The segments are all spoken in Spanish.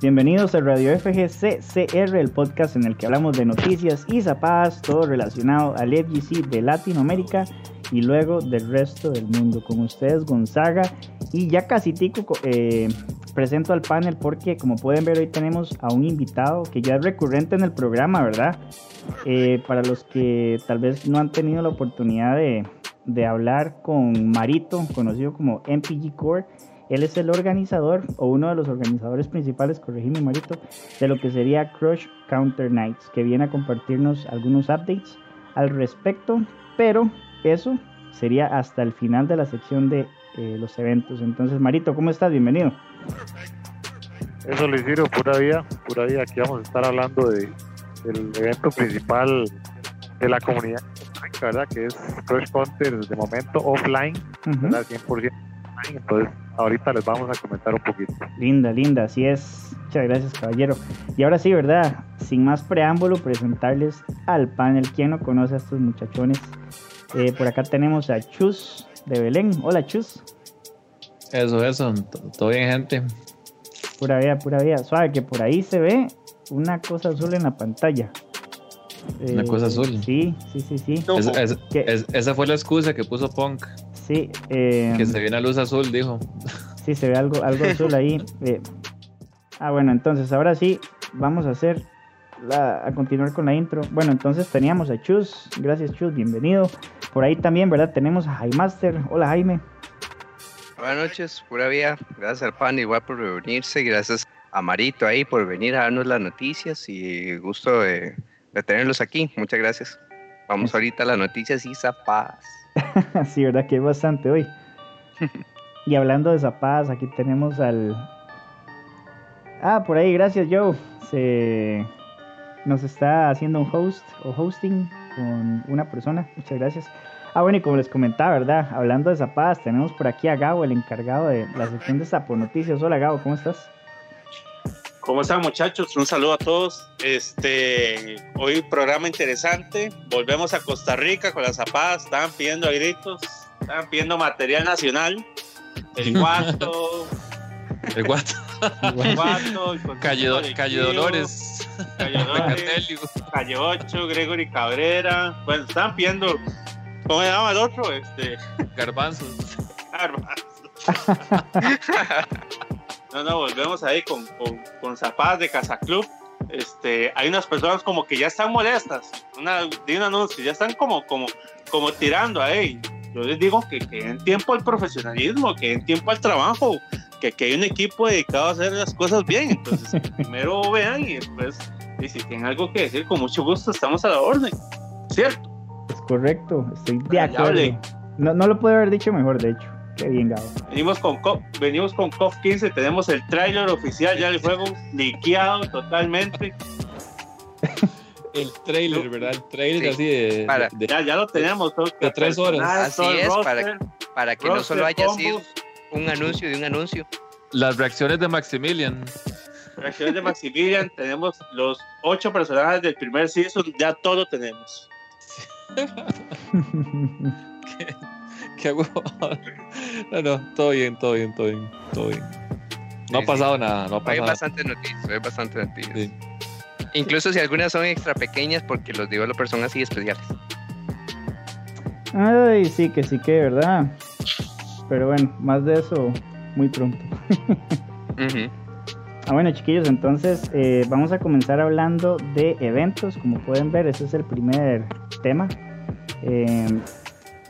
Bienvenidos a Radio FGCCR, el podcast en el que hablamos de noticias y zapadas, todo relacionado al FGC de Latinoamérica y luego del resto del mundo. Con ustedes Gonzaga y ya casi tico eh, presento al panel porque como pueden ver hoy tenemos a un invitado que ya es recurrente en el programa, ¿verdad? Eh, para los que tal vez no han tenido la oportunidad de, de hablar con Marito, conocido como MPG Core él es el organizador o uno de los organizadores principales, corregime Marito, de lo que sería Crush Counter Nights, que viene a compartirnos algunos updates al respecto, pero eso sería hasta el final de la sección de eh, los eventos. Entonces, Marito, ¿cómo estás? Bienvenido. Eso le hicieron pura vida, pura vida. Aquí vamos a estar hablando de, del evento principal de la comunidad, ¿verdad? Que es Crush Counter de momento offline, ¿verdad? 100% entonces ahorita les vamos a comentar un poquito. Linda, linda, así es. Muchas gracias, caballero. Y ahora sí, ¿verdad? Sin más preámbulo, presentarles al panel. ¿Quién no conoce a estos muchachones? Eh, por acá tenemos a Chus de Belén. Hola, Chus. Eso, eso. Todo bien, gente. Pura vida, pura vida. Suave, que por ahí se ve una cosa azul en la pantalla. Una cosa azul. Sí, sí, sí, sí. esa fue la excusa que puso Punk. Sí. Eh, que se ve una luz azul, dijo. Sí, se ve algo, algo azul ahí. Eh. Ah, bueno, entonces ahora sí, vamos a hacer la, a continuar con la intro. Bueno, entonces teníamos a Chus. Gracias, Chus, bienvenido. Por ahí también, ¿verdad? Tenemos a Master Hola, Jaime. Buenas noches, pura vida. Gracias al pan igual por reunirse. Gracias a Marito ahí por venir a darnos las noticias y gusto de, de tenerlos aquí. Muchas gracias. Vamos ahorita a las noticias y zapas. sí, verdad que hay bastante hoy. y hablando de zapadas, aquí tenemos al. Ah, por ahí, gracias Joe. Se nos está haciendo un host o hosting con una persona. Muchas gracias. Ah, bueno, y como les comentaba, ¿verdad? Hablando de zapadas, tenemos por aquí a Gabo, el encargado de la sección de Zapo Noticias. Hola Gabo, ¿cómo estás? ¿Cómo están muchachos? Un saludo a todos. Este, hoy programa interesante. Volvemos a Costa Rica con las zapadas. Estaban pidiendo a gritos, estaban pidiendo material nacional. El guato. El guato. El guato. Calle, Dolores. Calle Dolores. Calle 8, Gregory Cabrera. Bueno, estaban pidiendo. ¿Cómo se llama el otro? Este. Garbanzos. Garbanzos. No, no, volvemos ahí con, con, con zapadas de Casa Club. Este, hay unas personas como que ya están molestas. Una, de un anuncio, ya están como, como, como tirando ahí. Yo les digo que, que en tiempo al profesionalismo, que en tiempo al trabajo, que, que hay un equipo dedicado a hacer las cosas bien. Entonces, primero vean y después, y si tienen algo que decir, con mucho gusto estamos a la orden. ¿Cierto? Es correcto, estoy de acuerdo. No, no lo puedo haber dicho mejor, de hecho. Qué bien, Gabo. Venimos con, venimos con COF 15, tenemos el tráiler oficial ya del juego liqueado totalmente. el trailer, ¿verdad? El trailer así de, ya, ya, lo tenemos. De tres horas. Así es, para, para que no solo haya sido un anuncio de un anuncio. Las reacciones de Maximilian. Reacciones de Maximilian, tenemos los ocho personajes del primer season, ya todo tenemos. ¿Qué hago? no, no, todo bien, todo bien, todo bien, todo bien. No ha pasado nada, no ha pasado Hay bastante noticias, hay bastante noticias. Incluso si algunas son extra pequeñas porque los developers son así especiales. Ay, sí, que sí que, ¿verdad? Pero bueno, más de eso muy pronto. Ah, bueno, chiquillos, entonces eh, vamos a comenzar hablando de eventos. Como pueden ver, ese es el primer tema. Eh,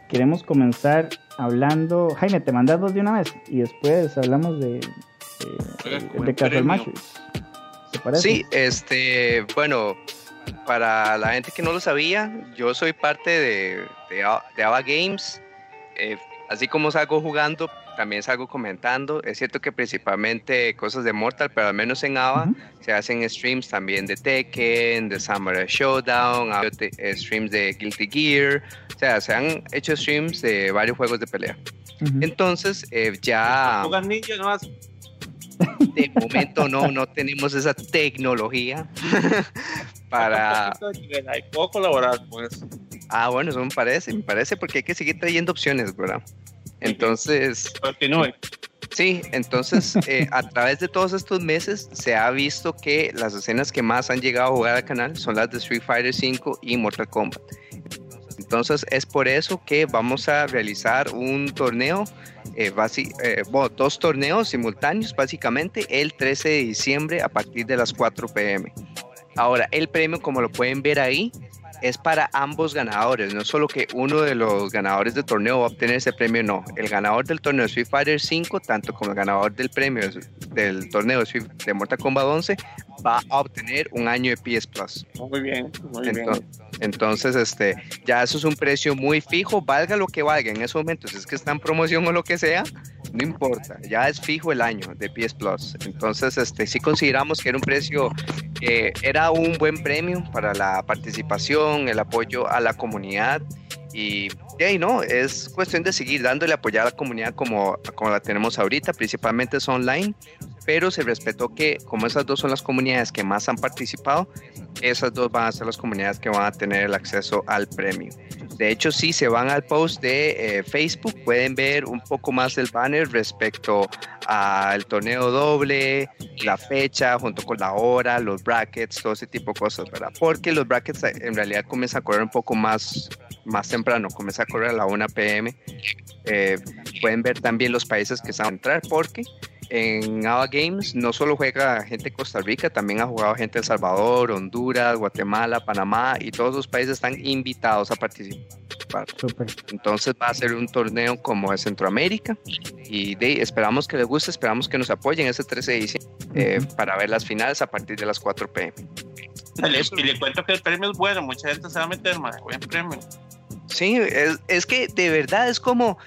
queremos comenzar hablando. Jaime, te mandas dos de una vez y después hablamos de, de, de Casual Matches. ¿Te parece? Sí, este, bueno, para la gente que no lo sabía, yo soy parte de, de, Ava Games. Eh, así como salgo jugando, también salgo comentando. Es cierto que principalmente cosas de Mortal, pero al menos en Ava se hacen streams también de Tekken, de Samurai Showdown, streams de Guilty Gear. O sea, se han hecho streams de varios juegos de pelea. Entonces, eh, ya. De momento no, no tenemos esa tecnología para. puedo colaborar con eso. Ah, bueno, eso me parece, me parece porque hay que seguir trayendo opciones, ¿verdad? Entonces. Continúe. Sí, entonces eh, a través de todos estos meses se ha visto que las escenas que más han llegado a jugar al canal son las de Street Fighter V y Mortal Kombat. Entonces es por eso que vamos a realizar un torneo, eh, eh, dos torneos simultáneos básicamente el 13 de diciembre a partir de las 4 pm. Ahora, el premio, como lo pueden ver ahí, es para ambos ganadores, no solo que uno de los ganadores del torneo va a obtener ese premio, no. El ganador del torneo de Street Fighter 5, tanto como el ganador del premio del torneo de Mortal Kombat 11, va a obtener un año de PS Plus. Muy bien, muy bien. Entonces, este, ya eso es un precio muy fijo, valga lo que valga en esos momentos, es que está en promoción o lo que sea, no importa, ya es fijo el año de PS Plus. Entonces, este, sí consideramos que era un precio, eh, era un buen premio para la participación, el apoyo a la comunidad y de ahí no, es cuestión de seguir dándole apoyar a la comunidad como, como la tenemos ahorita, principalmente es online, pero se respetó que como esas dos son las comunidades que más han participado, esas dos van a ser las comunidades que van a tener el acceso al premio. De hecho, si se van al post de eh, Facebook, pueden ver un poco más del banner respecto al torneo doble, la fecha, junto con la hora, los brackets, todo ese tipo de cosas, ¿verdad? Porque los brackets eh, en realidad comienzan a correr un poco más, más temprano, comienza a correr a la 1 pm. Eh, pueden ver también los países que están a entrar, porque en ABA Games no solo juega gente de Costa Rica, también ha jugado gente de El Salvador, Honduras, Guatemala, Panamá y todos los países están invitados a participar. Entonces va a ser un torneo como de Centroamérica y de, esperamos que les guste, esperamos que nos apoyen ese 13 de diciembre eh, para ver las finales a partir de las 4 pm. Y le cuento que el premio es bueno, mucha gente se va a meter, más buen premio. Sí, es, es, que de verdad es como,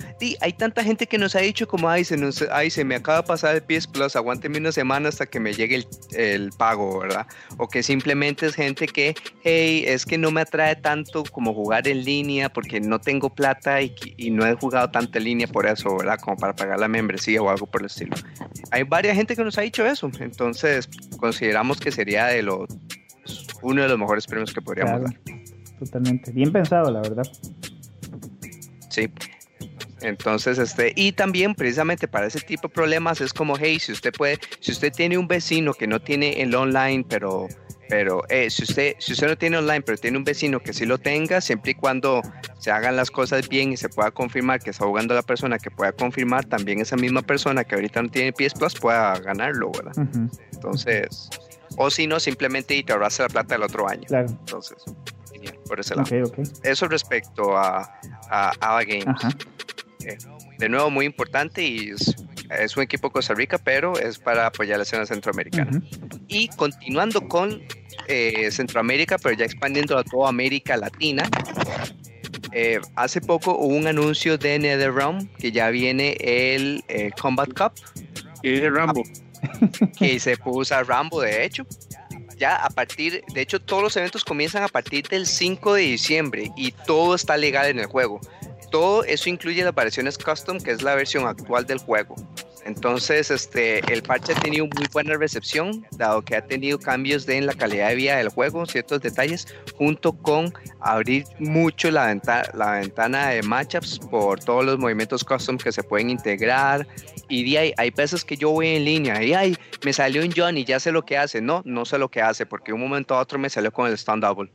hay tanta gente que nos ha dicho como, ay, se, nos, ay, se me acaba de pasar el PS Plus, aguánteme una semana hasta que me llegue el, el, pago, ¿verdad? O que simplemente es gente que, hey, es que no me atrae tanto como jugar en línea porque no tengo plata y, y no he jugado tanta línea por eso, ¿verdad? Como para pagar la membresía o algo por el estilo. Hay varias gente que nos ha dicho eso, entonces consideramos que sería de lo, uno de los mejores premios que podríamos dar totalmente. Bien pensado, la verdad. Sí. Entonces, este, y también precisamente para ese tipo de problemas es como, hey, si usted puede, si usted tiene un vecino que no tiene el online, pero, pero eh, si usted, si usted no tiene online, pero tiene un vecino que sí lo tenga, siempre y cuando se hagan las cosas bien y se pueda confirmar que está jugando la persona que pueda confirmar, también esa misma persona que ahorita no tiene PS Plus pueda ganarlo, ¿verdad? Entonces, o si no, simplemente y te ahorras la plata del otro año. Claro. Entonces por ese lado. Eso respecto a, a Games. Eh, de nuevo, muy importante y es, un equipo de Costa Rica, pero es para apoyar la escena centroamericana. Y continuando con eh, Centroamérica, pero ya expandiendo a toda América Latina. Eh, hace poco hubo un anuncio de NetherRealm que ya viene el Combat Cup. Y de Rambo. Que se puso a Rambo, de hecho ya a partir, de hecho todos los eventos comienzan a partir del 5 de diciembre y todo está legal en el juego. Todo eso incluye las variaciones custom, que es la versión actual del juego. Entonces, este, el parche ha tenido muy buena recepción, dado que ha tenido cambios de, en la calidad de vida del juego, ciertos detalles, junto con abrir mucho la, ventana, la ventana de matchups por todos los movimientos custom que se pueden integrar. Y de hay veces que yo voy en línea y ay, me salió un Johnny, ya sé lo que hace. No, no sé lo que hace, porque un momento a otro me salió con el stand double.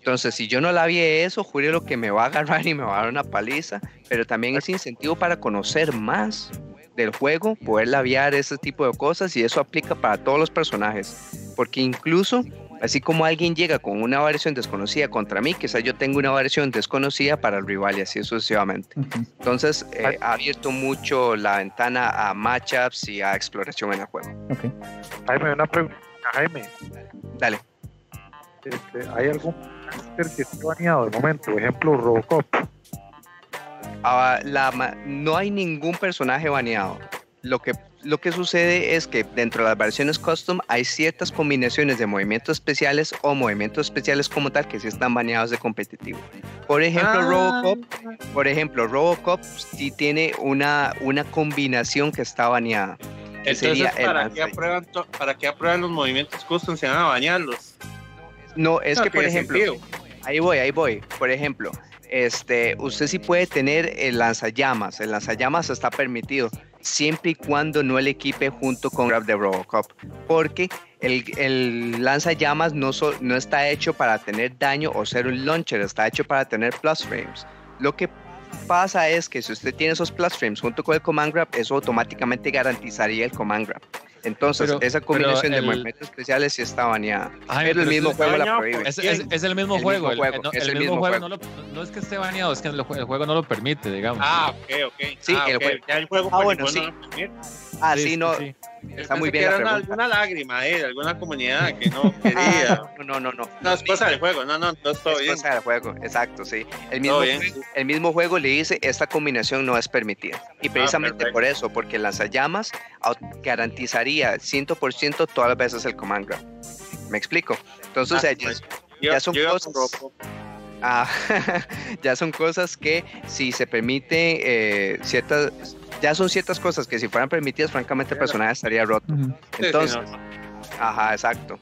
Entonces, si yo no la vi eso, juro lo que me va a agarrar y me va a dar una paliza, pero también es incentivo para conocer más del juego, poder labiar ese tipo de cosas y eso aplica para todos los personajes, porque incluso así como alguien llega con una variación desconocida contra mí, quizás yo tengo una variación desconocida para el rival y así sucesivamente. Entonces eh, ha abierto mucho la ventana a matchups y a exploración en el juego. Jaime, una pregunta, Jaime. Dale. Este, ¿Hay algún que esté baneado de momento? Por ejemplo, Robocop. Ah, la, no hay ningún personaje baneado. Lo que, lo que sucede es que dentro de las versiones custom hay ciertas combinaciones de movimientos especiales o movimientos especiales como tal que sí están baneados de competitivo. Por ejemplo, ah. Robocop, por ejemplo, Robocop sí tiene una, una combinación que está baneada. Entonces, ¿para, qué aprueban ¿para qué aprueban los movimientos custom? ¿Se van a bañarlos? No, es que, por ejemplo, ahí voy, ahí voy. Por ejemplo, este, usted sí puede tener el lanzallamas, el lanzallamas está permitido, siempre y cuando no el equipe junto con Grab de Robocop, porque el, el lanzallamas no, no está hecho para tener daño o ser un launcher, está hecho para tener plus frames. Lo que pasa es que si usted tiene esos plus frames junto con el command grab, eso automáticamente garantizaría el command grab. Entonces, esa combinación de movimientos especiales sí está baneada. pero el mismo juego la prohíbe. Es, el mismo juego. el, mismo juego. No, es que esté baneado, es que el, juego no lo permite, digamos. Ah, ok, ok. Sí, ah, el, Juego, ya el juego. Ah, bueno, sí. Ah, sí, no. Está muy bien. Era alguna lágrima eh, de alguna comunidad que no quería. no, no, no. No, es cosa del juego. No, no, no estoy bien. Es cosa del juego, exacto, sí. El mismo, el mismo juego le dice esta combinación no es permitida. Y ah, precisamente por eso, porque lanzallamas garantizaría 100% todas las veces el command grab. ¿Me explico? Entonces, ah, pues, ya, son cosas. Ah, ya son cosas que si se permite eh, ciertas ya son ciertas cosas que si fueran permitidas, francamente el personaje estaría roto. Entonces, ajá, exacto.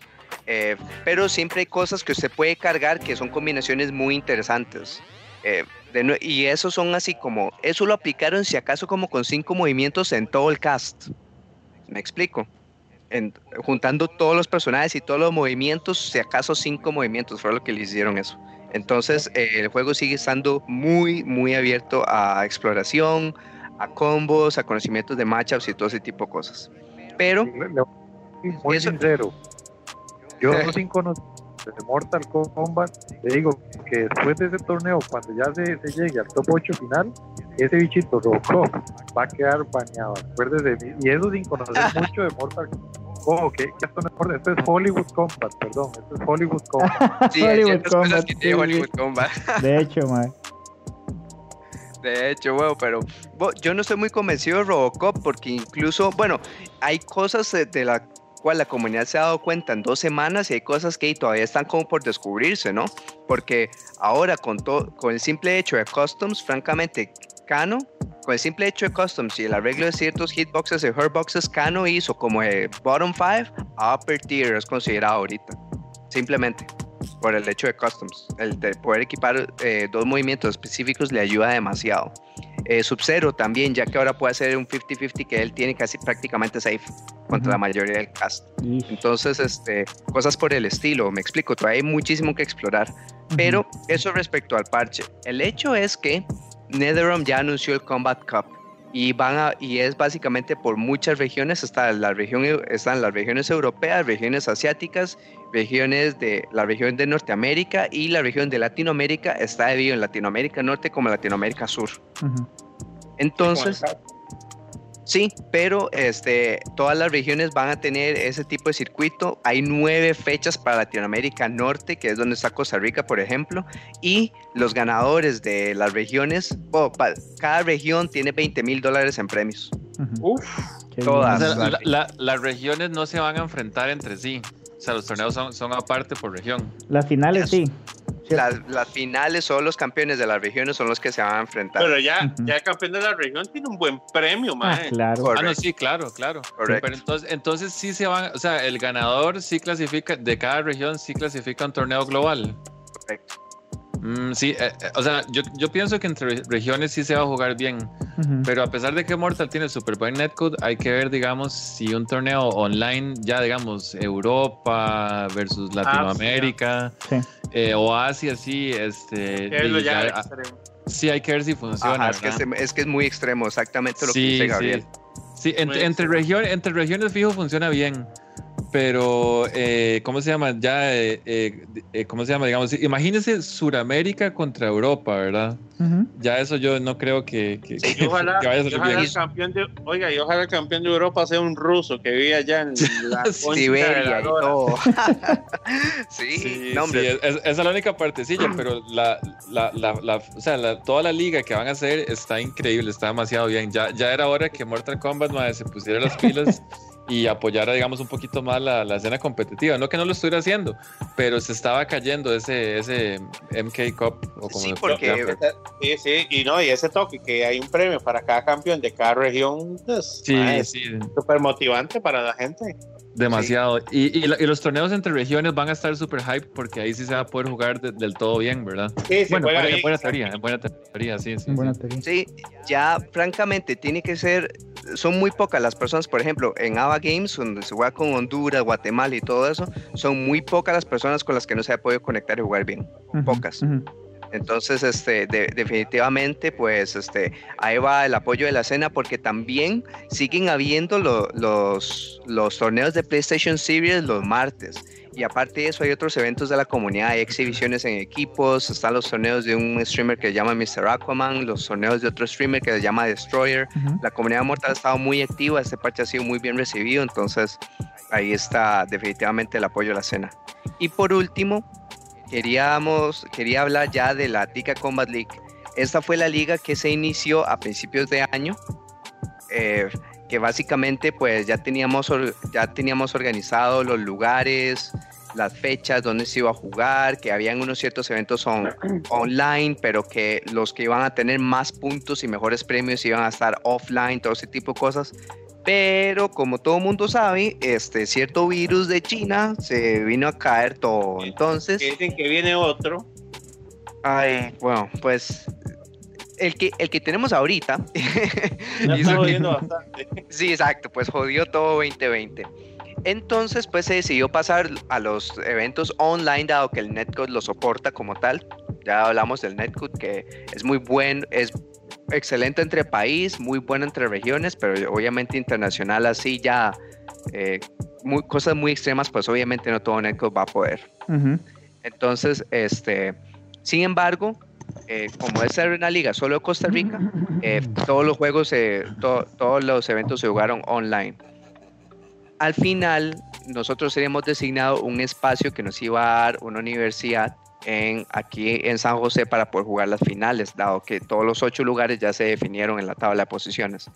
Eh, pero siempre hay cosas que usted puede cargar que son combinaciones muy interesantes. Eh, y eso son así como, eso lo aplicaron si acaso como con cinco movimientos en todo el cast. ¿Me explico? juntando todos los personajes y todos los movimientos, si acaso cinco movimientos, fue lo que le hicieron eso. Entonces eh, el juego sigue estando muy, muy abierto a exploración, a combos, a conocimientos de matchups y todo ese tipo de cosas. Pero. Muy sincero. Yo sin conocer de Mortal Kombat, le digo que después de ese torneo, cuando ya se, llegue al top 8 final, ese bichito Robocop va a quedar bañado. Acuérdese. Y eso sin conocer mucho de Mortal Kombat. Oh, que esto, no, esto es Hollywood Combat, perdón, esto es Hollywood Combat. Sí, Hollywood Combat, que tiene Hollywood Combat. De hecho, man. De hecho, bueno, pero yo no estoy muy convencido de Robocop porque incluso, bueno, hay cosas de la cual la comunidad se ha dado cuenta en dos semanas y hay cosas que todavía están como por descubrirse, ¿no? Porque ahora con, todo, con el simple hecho de customs, francamente, Cano, con el simple hecho de customs y el arreglo de ciertos hitboxes y hurtboxes, Cano hizo como el bottom 5, upper tier es considerado ahorita. Simplemente por el hecho de customs. El de poder equipar eh, dos movimientos específicos le ayuda demasiado. Eh, Sub-Zero también, ya que ahora puede hacer un 50-50 que él tiene casi prácticamente safe contra la mayoría del cast. Entonces, este, cosas por el estilo, me explico, todavía hay muchísimo que explorar. Pero eso respecto al parche. El hecho es que NetherRealm ya anunció el Combat Cup y van a, y es básicamente por muchas regiones. Está la región están las regiones europeas regiones asiáticas regiones de la región de Norteamérica y la región de Latinoamérica. Está dividido en Latinoamérica Norte como Latinoamérica Sur. Entonces Sí, pero este, todas las regiones van a tener ese tipo de circuito. Hay nueve fechas para Latinoamérica Norte, que es donde está Costa Rica, por ejemplo, y los ganadores de las regiones, cada región tiene 20 mil dólares en premios. Uf, todas. las regiones no se van a enfrentar entre sí. O sea, los torneos son, son aparte por región. Las finales sí. Las, finales son los campeones de las regiones son los que se van a enfrentar. Pero ya, ya el campeón de la región tiene un buen premio, ah, claro. Ah, no, sí, claro, claro. Pero entonces, entonces sí se van, o sea, el ganador sí clasifica, de cada región sí clasifica un torneo global. Correcto. Mm, sí, eh, eh, o sea, yo, yo, pienso que entre regiones sí se va a jugar bien, pero a pesar de que Mortal tiene super buen netcode, hay que ver, digamos, si un torneo online, ya digamos, Europa versus Latinoamérica eh, o Asia, sí, este... sí, hay que ver si funciona. es, que es, que es, muy extremo, exactamente lo que dice Gabriel. Sí, entre, entre, entre regiones fijo funciona bien pero eh, ¿cómo se llama? Ya, eh, eh, ¿cómo se llama? Digamos, imagínese Suramérica contra Europa, ¿verdad? Ya eso yo no creo que, que, ojalá, vaya a ser ojalá el campeón de, oiga, y ojalá el campeón de Europa sea un ruso que vive allá en la Siberia y todo. sí, sí, esa es la única partecilla, pero la, la, la, o sea, toda la liga que van a hacer está increíble, está demasiado bien. Ya, ya era hora que Mortal Kombat se pusiera las pilas y apoyara, digamos, un poquito más la, la, escena competitiva. No que no lo estuviera haciendo, pero se estaba cayendo ese, ese MK Cup. O como sí, porque, sí, sí, y no, y ese toque que hay un premio para cada campeón de cada región, pues, sí, sí. súper motivante para la gente. Demasiado. Y, y, los torneos entre regiones van a estar súper hype porque ahí sí se va a poder jugar del todo bien, ¿verdad? Sí, sí, bueno, en buena teoría, en buena teoría, sí, sí. Sí, ya francamente tiene que ser son muy pocas las personas, por ejemplo, en AVA Games, donde se juega con Honduras, Guatemala y todo eso, son muy pocas las personas con las que no se ha podido conectar y jugar bien. pocas. Entonces, este, definitivamente, pues, este, ahí va el apoyo de la escena porque también siguen habiendo los, los torneos de PlayStation Series los martes. Y aparte de eso, hay otros eventos de la comunidad, hay exhibiciones en equipos, están los torneos de un streamer que se llama Mr. Aquaman, los torneos de otro streamer que se llama Destroyer. La comunidad mortal ha estado muy activa, este parche ha sido muy bien recibido, entonces ahí está definitivamente el apoyo a la escena. Y por último, queríamos, quería hablar ya de la Tika Combat League. Esta fue la liga que se inició a principios de año. Eh, que básicamente pues ya teníamos, ya teníamos organizado los lugares, las fechas, donde se iba a jugar, que habían unos ciertos eventos online, pero que los que iban a tener más puntos y mejores premios iban a estar offline, todo ese tipo de cosas. Pero como todo mundo sabe, este cierto virus de China se vino a caer todo. Entonces... dicen que viene otro. Ay, bueno, pues el que, el que tenemos ahorita. bastante. Sí, exacto, pues jodió todo 2020. Entonces, pues se decidió pasar a los eventos online, dado que el Netcode lo soporta como tal. Ya hablamos del Netcode, que es muy bueno, es excelente entre país, muy bueno entre regiones, pero obviamente internacional así ya eh, cosas muy extremas, pues obviamente no todo Netcode va a poder. Entonces, este, sin embargo, eh, como es una liga solo de Costa Rica, eh, todos los juegos, todos los eventos se jugaron online. Al final, nosotros seríamos designado un espacio que nos iba a dar una universidad en, aquí en San José para poder jugar las finales, dado que todos los ocho lugares ya se definieron en la tabla de posiciones.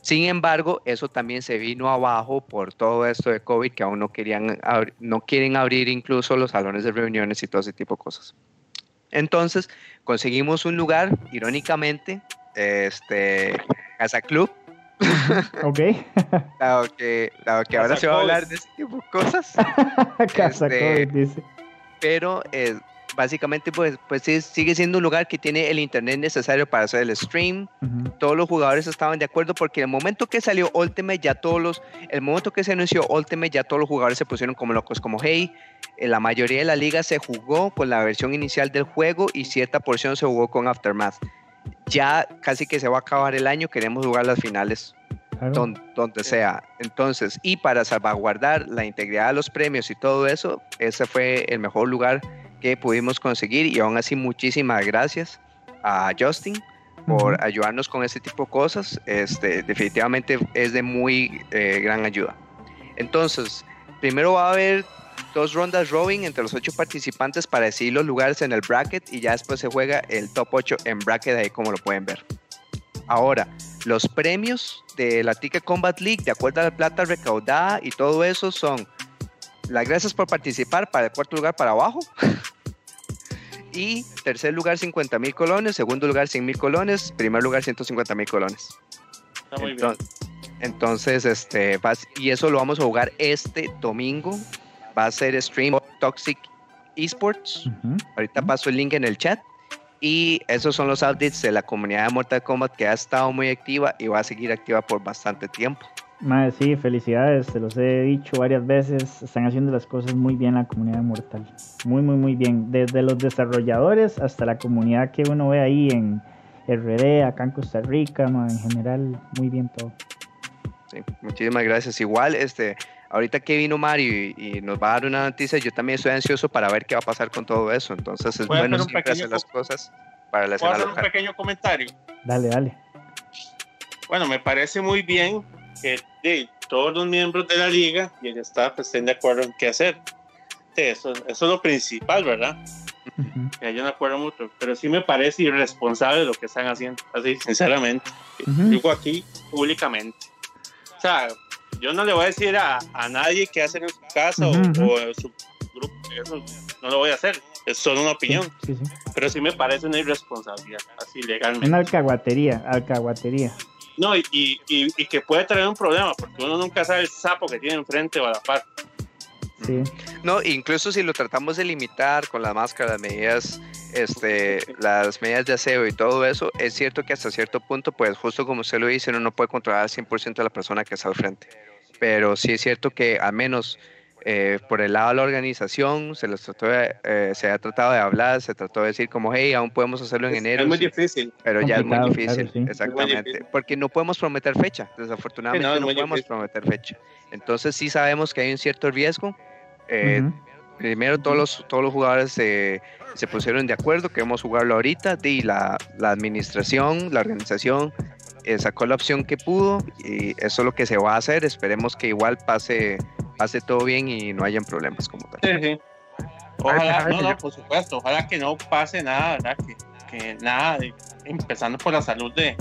Sin embargo, eso también se vino abajo por todo esto de COVID, que aún no, querían, no quieren abrir incluso los salones de reuniones y todo ese tipo de cosas. Entonces, conseguimos un lugar, irónicamente, este, Casa Club. ok. dado que, que ahora se va a hablar de ese tipo de cosas. Casa este, dice. Pero eh, básicamente pues, pues sigue siendo un lugar que tiene el internet necesario para hacer el stream. Todos los jugadores estaban de acuerdo porque el momento que salió Ultimate ya todos los, el momento que se anunció Ultimate ya todos los jugadores se pusieron como locos, como hey, eh, la mayoría de la liga se jugó con la versión inicial del juego y cierta porción se jugó con Aftermath. Ya casi que se va a acabar el año, queremos jugar las finales donde, donde, sea. Entonces, y para salvaguardar la integridad de los premios y todo eso, ese fue el mejor lugar que pudimos conseguir y aún así muchísimas gracias a Justin por ayudarnos con ese tipo de cosas. Este, definitivamente es de muy eh, gran ayuda. Entonces, primero va a haber dos rondas rowing entre los ocho participantes para decidir los lugares en el bracket y ya después se juega el top 8 en bracket ahí como lo pueden ver. Ahora, los premios de la Ticket Combat League, de acuerdo a la plata recaudada y todo eso, son las gracias por participar para el cuarto lugar para abajo. y tercer lugar 50 mil colones, segundo lugar 100 mil colones, primer lugar 150 mil colones. Está muy entonces, bien. Entonces, este, y eso lo vamos a jugar este domingo. Va a ser stream Toxic Esports. Ahorita paso el link en el chat. Y esos son los updates de la comunidad de Mortal Kombat que ha estado muy activa y va a seguir activa por bastante tiempo. Madre, sí, felicidades, te los he dicho varias veces, están haciendo las cosas muy bien la comunidad mortal, muy, muy, muy bien, desde los desarrolladores hasta la comunidad que uno ve ahí en RD, acá en Costa Rica, en general, muy bien todo. Sí, muchísimas gracias. Igual, este, ahorita que vino Mario y, nos va a dar una noticia, yo también estoy ansioso para ver qué va a pasar con todo eso, entonces es bueno siempre hacer las cosas para la escena hacer un pequeño comentario? Dale, dale. Bueno, me parece muy bien que todos los miembros de la liga y el staff estén de acuerdo en qué hacer. eso, eso es lo principal, ¿verdad? Que haya un acuerdo mutuo. Pero sí me parece irresponsable lo que están haciendo, así, sinceramente. Digo aquí públicamente. O sea, yo no le voy a decir a, a nadie qué hacer en su casa o, en su grupo, eso no lo voy a hacer. Es solo una opinión. Pero sí me parece una irresponsabilidad, así legalmente. Una alcahuatería, alcahuatería. No, y, y, y, que puede traer un problema, porque uno nunca sabe el sapo que tiene enfrente o a la par. Sí. No, incluso si lo tratamos de limitar con las máscaras, las medidas, este, las medidas de aseo y todo eso, es cierto que hasta cierto punto, pues justo como usted lo dice, uno no puede controlar al 100% a la persona que está al frente. Pero sí es cierto que al menos eh, por el lado de la organización se les trató eh, se ha tratado de hablar, se trató de decir como, hey, aún podemos hacerlo en enero. Es muy difícil. Pero ya es muy difícil, exactamente. Porque no podemos prometer fecha, desafortunadamente no, podemos prometer fecha. Entonces sí sabemos que hay un cierto riesgo. Eh, primero todos los, todos los jugadores se, se pusieron de acuerdo, queremos jugarlo ahorita, y la, la administración, la organización sacó la opción que pudo y eso es lo que se va a hacer. Esperemos que igual pase pase todo bien y no hayan problemas como tal. Sí, sí. Ojalá, no, no, por supuesto, ojalá que no pase nada, ¿verdad? Que, que nada, empezando por la salud de,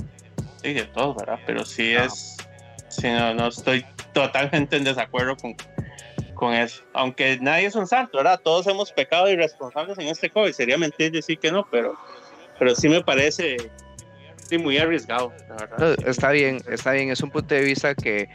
de todos, ¿verdad? Pero sí es, sí, no, no estoy totalmente en desacuerdo con, con eso. Aunque nadie es un santo, ¿verdad? Todos hemos pecado irresponsables en este COVID. Sería mentir decir que no, pero, pero sí me parece sí, muy arriesgado, la verdad. está bien, está bien. Es un punto de vista que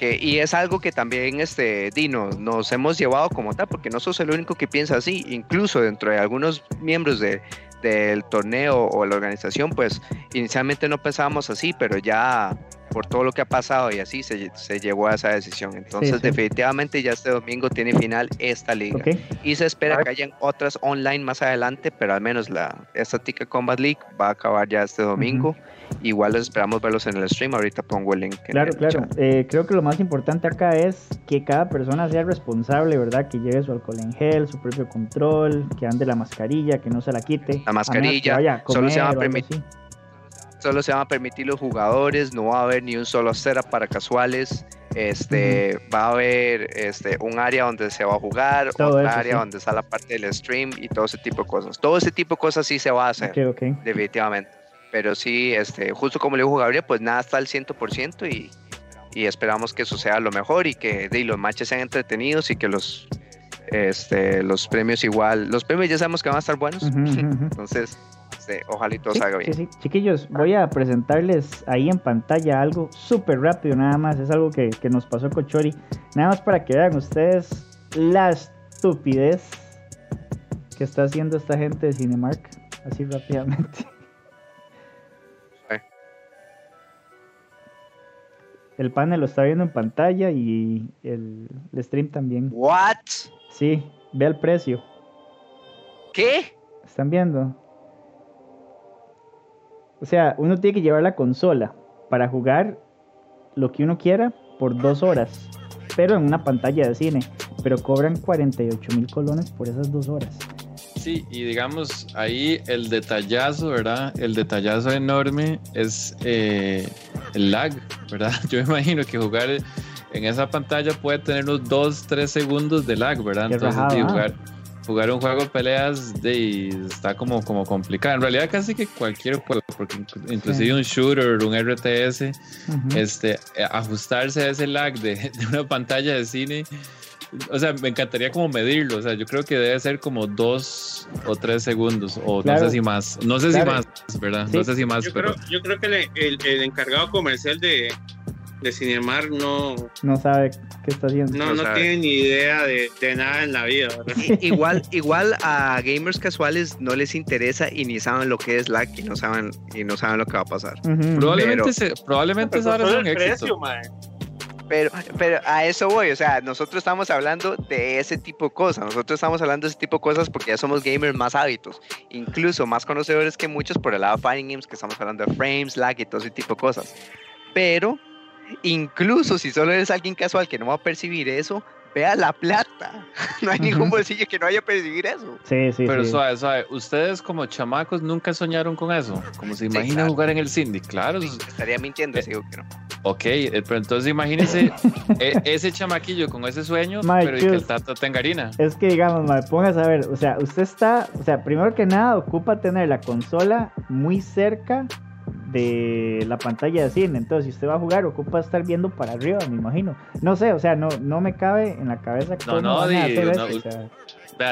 y es algo que también este, Dino, nos hemos llevado como tal, porque no sos el único que piensa así, incluso dentro de algunos miembros de, del torneo o la organización, pues inicialmente no pensábamos así, pero ya por todo lo que ha pasado y así se, se llegó a esa decisión. Entonces, definitivamente ya este domingo tiene final esta liga. Y se espera que hayan otras online más adelante, pero al menos la esta Ticket Combat League va a acabar ya este domingo. Igual esperamos verlos en el stream. Ahorita pongo el link. Claro, claro. Eh, creo que lo más importante acá es que cada persona sea responsable, ¿verdad? Que lleve su alcohol en gel, su propio control, que ande la mascarilla, que no se la quite. La mascarilla. solo se va a permitir. Solo se van a permitir los jugadores, no va a haber ni un solo cera para casuales. Este, va a haber este, un área donde se va a jugar, otra área donde está la parte del stream y todo ese tipo de cosas. Todo ese tipo de cosas sí se va a hacer, definitivamente. Pero sí, este, justo como le dijo Gabriel, pues nada está al 100% y, y esperamos que eso sea lo mejor y que de, los matches sean entretenidos y que los, este, los premios igual, los premios ya sabemos que van a estar buenos. Entonces, este, ojalá y todo salga bien. Sí, Chiquillos, voy a presentarles ahí en pantalla algo súper rápido nada más. Es algo que, que nos pasó con Chori. Nada más para que vean ustedes la estupidez que está haciendo esta gente de Cinemark. Así rápidamente. El panel lo está viendo en pantalla y el, stream también. ¿What? Sí, ve el precio. ¿Qué? ¿Están viendo? O sea, uno tiene que llevar la consola para jugar lo que uno quiera por dos horas, pero en una pantalla de cine. Pero cobran 48 mil colones por esas dos horas. Sí, y digamos, ahí el detallazo, ¿verdad? El detallazo enorme es eh, el lag, ¿verdad? Yo me imagino que jugar en esa pantalla puede tener unos 2, 3 segundos de lag, ¿verdad? Entonces, jugar, jugar un juego de peleas de, está como, como complicado. En realidad, casi que cualquier juego, porque inclusive un shooter, un RTS, este, eh, ajustarse a ese lag de, de una pantalla de cine o sea, me encantaría como medirlo, o sea, yo creo que debe ser como dos o tres segundos, o no sé si más, no sé si más, ¿verdad? No sé si más, yo pero... Creo, yo creo que el, encargado comercial de, de Cinemar no... No sabe qué está haciendo. No, no, tiene ni idea de, nada en la vida. igual, igual a gamers casuales no les interesa y ni saben lo que es lag y no saben, y no saben lo que va a pasar. Probablemente, se, probablemente un éxito. Pero, pero a eso voy, o sea, nosotros estamos hablando de ese tipo de cosas, nosotros estamos hablando de ese tipo de cosas porque ya somos gamers más hábitos, incluso más conocedores que muchos por el lado de Fighting Games, que estamos hablando de frames, lag y todo ese tipo de cosas. Pero, incluso si solo eres alguien casual que no va a percibir eso, vea la plata. No hay ningún bolsillo que no vaya a percibir eso. Sí, sí. Pero suave, suave. Ustedes como chamacos nunca soñaron con eso. Como se imagina jugar en el Cindy. Claro. estaría mintiendo eh, digo que no. Ok, eh, pero entonces imagínese e, ese chamaquillo con ese sueño, pero y que el tato tenga harina. Es que digamos, me pongas a ver, o sea, usted está, o sea, primero que nada ocupa tener la consola muy cerca de la pantalla de cine. Entonces, si usted va a jugar, ocupa estar viendo para arriba, me imagino. No sé, o sea, no, no me cabe en la cabeza que no, no, hacer eso,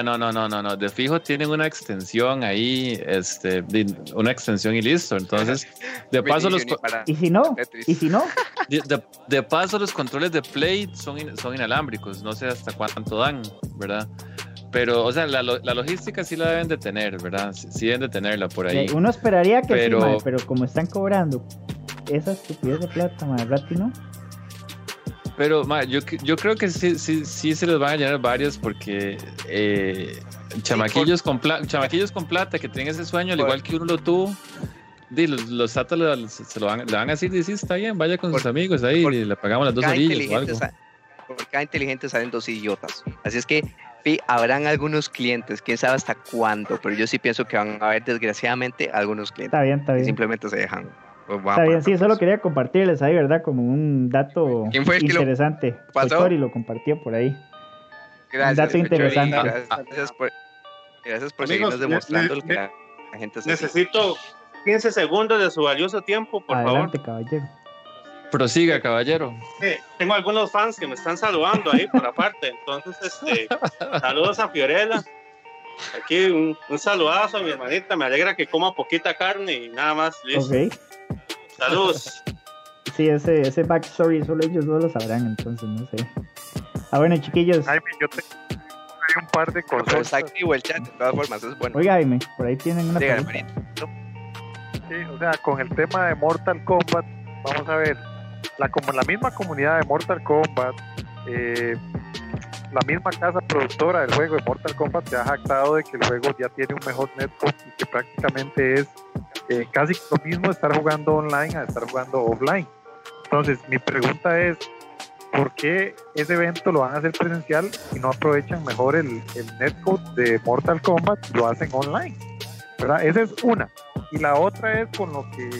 no, no, no, no, no. De fijo tienen una extensión ahí, este, una extensión y listo. Entonces, de paso los. ¿Y si no? ¿Y si no? De, paso los controles de Play son, son inalámbricos. No sé hasta cuánto dan, ¿verdad? Pero, o sea, la, la, logística sí la deben de tener, ¿verdad? Sí, deben de tenerla por ahí. Uno esperaría que pero... sí, pero como están cobrando esa estupidez de plata, madre, Rati, ¿no? Pero yo, yo creo que sí, sí, sí se les van a llenar varios porque eh, chamaquillos, con chamaquillos con plata que tienen ese sueño, al igual que uno lo tuvo, los, los se lo van, le van a decir, sí, está bien, vaya con sus amigos ahí y le pagamos las dos orillas o algo. Por cada inteligente salen dos idiotas. Así es que sí, habrán algunos clientes, quién sabe hasta cuándo, pero yo sí pienso que van a haber desgraciadamente algunos clientes. Está bien, está bien. Que simplemente se dejan. Pues Está bien, sí, solo quería compartirles ahí, ¿verdad? Como un dato interesante. ¿Pasó? lo compartió por ahí. Gracias, un dato interesante. Gracias, por, gracias por seguirnos demostrando lo que la gente se Necesito 15 segundos de su valioso tiempo, por Adelante, favor. caballero. Prosiga, caballero. tengo algunos fans que me están saludando ahí por aparte. Entonces, este, saludos a Fiorella. Aquí un, un, saludazo a mi hermanita. Me alegra que coma poquita carne y nada más. Listo. Saludos. Sí, ese, ese backstory solo ellos no lo sabrán, entonces no sé. Ah, bueno, chiquillos. Jaime, yo tengo hay un par de cosas. está activo el chat, de todas formas, es bueno. Oiga, Jaime, por ahí tienen una pregunta. Sí, o sea, con el tema de Mortal Kombat, vamos a ver, la, como la misma comunidad de Mortal Kombat, eh, la misma casa productora del juego de Mortal Kombat se ha jactado de que el juego ya tiene un mejor network y que prácticamente es eh, casi lo mismo estar jugando online a estar jugando offline. Entonces, mi pregunta es, ¿por qué ese evento lo van a hacer presencial y no aprovechan mejor el, el netcode de Mortal Kombat y lo hacen online? ¿verdad? Esa es una. Y la otra es con lo que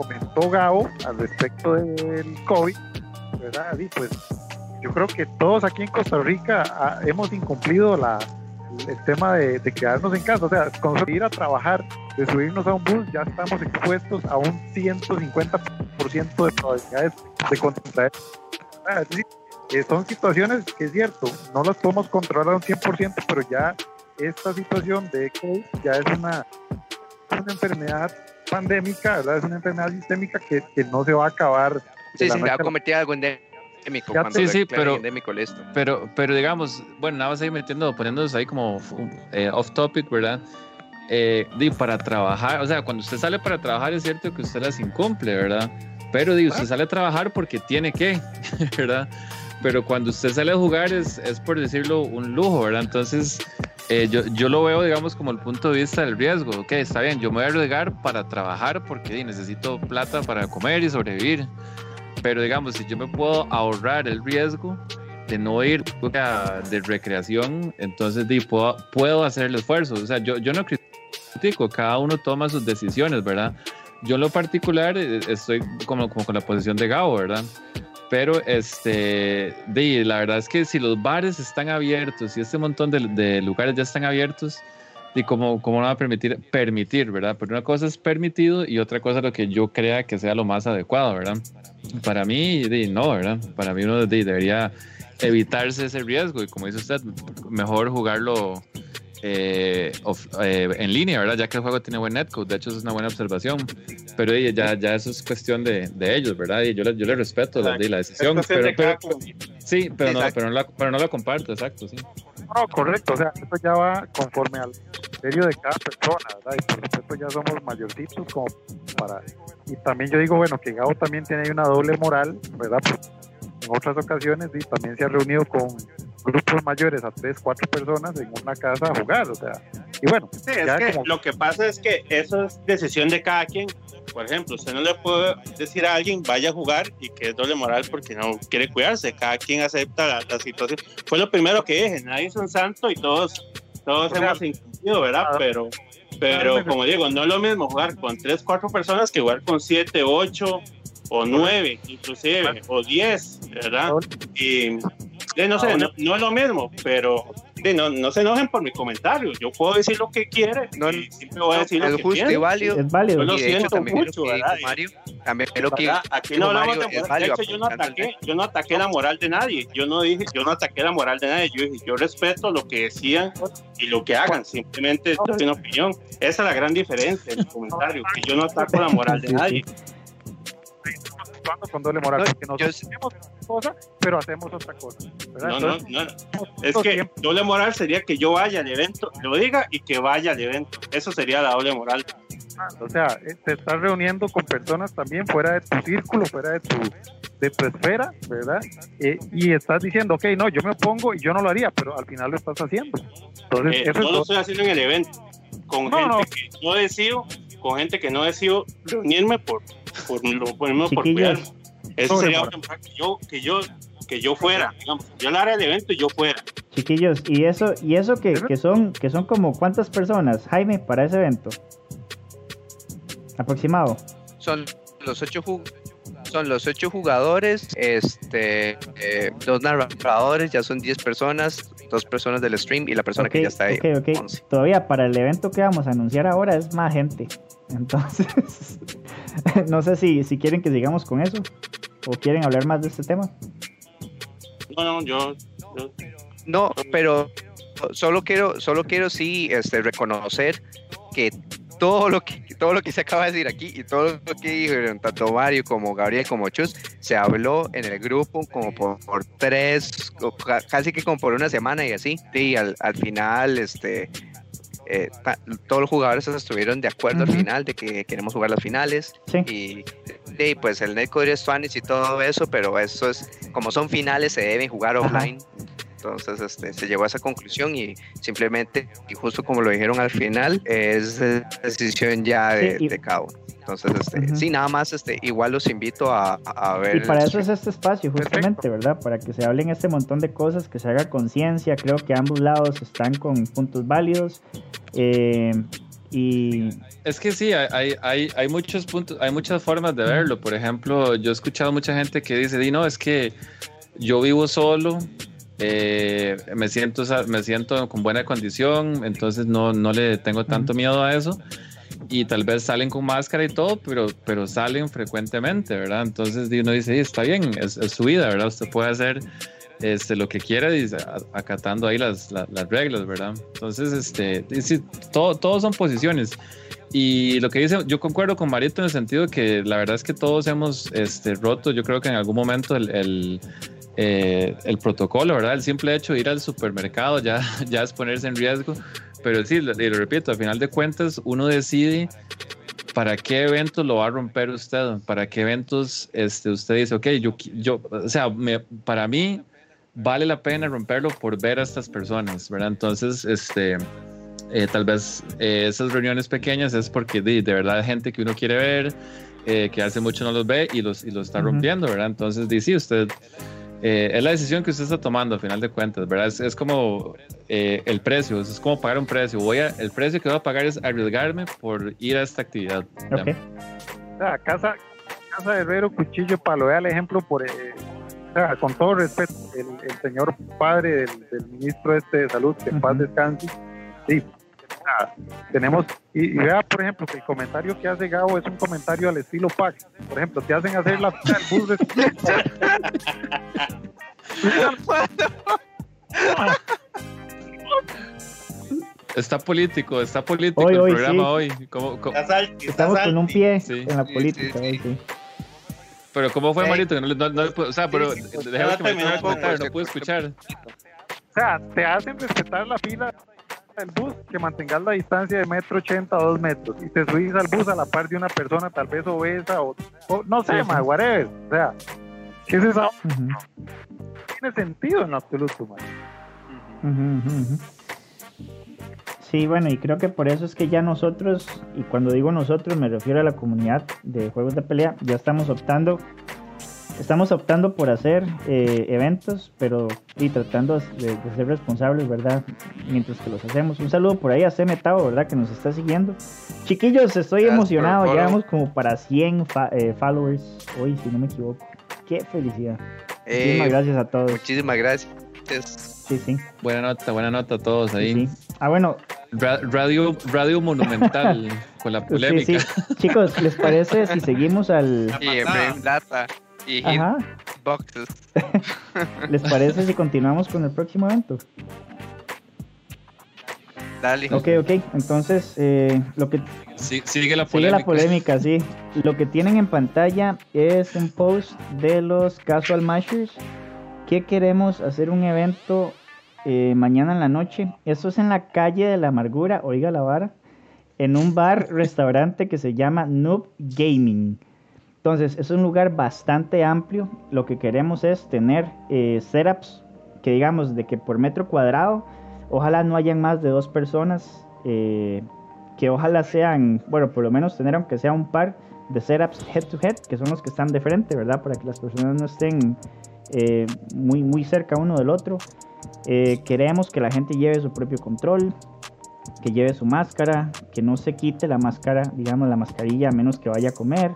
comentó Gao al respecto del COVID, ¿verdad? Y pues yo creo que todos aquí en Costa Rica ah, hemos incumplido la, el tema de, quedarnos en casa, o sea, con ir a trabajar, de subirnos a un bus, ya estamos expuestos a un 150% de probabilidades de contraer. Es decir, son situaciones que es cierto, no las podemos controlar a un 100%, pero ya esta situación de COVID ya es una, una enfermedad pandémica, ¿verdad? Es una enfermedad sistémica que, que no se va a acabar. Sí, sí, va a convertir algo en sí, sí, pero, pero, pero digamos, bueno, nada más ahí metiendo, poniéndonos ahí como eh, off topic, ¿verdad? Eh, para trabajar, o sea, cuando usted sale para trabajar es cierto que usted las incumple, ¿verdad? Pero digo, usted sale a trabajar porque tiene que, ¿verdad? Pero cuando usted sale a jugar es, es por decirlo un lujo, ¿verdad? Entonces, eh, yo, yo lo veo, digamos, como el punto de vista del riesgo. Ok, está bien, yo me voy a arriesgar para trabajar porque necesito plata para comer y sobrevivir. Pero digamos, si yo me puedo ahorrar el riesgo de no ir de recreación, entonces puedo, puedo hacer el esfuerzo. O sea, yo, yo no critico, cada uno toma sus decisiones, ¿verdad? Yo en lo particular eh, estoy como, como con la posición de Gabo, ¿verdad? Pero este, de, la verdad es que si los bares están abiertos y este montón de, de lugares ya están abiertos, y cómo, cómo no va a permitir, permitir, ¿verdad? Pero una cosa es permitido y otra cosa lo que yo crea que sea lo más adecuado, ¿verdad? Para mí, no, ¿verdad? Para mí uno debería evitarse ese riesgo y como dice usted, mejor jugarlo eh, eh, en línea, ¿verdad? Ya que el juego tiene buen netcode, de hecho es una buena observación, pero ya, ya eso es cuestión de, de ellos, ¿verdad? Y yo, yo le respeto la, la decisión, pero, sí, pero no, pero, no la, pero no la comparto, exacto, sí. No, correcto, o sea, esto ya va conforme al criterio de cada persona, ¿verdad? Y por supuesto ya somos mayorcitos como para... Y también yo digo, bueno, que Gabo también tiene ahí una doble moral, ¿verdad? Pues, en otras ocasiones y también se ha reunido con grupos mayores a tres, cuatro personas en una casa a jugar, o sea, y bueno. Sí, es que lo que pasa es que eso es decisión de cada quien. Por ejemplo, usted no le puede decir a alguien vaya a jugar y que es doble moral porque no quiere cuidarse. Cada quien acepta la, situación. Fue lo primero que dije, nadie es un santo y todos, todos hemos incumplido, ¿verdad? Pero, pero como digo, no es lo mismo jugar con tres, cuatro personas que jugar con siete, ocho o nueve, inclusive, o diez, ¿verdad? Y no sé, no, es lo mismo, pero no, no se enojen por mi comentario. Yo puedo decir lo que quiera. No, siempre voy a decir lo que justo y válido. Es válido. Yo lo siento mucho, ¿verdad? Mario, también lo que Aquí no hablamos de moral. De hecho, yo no ataqué, yo no ataqué la moral de nadie. Yo no dije, yo no ataqué la moral de nadie. Yo dije, yo respeto lo que decían y lo que hagan. Simplemente doy una opinión. Esa es la gran diferencia en el comentario. Que yo no ataco la moral de nadie con doble moral, porque nosotros hacemos una cosa, pero hacemos otra cosa. No, no, no, Es que doble moral sería que yo vaya al evento, lo diga y que vaya al evento. Eso sería la doble moral. O sea, eh, te estás reuniendo con personas también fuera de tu círculo, fuera de tu, de tu esfera, ¿verdad? Eh, y estás diciendo, ok, no, yo me opongo y yo no lo haría, pero al final lo estás haciendo. Entonces, eh, eso no lo estoy haciendo en el evento, con gente que no decido, con gente que no decido reunirme por por, lo ponemos por cuidar. Eso sería que yo, que yo, que yo fuera, digamos, yo la área del evento y yo fuera. Chiquillos, y eso, y eso que, que son, que son como cuántas personas, Jaime, para ese evento? Aproximado. Son los ocho son los ocho jugadores, este, eh, dos narradores, ya son diez personas, dos personas del stream y la persona que ya está ahí. Okay, okay. Todavía para el evento que vamos a anunciar ahora es más gente. Entonces, no sé si, si quieren que sigamos con eso o quieren hablar más de este tema. No, no, yo, No, pero solo quiero, solo quiero sí este, reconocer que todo lo que todo lo que se acaba de decir aquí y todo lo que dijeron tanto Mario como Gabriel como Chus se habló en el grupo como por, tres casi que como por una semana y así. Y al, al final este eh, todos los jugadores estuvieron de acuerdo al final de que queremos jugar las finales y, pues el netcode es Spanish y todo eso, pero eso es como son finales se deben jugar offline. Entonces este, se llegó a esa conclusión y simplemente, y justo como lo dijeron al final, es decisión ya de, de cabo. Entonces, este, sí, nada más, este, igual los invito a, a ver. Y para eso es este espacio, justamente, ¿verdad? Para que se hablen este montón de cosas, que se haga conciencia. Creo que ambos lados están con puntos válidos. Eh, y es que sí, hay, hay, hay muchos puntos, hay muchas formas de verlo. Por ejemplo, yo he escuchado mucha gente que dice, Di, no, es que yo vivo solo, eh, me, siento, me siento con buena condición, entonces no, no le tengo tanto miedo a eso y tal vez salen con máscara y todo, pero, pero salen frecuentemente, ¿verdad? Entonces uno dice, está bien, es, su vida, ¿verdad? Usted puede hacer este, lo que quiera y acatando ahí las, las, reglas, ¿verdad? Entonces, este, sí, todo, todos son posiciones. Y lo que dice, yo concuerdo con Marito en el sentido que la verdad es que todos hemos este, roto, yo creo que en algún momento el, el, eh, el protocolo, ¿verdad? El simple hecho de ir al supermercado ya, ya es ponerse en riesgo pero sí, y lo repito, al final de cuentas uno decide para qué eventos lo va a romper usted, para qué eventos este, usted dice, ok, yo, yo o sea, para mí vale la pena romperlo por ver a estas personas, ¿verdad? Entonces, este, eh, tal vez eh, esas reuniones pequeñas es porque de, de, verdad hay gente que uno quiere ver, eh, que hace mucho no los ve y los, y los está rompiendo, ¿verdad? Entonces, dice, usted eh, es la decisión que usted está tomando, al final de cuentas, ¿verdad? Es, como eh, el precio, es como pagar un precio. Voy a, el precio que voy a pagar es arriesgarme por ir a esta actividad. Okay. O sea, casa, casa de herrero, cuchillo, palo. Vea el ejemplo por, eh, o sea, con todo respeto, el, señor padre del, ministro este de salud, que en paz descanse, sí, tenemos, y, vea, por ejemplo, que el comentario que hace Gabo es un comentario al estilo Pac. Por ejemplo, te hacen hacer la fila del bus de... Está político, está político el programa hoy. Estamos con un pie en la política hoy, Pero ¿cómo fue, Marito? No, no, o sea, pero déjame que me comentar, no pude escuchar. O sea, te hacen respetar la fila el bus que mantengas la distancia de metro ochenta a dos metros y te subís al bus a la par de una persona tal vez obesa o, no sé, más, whatever. O sea, ¿qué es eso? No tiene sentido en absoluto, man. Sí, bueno, y creo que por eso es que ya nosotros, y cuando digo nosotros me refiero a la comunidad de juegos de pelea, ya estamos optando estamos optando por hacer eh, eventos, pero y tratando de, ser responsables, ¿verdad? Mientras que los hacemos. Un saludo por ahí a Metao, ¿verdad? Que nos está siguiendo. Chiquillos, estoy emocionado. Llegamos como para 100 eh, followers hoy, si no me equivoco. Qué felicidad. muchísimas eh, gracias a todos. Muchísimas gracias. Sí, sí. Buena nota, buena nota a todos ahí. Ah, bueno. radio, radio monumental con la polémica. Chicos, ¿les parece si seguimos al. Y Data y Boxes. ¿Les parece si continuamos con el próximo evento? Dale. Ok, ok. Entonces, eh, lo que. sigue la polémica. Sigue la polémica, sí. Lo que tienen en pantalla es un post de los Casual Mashers que queremos hacer un evento eh, mañana en la noche. Esto es en la calle de la amargura, oiga la vara, en un bar, restaurante que se llama Noob Gaming. Entonces, es un lugar bastante amplio. Lo que queremos es tener eh, setups que digamos de que por metro cuadrado, ojalá no hayan más de dos personas, eh, que ojalá sean, bueno, por lo menos tener aunque sea un par de setups head to head, que son los que están de frente, ¿verdad? Para que las personas no estén eh, muy, muy cerca uno del otro. queremos que la gente lleve su propio control, que lleve su máscara, que no se quite la máscara, digamos la mascarilla a menos que vaya a comer.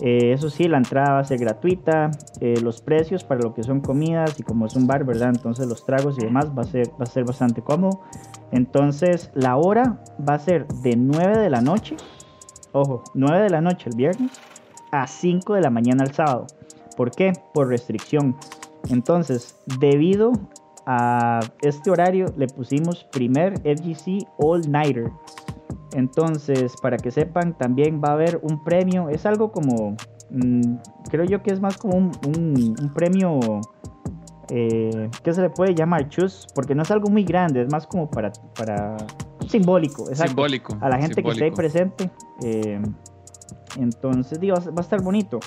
Eh, eso sí, la entrada va a ser gratuita, eh, los precios para lo que son comidas y como es un bar, ¿verdad? Entonces los tragos y demás va a ser, va a ser bastante cómodo. Entonces la hora va a ser de 9 de la noche, ojo, 9 de la noche el viernes a 5 de la mañana el sábado. ¿Por qué? Por restricción. Entonces, debido a este horario le pusimos primer FGC All Nighter. Entonces, para que sepan, también va a haber un premio. Es algo como, mm, creo yo que es más como un, premio eh, que se le puede llamar chus, porque no es algo muy grande, es más como para, para simbólico, simbólico a la gente que esté ahí presente. Eh, entonces, digo, va a estar bonito.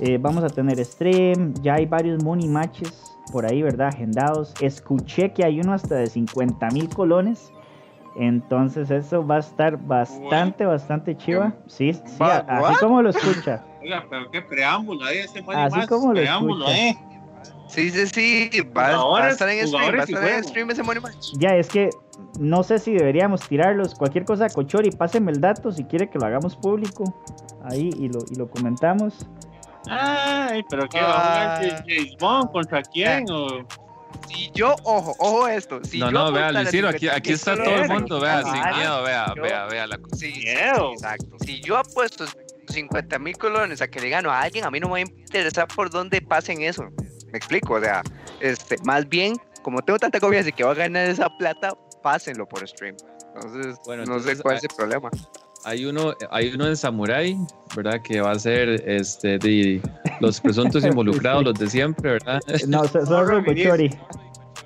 Eh, vamos a tener stream, ya hay varios money matches por ahí, ¿verdad? Agendados. Escuché que hay uno hasta de 50 mil colones. Entonces eso va a estar bastante, bastante chiva. Sí, sí, así como lo escucha. Oiga, pero qué preámbulo ahí ese Así como lo preámbulo, escucha. eh. Sí, sí, sí, va, a estar en stream, va a estar en stream ese Money Match. Ya, es que no sé si deberíamos tirarlos. Cualquier cosa, Cochori, pásenme el dato si quiere que lo hagamos público. Ahí y lo, y lo comentamos. Ay, pero ¿qué va a jugar James Bond contra quién? O... Si yo, ojo, ojo esto. Si no, yo no, vea, Luciro, aquí, aquí está todo el mundo, vea, sin miedo, vea, vea, vea la cosa. Sí, exacto. Si yo apuesto 50 mil colones a que le gano a alguien, a mí no me va a interesar por dónde pasen eso. Me explico, o sea, este, más bien, como tengo tanta confianza de que va a ganar esa plata, pásenlo por stream. Entonces, bueno, no sé cuál es el problema. Hay uno, hay uno en Samurai, ¿verdad? Que va a ser este de los presuntos involucrados, los de siempre, ¿verdad? No, Zorro y Cochori.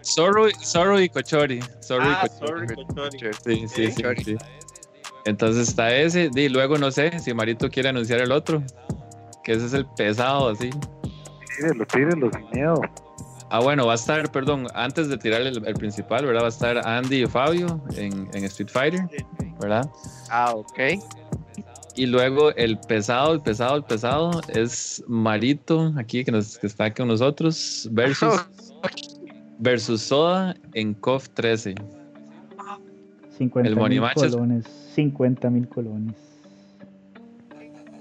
Zorro, y Cochori. Zorro y ah, Cochori. Sí, sí, sí, sí, Entonces está ese, y luego no sé si Marito quiere anunciar el otro, que ese es el pesado, así. Tírenlo, tírenlo sin miedo. Ah, bueno, va a estar, perdón, antes de tirar el, principal, ¿verdad? Va a estar Andy y Fabio en, en Street Fighter. ¿verdad? Ah, ok. Y luego el pesado, el pesado, el pesado es Marito, aquí que, nos, que está con nosotros, versus, versus Soda en COF 13. 50 mil colones. 50 mil colones.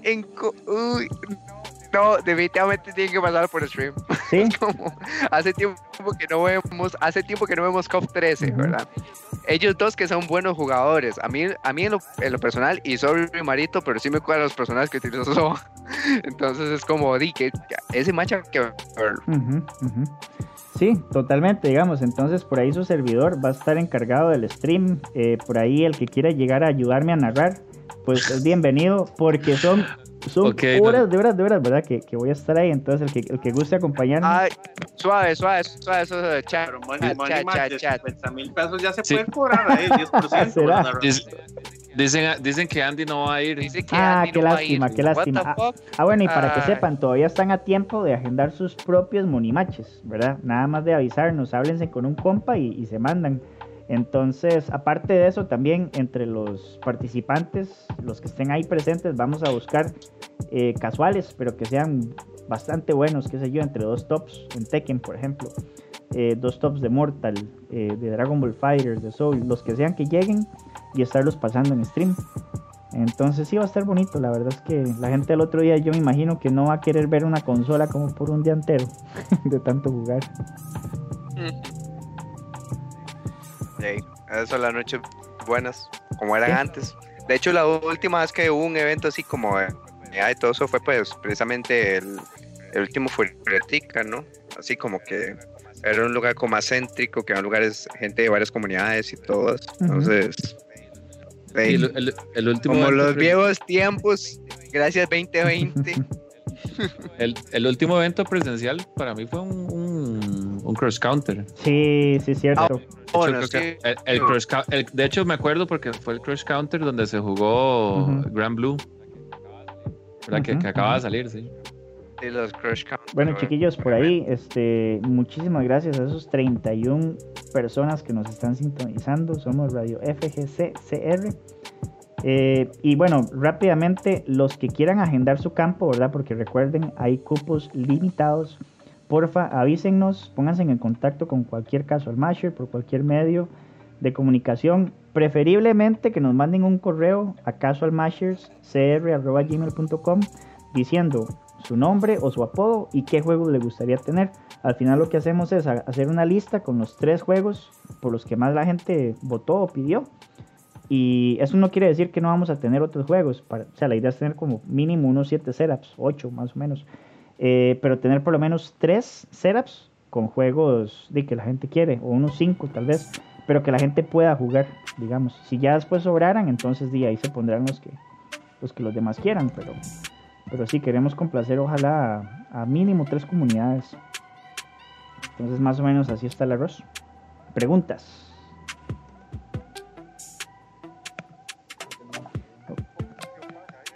En Uy, no, definitivamente tiene que pasar por stream. Sí. hace tiempo que no vemos, hace tiempo que no vemos COF 13, ¿verdad? ellos dos que son buenos jugadores. A mí, a mí en, lo, personal, y soy Marito, pero sí me cuadran los personajes que utilizó Entonces es como, di que ese match que Sí, totalmente, digamos. Entonces por ahí su servidor va a estar encargado del stream. Eh, por ahí el que quiera llegar a ayudarme a narrar, pues es bienvenido porque son son horas de horas de horas, ¿verdad? Que, que, voy a estar ahí. Entonces, el que, el que guste acompañarme. Ay, suave, suave, suave, suave, chat. Pero money, money chat, chat, 50 mil pesos ya se sí. pueden cobrar ahí, 10%. ¿Será? Dicen, dicen que Andy no va a ir. Dice que ah, Andy qué no lástima, va a ir. qué lástima. Ah, ah, bueno, y para que sepan, todavía están a tiempo de agendar sus propios monimaches, ¿verdad? Nada más de avisarnos, háblense con un compa y, y se mandan. Entonces, aparte de eso, también entre los participantes, los que estén ahí presentes, vamos a buscar eh, casuales, pero que sean bastante buenos, qué sé yo, entre dos tops en Tekken, por ejemplo, eh, dos tops de Mortal, eh, de Dragon Ball Fighters, de Soul, los que sean que lleguen y estarlos pasando en stream. Entonces sí va a estar bonito, la verdad es que la gente el otro día yo me imagino que no va a querer ver una consola como por un día entero de tanto jugar. Sí, esas son las noches buenas, como eran antes. De hecho, la última vez que hubo un evento así como de, todo eso fue pues precisamente el, el último Furetica, ¿no? Así como que era un lugar como más céntrico, que eran lugares, gente de varias comunidades y todas. Entonces, el, último como los viejos tiempos, gracias 2020. el, el, último evento presencial para mí fue un, un, cross counter. Sí, sí, cierto. de hecho, me acuerdo porque fue el cross counter donde se jugó Grand Blue. que, que acaba de salir, sí. Bueno, chiquillos, por ahí, este, muchísimas gracias a esos 31 personas que nos están sintonizando. Somos Radio FGC CR. Eh, y bueno, rápidamente, los que quieran agendar su campo, ¿verdad? Porque recuerden, hay cupos limitados. Porfa, avísennos, pónganse en contacto con cualquier caso al Masher por cualquier medio de comunicación. Preferiblemente que nos manden un correo a casualmashers.cr.gmail.com diciendo su nombre o su apodo y qué juegos le gustaría tener. Al final lo que hacemos es hacer una lista con los tres juegos por los que más la gente votó o pidió. Y eso no quiere decir que no vamos a tener otros juegos. Para, o sea, la idea es tener como mínimo unos 7 setups, 8 más o menos. Eh, pero tener por lo menos 3 setups con juegos de que la gente quiere, o unos 5 tal vez, pero que la gente pueda jugar, digamos. Si ya después sobraran, entonces de ahí se pondrán los que, los que los demás quieran, pero pero sí, queremos complacer ojalá a, mínimo tres comunidades. Entonces más o menos así está el arroz. Preguntas.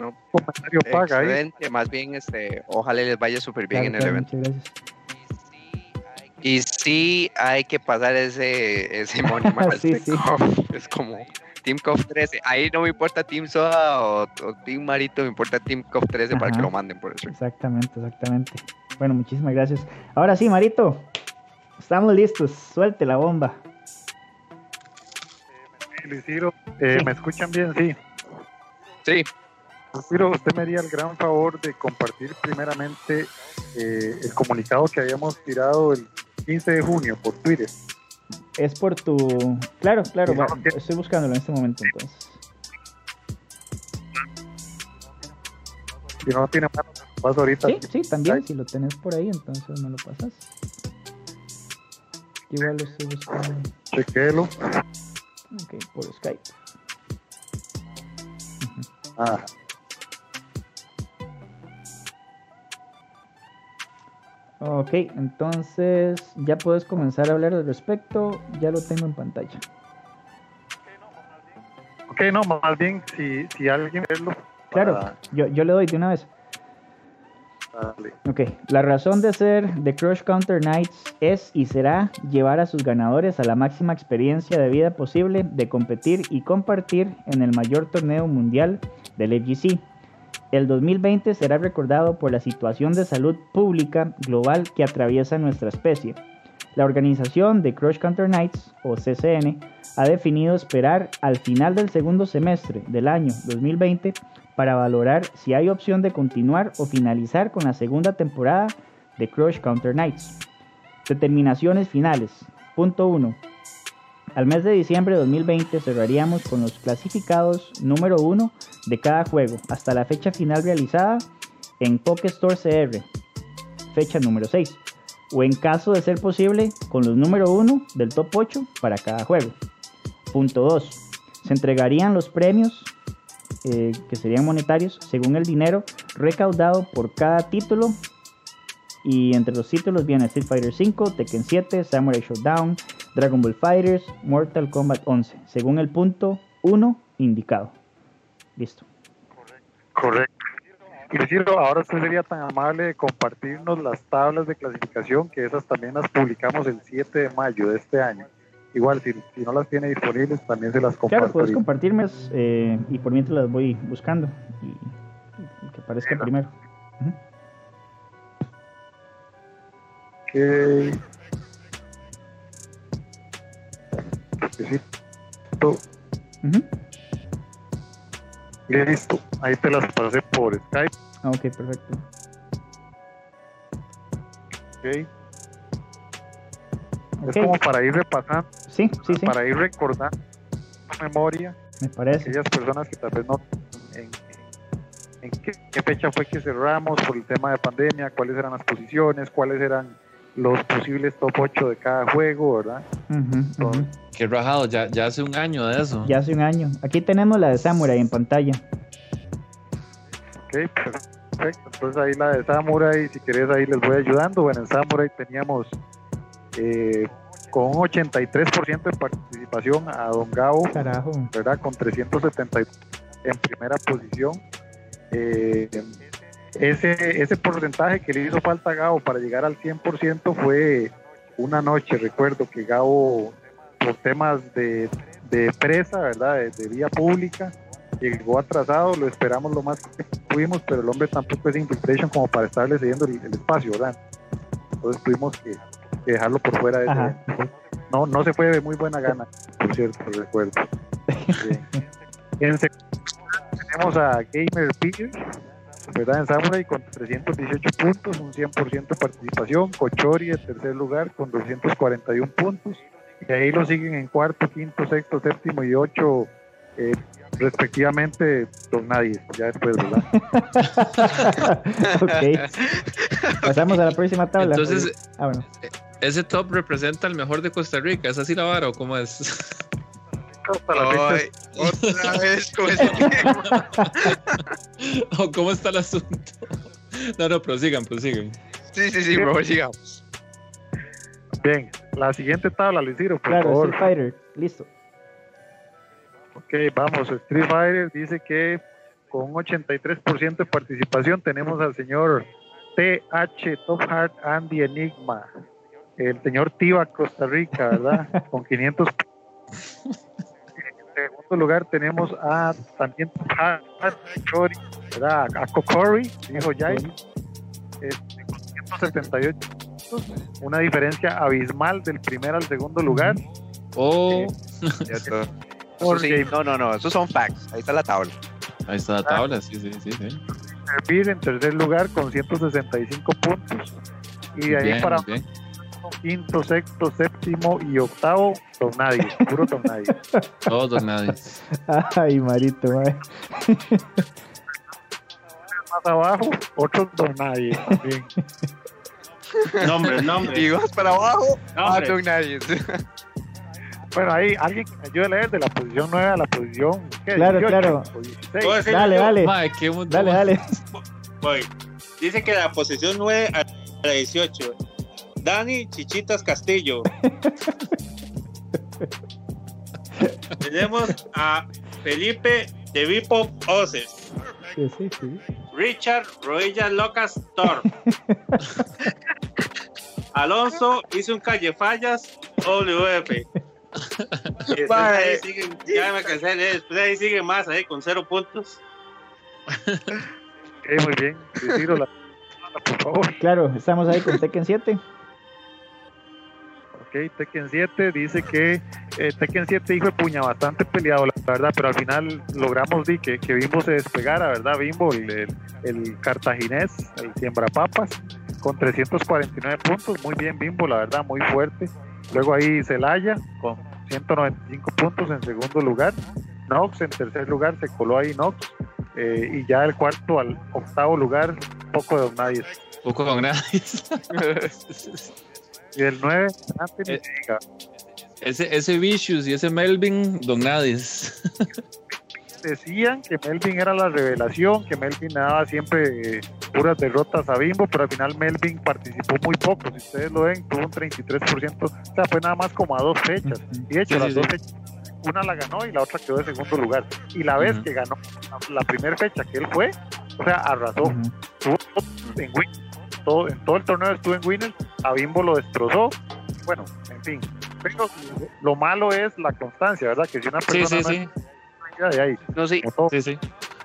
No, paga Excelente, más bien este, ojalá les vaya súper bien en el evento. Y sí hay que pasar ese, ese money sí, sí. Es como Team COF 13. Ahí no me importa Team Soda o, Team Marito, me importa Team COF 13 para que lo manden por eso. Exactamente, exactamente. Bueno, muchísimas gracias. Ahora sí, Marito, estamos listos. Suelte la bomba. Eh, eh ¿me escuchan bien? Sí. Sí. Luciro, usted me haría el gran favor de compartir primeramente eh, el comunicado que habíamos tirado el 15 de junio por Twitter es por tu. Claro, claro, estoy buscándolo en este momento entonces. Si no tiene más, ahorita. Sí, sí, también. Si lo tenés por ahí, entonces me lo pasas. Igual lo estoy buscando. Chequelo. Ok, por Skype. Ah. Ok, entonces ya puedes comenzar a hablar al respecto. Ya lo tengo en pantalla. Ok, no, más bien si, si alguien verlo. Claro, yo, yo le doy de una vez. Dale. Ok, la razón de ser de Crush Counter Nights es y será llevar a sus ganadores a la máxima experiencia de vida posible de competir y compartir en el mayor torneo mundial del FGC el 2020 será recordado por la situación de salud pública global que atraviesa nuestra especie. La organización de Crush Counter Nights, o CCN, ha definido esperar al final del segundo semestre del año 2020 para valorar si hay opción de continuar o finalizar con la segunda temporada de Crush Counter Nights. Determinaciones finales. Punto 1. Al mes de diciembre de 2020 cerraríamos con los clasificados número 1 de cada juego hasta la fecha final realizada en Pokestore CR, fecha número 6, o en caso de ser posible con los número 1 del top 8 para cada juego. Punto 2. Se entregarían los premios eh, que serían monetarios según el dinero recaudado por cada título y entre los títulos vienen Street Fighter V, Tekken 7, Samurai Showdown, Dragon Ball Fighters, Mortal Kombat 11, según el punto 1 indicado. Listo. Correcto. Y decirlo, ahora usted sería tan amable de compartirnos las tablas de clasificación, que esas también las publicamos el 7 de mayo de este año. Igual, si, no las tiene disponibles, también se las comparto. Claro, puedes compartirme eh, y por mientras las voy buscando y, que aparezca primero. Ok. Listo, ahí te las pasé por Skype. Ah, ok, perfecto. Ok. Es como para ir repasando. Sí, sí, sí. Para ir recordando memoria. Me parece. Aquellas personas que tal vez no. En, en qué, fecha fue que cerramos por el tema de pandemia, cuáles eran las posiciones, cuáles eran los posibles top 8 de cada juego, ¿verdad? Qué rajado, ya, ya hace un año de eso. Ya hace un año. Aquí tenemos la de Samurai en pantalla. Ok, perfecto. Entonces ahí la de Samurai, si querés ahí les voy ayudando. Bueno, en Samurai teníamos eh, con un 83% de participación a Don Gabo, Carajo. ¿verdad? Con 370 en primera posición. Eh, ese, ese porcentaje que le hizo falta a Gabo para llegar al 100% fue una noche, recuerdo que Gabo, por temas de, de presa, ¿verdad? De, vía pública, llegó atrasado, lo esperamos lo más que pudimos, pero el hombre tampoco es infiltration como para estarle cediendo el, espacio, ¿verdad? Entonces tuvimos que, dejarlo por fuera de ese No, no se fue de muy buena gana, por cierto, recuerdo. en tenemos a Gamer Peter, ¿verdad? En Samurai con 318 puntos, un 100% de participación. Cochori en tercer lugar con 241 puntos. Y ahí lo siguen en cuarto, quinto, sexto, séptimo y ocho, eh, respectivamente, Don Nadie. Ya después, ¿verdad? ok. Pasamos a la próxima tabla. Entonces, ah, bueno. ese top representa el mejor de Costa Rica. ¿Es así la vara o cómo es? Otra vez con ¿Cómo está el asunto? No, no, prosigan, prosigan. Sí, sí, sí, sigamos. Bien, la siguiente tabla, Luis por claro, favor. Street Fighter, listo. Ok, vamos, Street Fighter dice que con un 83% de participación tenemos al señor TH Top Heart Andy Enigma, el señor Tiva Costa Rica, ¿verdad? con 500 segundo lugar tenemos a también a, a, a Kokori, dijo Jai, este, con 178 puntos, una diferencia abismal del primer al segundo lugar. Oh, eh, no, no, no, esos son facts. Ahí está la tabla. Ahí está la tabla, sí, sí, sí. sí. en tercer lugar con 165 puntos. Y de ahí para quinto, sexto, séptimo y octavo, don nadie, puro don nadie. Todos don nadie. Ay, Marito, madre. Más abajo, otro don nadie también. Nombre, nombre. Y vas para abajo, a don nadie. Bueno, ahí alguien que me ayude a leer de la posición 9 a la posición. ¿qué? Claro, 18, claro. Dale, dale. Madre, qué dale, dale. Voy. Dice que la posición 9 a la 18 Dani Chichitas Castillo. Tenemos a Felipe de Vipo Oces. Richard Roilla Locas Torp. Alonso hizo un calle fallas WF. Ahí siguen, ya me cansé de después ahí siguen más ahí con cero puntos. muy bien. por favor. Claro, estamos ahí con Tekken 7. Tekken 7 dice que eh, Tekken 7 hijo de puña bastante peleado, la verdad, pero al final logramos di, que, que Bimbo se despegara, ¿verdad? Bimbo, el, el, cartaginés, el siembra papas, con 349 puntos, muy bien Bimbo, la verdad, muy fuerte. Luego ahí Celaya con 195 puntos en segundo lugar. Nox en tercer lugar, se coló ahí Nox. Eh, y ya el cuarto al octavo lugar, poco de nadie. Poco de nadie. Y el 9, eh, ese, ese Vicious y ese Melvin, Don Nadis. Decían que Melvin era la revelación, que Melvin daba siempre eh, puras derrotas a Bimbo, pero al final Melvin participó muy poco. Si ustedes lo ven, tuvo un 33%, o sea, fue nada más como a dos fechas. Y de hecho, las dos fechas, una la ganó y la otra quedó en segundo lugar. Y la vez que ganó la, primera fecha que él fue, o sea, arrasó. Tuvo en todo, en todo el torneo estuvo en Winners, a Bimbo lo destrozó. Bueno, en fin. Pero lo malo es la constancia, ¿verdad? Que si una persona sí, sí, sí. No, de ahí, no, sí. sí, sí.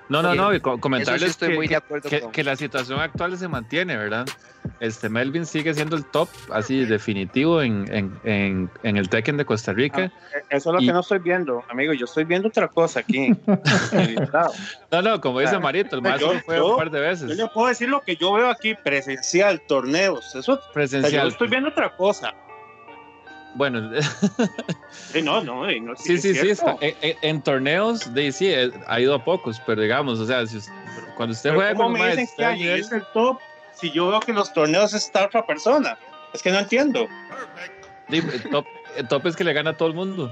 No, no, no, comentarles que, que, la situación actual se mantiene, ¿verdad? Este Melvin sigue siendo el top, así definitivo en, en, en, en el Tekken de Costa Rica. Ah, eh, eso es lo que no estoy viendo, amigo. Yo estoy viendo otra cosa aquí. no, no, como dice Marito, el máximo fue un par de veces. Yo le puedo decir lo que yo veo aquí, presencial, torneos. Eso, presencial. yo estoy viendo otra cosa. bueno. no, no, no sí, sí, sí. En, torneos, de, sí, eh, ha ido a pocos, pero digamos, o sea, cuando usted juega ¿cómo me dicen que es el top si yo veo que los torneos está otra persona? Es que no entiendo. El top, el top es que le gana a todo el mundo.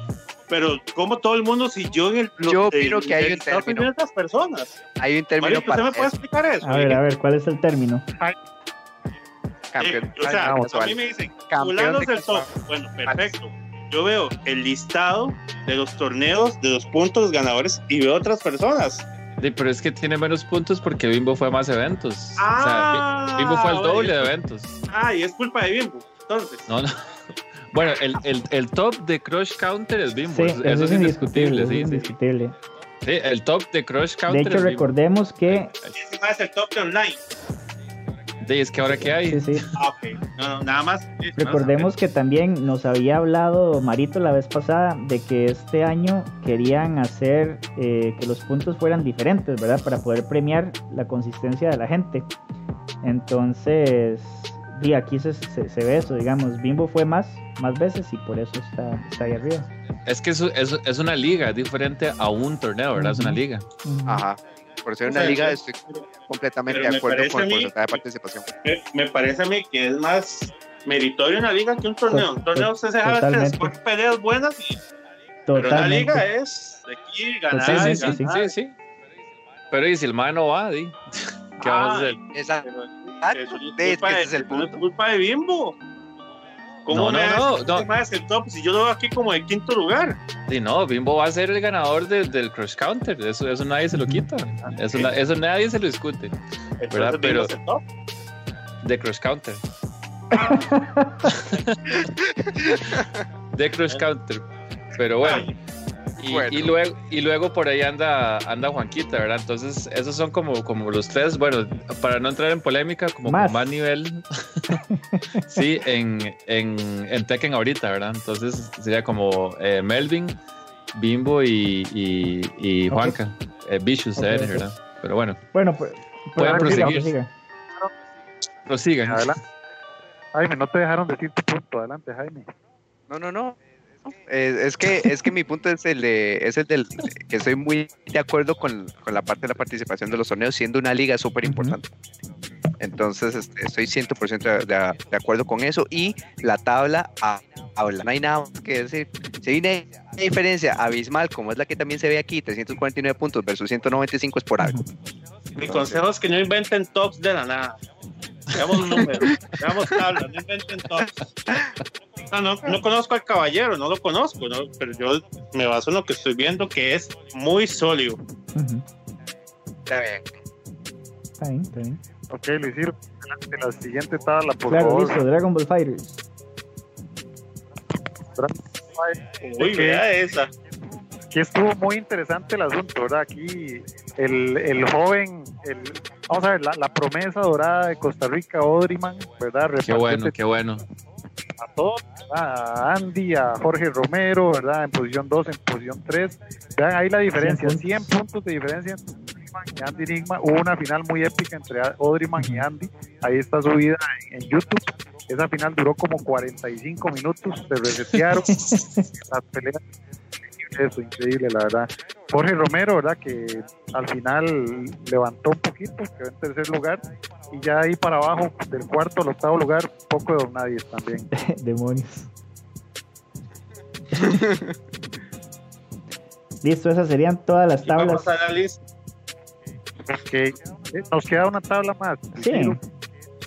Pero como todo el mundo si yo en el yo opino que hay un término. otras personas hay un término para ¿usted me puede explicar eso? a ver a ver cuál es el término campeón. Eh, o sea a mí me dicen fulanos del top bueno perfecto. Yo veo el listado de los torneos de los puntos ganadores y veo otras personas Sí, pero es que tiene menos puntos porque Bimbo fue a más eventos. Ah, o sea, Bimbo fue el doble de eventos. Ah, y es culpa de Bimbo, entonces. No, no. Bueno, el, el, el, top de Crush Counter es Bimbo. Sí, eso, es indiscutible. Sí, indiscutible. Sí. el top de Crush Counter. De hecho, recordemos que. es el top de online. Sí, es que ahora qué hay. Sí, sí. Ah. No, nada más. Recordemos que también nos había hablado Marito la vez pasada de que este año querían hacer eh, que los puntos fueran diferentes, ¿verdad? Para poder premiar la consistencia de la gente. Entonces, y aquí se, se, ve eso, digamos, Bimbo fue más, más veces y por eso está, está ahí arriba. Es que eso, es, es una liga diferente a un torneo, ¿verdad? Es una liga. Ajá. Por ser una liga estoy completamente de acuerdo con el porcentaje de participación. Me, parece a mí que es más meritorio una liga que un torneo. Un torneo se deja después peleas buenas y pero una liga es de aquí ganar. Sí, sí, sí, sí, sí, Pero y si el mano va, ¿sí? ¿qué vamos a hacer? Exacto. Eso es culpa, de, es el punto. es culpa de Bimbo. ¿Cómo no, no, no, no. el top si yo lo veo aquí como de quinto lugar? Sí, no, Bimbo va a ser el ganador del Crush Counter. Eso, eso nadie se lo quita. Eso, eso nadie se lo discute. ¿verdad? Pero. El top? De Crush Counter. de Crush Counter. Pero bueno. Y, luego, y luego por ahí anda, anda Juanquita, ¿verdad? Entonces, esos son como, como los tres, bueno, para no entrar en polémica, como más, más nivel, sí, en, en, en, Tekken ahorita, ¿verdad? Entonces sería como eh, Melvin, Bimbo y, y, Juanca, eh, Vicious, ¿verdad? Pero bueno. Bueno, pues, pueden proseguir. Prosigan. Adelante. Jaime, no te dejaron decir tu punto. Adelante, Jaime. No, no, no. Eh, es, que, es que mi punto es el, de, es el del que estoy muy de acuerdo con, con, la parte de la participación de los torneos, siendo una liga súper importante. Entonces este, estoy 100% de, de, acuerdo con eso y la tabla habla. No hay nada que decir. Si hay una diferencia abismal, como es la que también se ve aquí, 349 puntos versus 195 es por algo. Mi consejo es que no inventen tops de la nada. Veamos números, veamos tablas, no inventen. No, no, conozco al caballero, no lo conozco, pero yo me baso en lo que estoy viendo que es muy sólido. Está bien. Está bien, está bien. Ok, Luisir, en la siguiente tabla, por claro, favor. Listo, Dragon Ball Fighters. Uy, vea esa. Aquí estuvo muy interesante el asunto, ¿verdad? Aquí el, el joven, el, vamos a ver, la, la, promesa dorada de Costa Rica, Odriman, ¿verdad? Qué bueno, qué bueno a todos, a Andy, a Jorge Romero, ¿verdad? En posición 2, en posición 3. Vean ahí la diferencia, 100 puntos de diferencia entre Odriman y Andy Enigma. Hubo una final muy épica entre Odriman y Andy. Ahí está subida en, en YouTube. Esa final duró como 45 minutos, se resetearon. las peleas eso, increíble, la verdad. Jorge Romero, ¿verdad? Que al final levantó un poquito, quedó en tercer lugar. Y ya ahí para abajo, del cuarto al octavo lugar, poco de don nadie también. Demonios. Listo, esas serían todas las tablas. Okay. Nos queda una tabla más. Sí.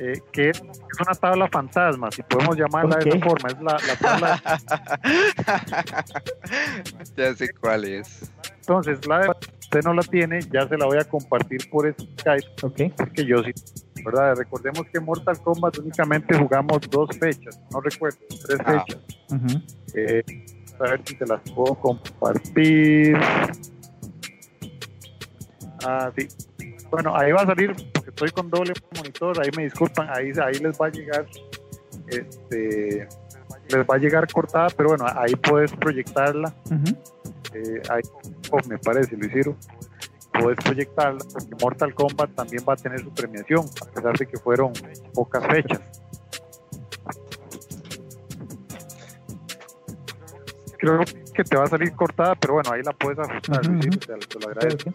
Eh, que es una tabla fantasma, si podemos llamarla de esa forma. Es la, la tabla. ya sé cuál es. Entonces, la de usted no la tiene, ya se la voy a compartir por Skype. Okay. Porque yo sí. ¿verdad? Recordemos que Mortal Kombat únicamente jugamos dos fechas, no recuerdo, tres ah. fechas. eh, a ver si se las puedo compartir. Ah, sí. Bueno, ahí va a salir, estoy con doble monitor, ahí me disculpan, ahí, ahí les va a llegar, este, les va a llegar cortada, pero bueno, ahí puedes proyectarla. eh, ahí, oh, me parece, lo hicieron. Puedes proyectarla, porque Mortal Kombat también va a tener su premiación, a pesar de que fueron pocas fechas. creo que te va a salir cortada, pero bueno, ahí la puedes ajustar, te, lo agradezco.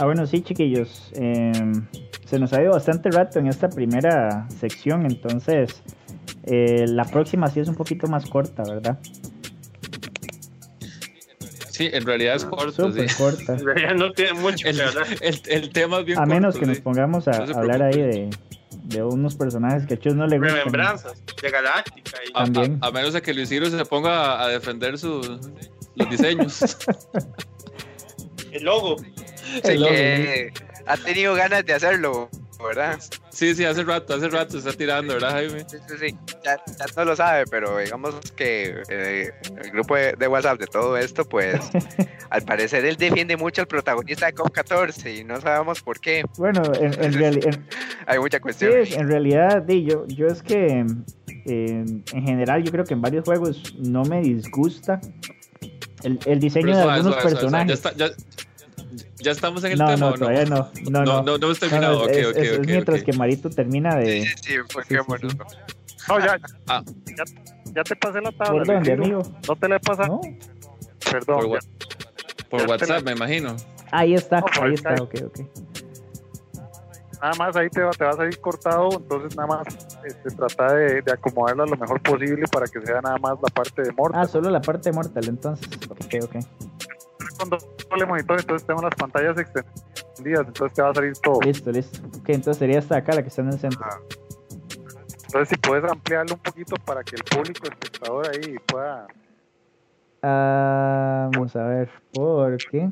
Ah, bueno, sí, chiquillos. Em, se nos ha ido bastante rato en esta primera sección, entonces eh, la próxima sí es un poquito más corta, ¿verdad? Sí, en realidad es corto. sí. corta. En realidad no tiene mucho el, el, el, tema es bien A menos que nos pongamos a hablar ahí de, de, unos personajes que a ellos no le gustan. Remembranzas de Galáctica. Y... A, También. A, menos de que Luis Ciro se ponga a defender sus los diseños. el logo. Que ha tenido ganas de hacerlo. ¿verdad? Sí, sí, hace rato, hace rato está tirando, ¿verdad, Jaime? Sí, sí, sí. Ya, no lo sabe, pero digamos que eh, el grupo de, WhatsApp de todo esto, pues al parecer él defiende mucho al protagonista de COP14 y no sabemos por qué. Bueno, en, realidad. Hay mucha cuestión. Sí, en realidad, yo, yo es que en general yo creo que en varios juegos no me disgusta el, el diseño de algunos personajes. ya, está, ya estamos en el no, tema. No, todavía no. No, no, no, no hemos terminado. es, okay, es, mientras que Marito termina de. Sí, sí, fue sí, bueno. No, ya, ah. ya, ya, te pasé la tabla. ¿Por dónde, amigo? No te la he pasado. Perdón. Por, por WhatsApp, me imagino. Ahí está, ahí está, ok, ok. Nada más ahí te, te vas a ir cortado, entonces nada más este, trata de, de, acomodarla lo mejor posible para que sea nada más la parte de Mortal. Ah, solo la parte de Mortal, entonces. Ok, ok con doble monitor, entonces tengo las pantallas extendidas, entonces te va a salir todo. Listo, listo. Ok, entonces sería esta acá la que está en el centro. Entonces, si puedes ampliarlo un poquito para que el público espectador ahí pueda. Ah, vamos a ver, ¿por qué?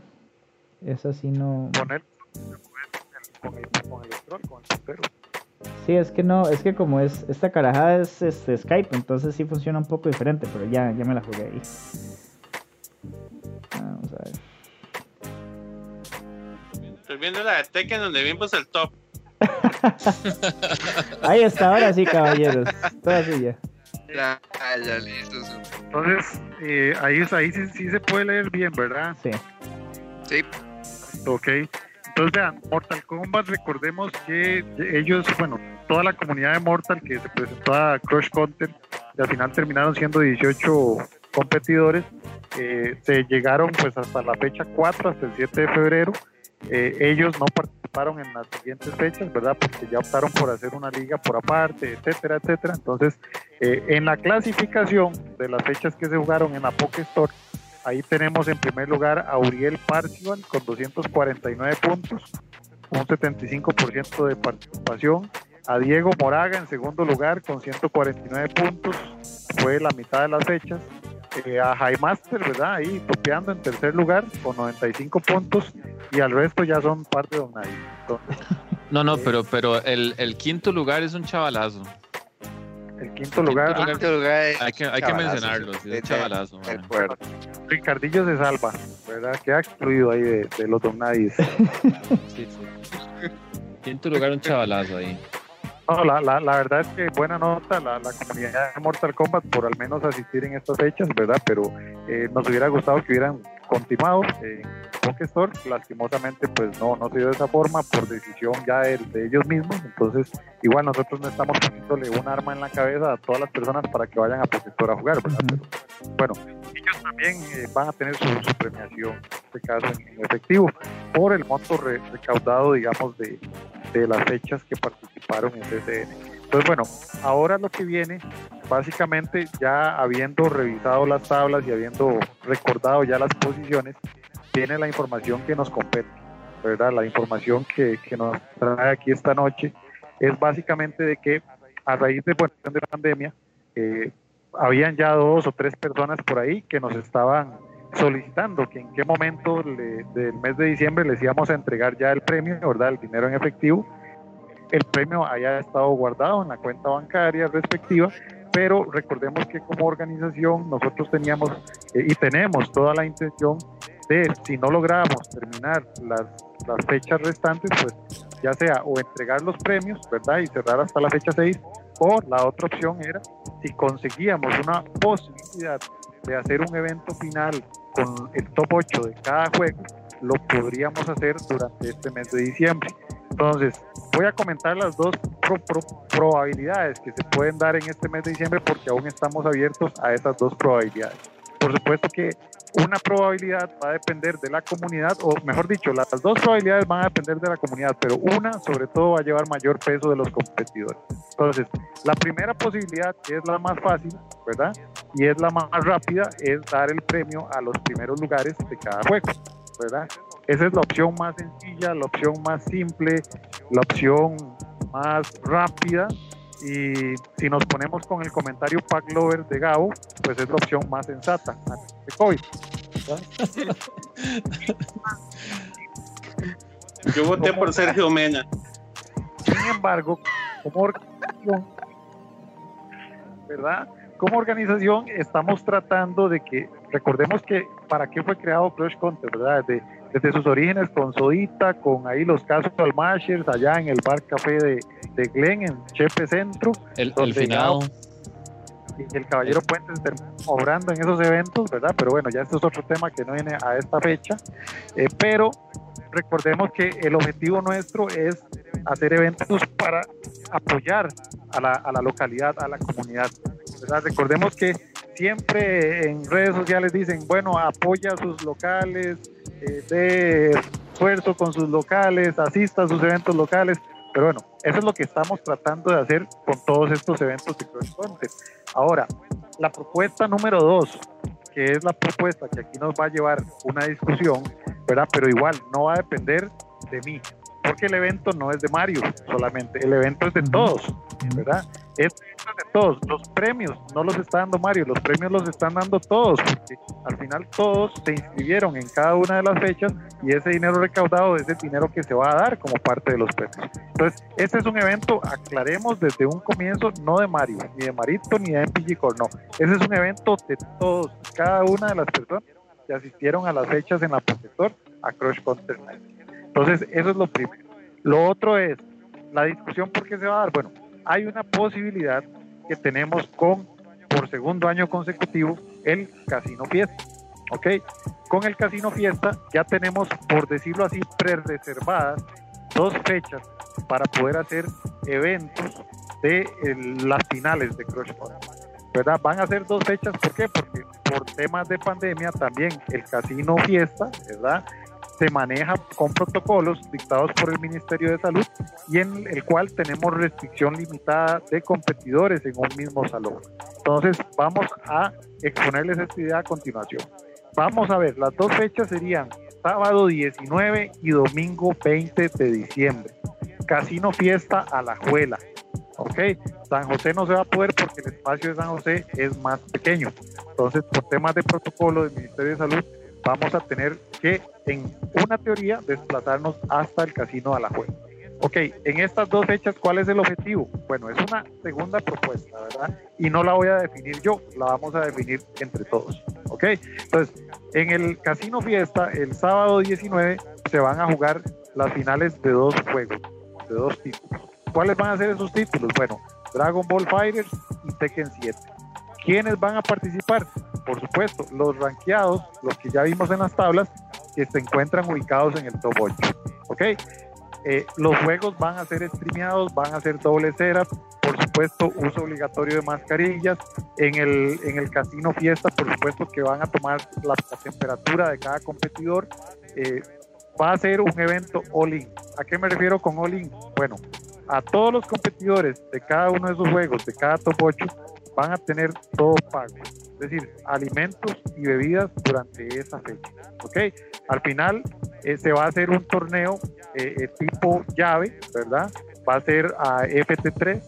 Eso sí no. Poner con el, con el scroll, con el Sí, es que no, es que como es esta carajada es este Skype, entonces sí funciona un poco diferente, pero ya, ya me la jugué ahí. Vamos a ver. Estoy viendo la de Tekken donde vimos el top. Ahí está, ahora sí, caballeros. Toda suya. Ya, ya, listo. Entonces, eh, ahí, ahí sí, sí, se puede leer bien, ¿verdad? Sí. Sí. Ok. Entonces, vean, Mortal Kombat, recordemos que ellos, bueno, toda la comunidad de Mortal que se presentó a Crush Content, y al final terminaron siendo 18 competidores, eh, se llegaron pues hasta la fecha 4, hasta el 7 de febrero. Eh, ellos no participaron en las siguientes fechas, ¿verdad? Porque ya optaron por hacer una liga por aparte, etcétera, etcétera. Entonces, eh, en la clasificación de las fechas que se jugaron en la Pokestore, ahí tenemos en primer lugar a Uriel Parcival con 249 puntos, un 75% de participación. A Diego Moraga en segundo lugar con 149 puntos, fue la mitad de las fechas. Eh, a High Master, ¿verdad? Ahí topeando en tercer lugar con 95 puntos y al resto ya son parte de nadie. no, no, pero, pero el, el, quinto lugar es un chavalazo. El quinto lugar, hay, que, hay que mencionarlo, es chavalazo. Ricardillo se salva, ¿verdad? Que ha excluido ahí de, de los Donadis. sí, sí. Quinto lugar, un chavalazo ahí. No, la, la, verdad es que buena nota la, la, comunidad de Mortal Kombat por al menos asistir en estas fechas, ¿verdad? Pero eh, nos hubiera gustado que hubieran continuado en Pokestore. Lastimosamente, pues no, no se dio de esa forma por decisión ya de, ellos mismos. Entonces, igual nosotros no estamos poniéndole un arma en la cabeza a todas las personas para que vayan a Pokestore a jugar, ¿verdad? bueno, ellos también eh, van a tener su, premiación, en este caso en, efectivo, por el monto recaudado, digamos, de, de las fechas que participaron en CCN. Entonces, bueno, ahora lo que viene, básicamente ya habiendo revisado las tablas y habiendo recordado ya las posiciones, tiene la información que nos compete, ¿verdad? La información que, que nos trae aquí esta noche es básicamente de que a raíz de la pandemia, eh, habían ya dos o tres personas por ahí que nos estaban solicitando que en qué momento del mes de diciembre les íbamos a entregar ya el premio, ¿verdad? El dinero en efectivo. El premio haya estado guardado en la cuenta bancaria respectiva, pero recordemos que como organización nosotros teníamos eh, y tenemos toda la intención de, si no logramos terminar las, las fechas restantes, pues ya sea o entregar los premios, ¿verdad? Y cerrar hasta la fecha 6, o la otra opción era, si conseguíamos una posibilidad de hacer un evento final con el top 8 de cada juego, lo podríamos hacer durante este mes de diciembre. Entonces, voy a comentar las dos probabilidades que se pueden dar en este mes de diciembre porque aún estamos abiertos a esas dos probabilidades. Por supuesto que una probabilidad va a depender de la comunidad, o mejor dicho, las dos probabilidades van a depender de la comunidad, pero una sobre todo va a llevar mayor peso de los competidores. Entonces, la primera posibilidad, que es la más fácil, ¿verdad? Y es la más rápida, es dar el premio a los primeros lugares de cada juego, ¿verdad? Esa es la opción más sencilla, la opción más simple, la opción más rápida y si nos ponemos con el comentario Pack Lover de Gabo, pues es la opción más sensata de COVID. Yo voté por Sergio Mena. Sin embargo, como organización, ¿verdad? Como organización estamos tratando de que, recordemos que para qué fue creado Crush Counter, ¿verdad? De, desde sus orígenes con Sodita, con ahí los casos Almashers, allá en el bar café de, de Glen, en Chepe Centro. El, el final. y el Caballero Puentes terminó obrando en esos eventos, ¿verdad? Pero bueno, ya esto es otro tema que no viene a esta fecha. Eh, pero recordemos que el objetivo nuestro es hacer eventos para apoyar a la, a la localidad, a la comunidad. ¿verdad? Recordemos que siempre en redes sociales dicen, bueno, apoya a sus locales, eh, de esfuerzo con sus locales, asista a sus eventos locales. Pero bueno, eso es lo que estamos tratando de hacer con todos estos eventos de Content. Ahora, la propuesta número dos, que es la propuesta que aquí nos va a llevar una discusión, ¿verdad? Pero igual no va a depender de mí, porque el evento no es de Mario solamente, el evento es de todos, ¿verdad? Es de todos. Los premios no los está dando Mario, los premios los están dando todos, porque al final todos se inscribieron en cada una de las fechas y ese dinero recaudado es el dinero que se va a dar como parte de los premios. Entonces, este es un evento, aclaremos desde un comienzo, no de Mario, ni de Marito, ni de MPG Core, no. Ese es un evento de todos, cada una de las personas que asistieron a las fechas en la protector a Crush Counter Night. Entonces, eso es lo primero. Lo otro es la discusión por qué se va a dar. Bueno, hay una posibilidad que tenemos con, por segundo año consecutivo, el Casino Fiesta. ¿Ok? Con el Casino Fiesta ya tenemos, por decirlo así, pre-reservadas dos fechas para poder hacer eventos de las finales de Crush ¿Verdad? Van a ser dos fechas, ¿por qué? Porque por temas de pandemia también el Casino Fiesta, ¿verdad? Se maneja con protocolos dictados por el Ministerio de Salud y en el cual tenemos restricción limitada de competidores en un mismo salón. Entonces vamos a exponerles esta idea a continuación. Vamos a ver, las dos fechas serían sábado 19 y domingo 20 de diciembre. Casino Fiesta a la Juela. ¿ok? San José no se va a poder porque el espacio de San José es más pequeño. Entonces, por temas de protocolo del Ministerio de Salud, vamos a tener que, en una teoría, desplazarnos hasta el casino de Alajuela. Ok, en estas dos fechas, ¿cuál es el objetivo? Bueno, es una segunda propuesta, ¿verdad? Y no la voy a definir yo, la vamos a definir entre todos. Ok, entonces, en el Casino Fiesta, el sábado 19, se van a jugar las finales de dos juegos, de dos títulos. ¿Cuáles van a ser esos títulos? Bueno, Dragon Ball Fighters y Tekken 7. ¿Quiénes van a participar? Por supuesto, los ranqueados, los que ya vimos en las tablas, que se encuentran ubicados en el top 8. ¿Ok? Eh, los juegos van a ser streameados, van a ser doble ceras, por supuesto, uso obligatorio de mascarillas. En el, en el casino fiesta, por supuesto, que van a tomar la, temperatura de cada competidor. Eh, va a ser un evento all-in. ¿A qué me refiero con all-in? Bueno, a todos los competidores de cada uno de esos juegos, de cada top 8, van a tener todo pago, es decir, alimentos y bebidas durante esa fecha. ¿Ok? Al final eh, se va a hacer un torneo eh, eh, tipo llave, ¿verdad? Va a ser a FT3,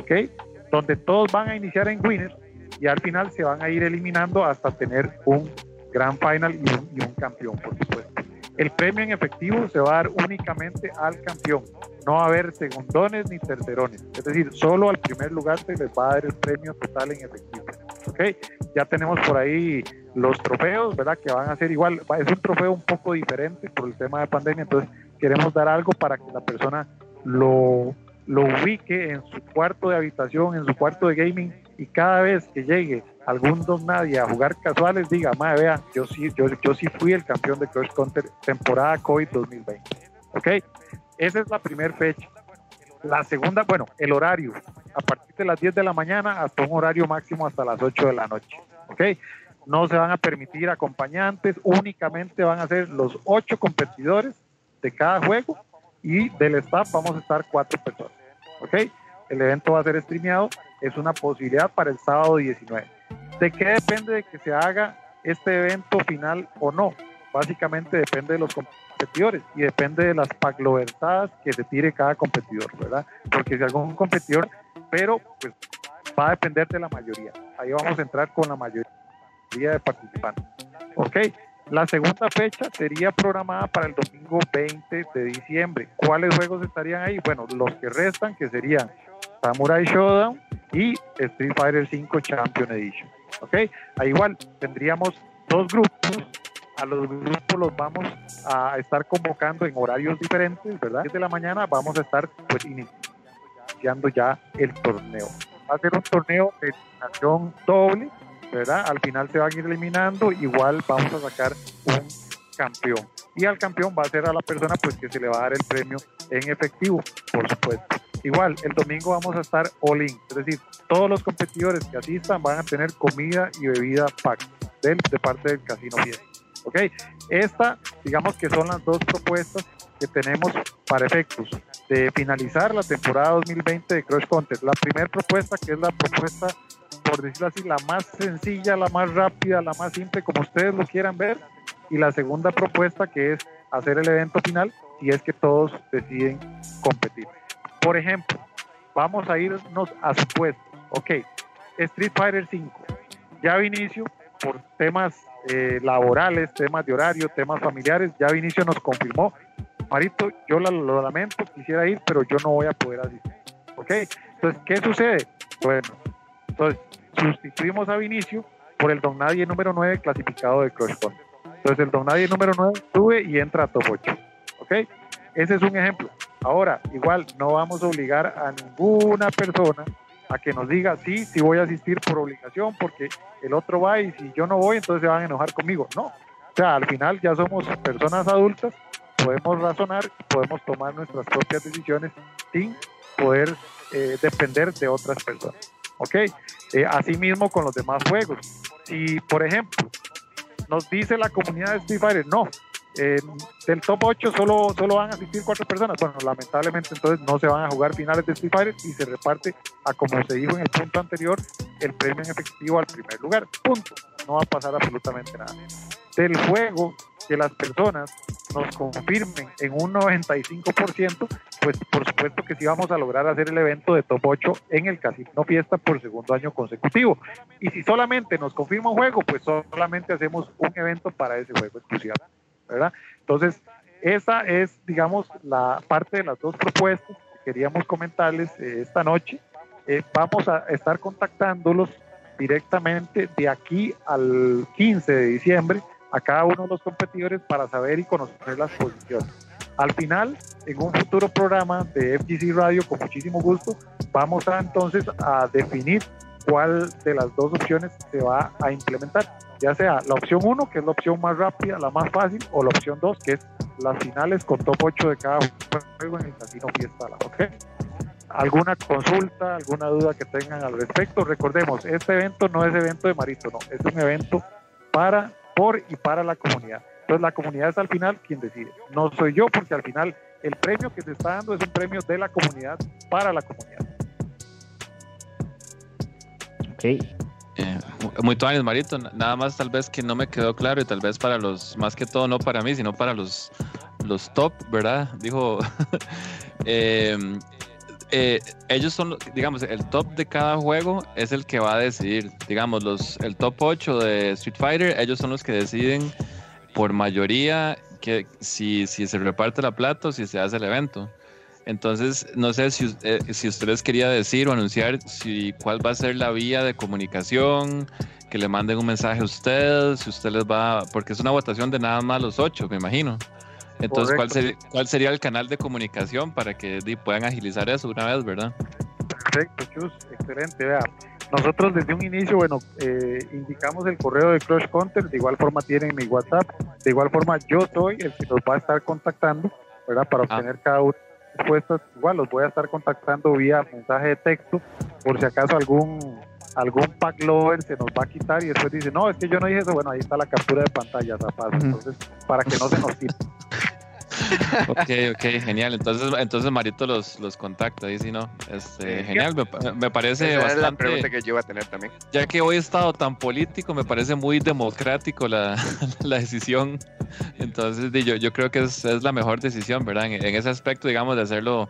¿ok? Donde todos van a iniciar en winner y al final se van a ir eliminando hasta tener un gran final y un, y un campeón, por supuesto. El premio en efectivo se va a dar únicamente al campeón. No va a haber segundones ni tercerones. Es decir, solo al primer lugar se les va a dar el premio total en efectivo. ¿Ok? Ya tenemos por ahí los trofeos, ¿verdad? Que van a ser igual. Es un trofeo un poco diferente por el tema de pandemia. Entonces, queremos dar algo para que la persona lo, lo ubique en su cuarto de habitación, en su cuarto de gaming y cada vez que llegue algún dos nadie a jugar casuales diga, madre, vean, yo sí, yo, sí fui el campeón de Crush Counter temporada COVID 2020. ¿Ok? Esa es la primera fecha. La segunda, bueno, el horario, a partir de las 10 de la mañana hasta un horario máximo hasta las 8 de la noche. ¿Ok? No se van a permitir acompañantes, únicamente van a ser los ocho competidores de cada juego y del staff vamos a estar cuatro personas. ¿Ok? El evento va a ser streameado, es una posibilidad para el sábado 19. ¿De qué depende de que se haga este evento final o no? Básicamente depende de los competidores y depende de las paglobertadas que se tire cada competidor, ¿verdad? Porque si algún competidor, pero pues va a depender de la mayoría. Ahí vamos a entrar con la mayoría de participantes. ¿Ok? La segunda fecha sería programada para el domingo 20 de diciembre. ¿Cuáles juegos estarían ahí? Bueno, los que restan, que serían Samurai Showdown y Street Fighter 5 Champion Edition. ¿Ok? Ahí igual tendríamos dos grupos. A los grupos los vamos a estar convocando en horarios diferentes, ¿verdad? Desde la mañana vamos a estar pues iniciando ya el torneo. Va a ser un torneo de eliminación doble, ¿verdad? Al final se van a ir eliminando, igual vamos a sacar un campeón. Y al campeón va a ser a la persona pues que se le va a dar el premio en efectivo, por supuesto. Igual, el domingo vamos a estar all in, es decir, todos los competidores que asistan van a tener comida y bebida pack de parte del Casino Fiesta. ¿Ok? Esta, digamos que son las dos propuestas que tenemos para efectos de finalizar la temporada 2020 de Crush Contest. La primera propuesta, que es la propuesta, por decirlo así, la más sencilla, la más rápida, la más simple, como ustedes lo quieran ver. Y la segunda propuesta, que es hacer el evento final, si es que todos deciden competir. Por ejemplo, vamos a irnos a supuesto. Ok, Street Fighter 5. Ya Vinicio, por temas eh, laborales, temas de horario, temas familiares, ya Vinicio nos confirmó. Marito, yo lo, lamento, quisiera ir, pero yo no voy a poder asistir. Ok, entonces, ¿qué sucede? Bueno, entonces sustituimos a Vinicio por el Don Nadie número 9 clasificado de Crush Entonces el Don Nadie número 9 sube y entra a top 8. ¿Ok? Ese es un ejemplo. Ahora, igual, no vamos a obligar a ninguna persona a que nos diga, sí, sí voy a asistir por obligación, porque el otro va y si yo no voy, entonces se van a enojar conmigo. No. O sea, al final ya somos personas adultas, podemos razonar, podemos tomar nuestras propias decisiones sin poder eh, depender de otras personas. ¿Ok? Eh, asimismo con los demás juegos. Si, por ejemplo, nos dice la comunidad de Street Fighter, no, del top 8 solo, solo van a asistir cuatro personas. Bueno, lamentablemente entonces no se van a jugar finales de Street Fighter y se reparte a como se dijo en el punto anterior, el premio en efectivo al primer lugar. Punto. No va a pasar absolutamente nada. Del juego que las personas nos confirmen en un 95%, pues por supuesto que sí vamos a lograr hacer el evento de top 8 en el Casino Fiesta por segundo año consecutivo. Y si solamente nos confirma un juego, pues solamente hacemos un evento para ese juego exclusivamente. ¿Verdad? Entonces, esa es, digamos, la parte de las dos propuestas que queríamos comentarles eh, esta noche. Eh, vamos a estar contactándolos directamente de aquí al 15 de diciembre a cada uno de los competidores para saber y conocer las posiciones. Al final, en un futuro programa de FGC Radio, con muchísimo gusto, vamos a entonces a definir cuál de las dos opciones se va a implementar ya sea la opción 1, que es la opción más rápida, la más fácil, o la opción 2, que es las finales con top 8 de cada juego en el Casino Fiesta. ¿ok? ¿Alguna consulta, alguna duda que tengan al respecto? Recordemos, este evento no es evento de Marito, no, es un evento para, por y para la comunidad. Entonces la comunidad es al final quien decide. No soy yo porque al final el premio que se está dando es un premio de la comunidad para la comunidad. Ok, eh, muy tuanes, Marito. Nada más tal vez que no me quedó claro y tal vez para los, más que todo no para mí, sino para los, los top, ¿verdad? Dijo, em, eh, ellos son, digamos, el top de cada juego es el que va a decidir. Digamos, los, el top 8 de Street Fighter, ellos son los que deciden por mayoría que si, si se reparte la plata o si se hace el evento. Entonces, no sé si, eh, si ustedes quería decir o anunciar si cuál va a ser la vía de comunicación, que le manden un mensaje a usted, si usted les va, porque es una votación de nada más los ocho, me imagino. Entonces, ¿cuál sería, ¿cuál sería el canal de comunicación para que puedan agilizar eso una vez, verdad? Perfecto, Chus, excelente. Vea, nosotros desde un inicio, bueno, eh, indicamos el correo de Crush Counter, de igual forma tienen mi WhatsApp, de igual forma yo soy el que los va a estar contactando, ¿verdad? Para ah. obtener cada uno respuestas, igual los voy a estar contactando vía mensaje de texto, por si acaso algún algún pack lover se nos va a quitar y después dice, no, es que yo no dije eso, bueno, ahí está la captura de pantalla, Zapaz, entonces, para que no se nos quite. Ok, ok, genial. Entonces, entonces Marito los, los contacta, ahí si no. Este, genial, me, parece Esa bastante. Es la pregunta que yo iba a tener también. Ya que hoy he estado tan político, me parece muy democrático la, la decisión. Entonces, yo, yo creo que es, es la mejor decisión, ¿verdad? En, ese aspecto, digamos, de hacerlo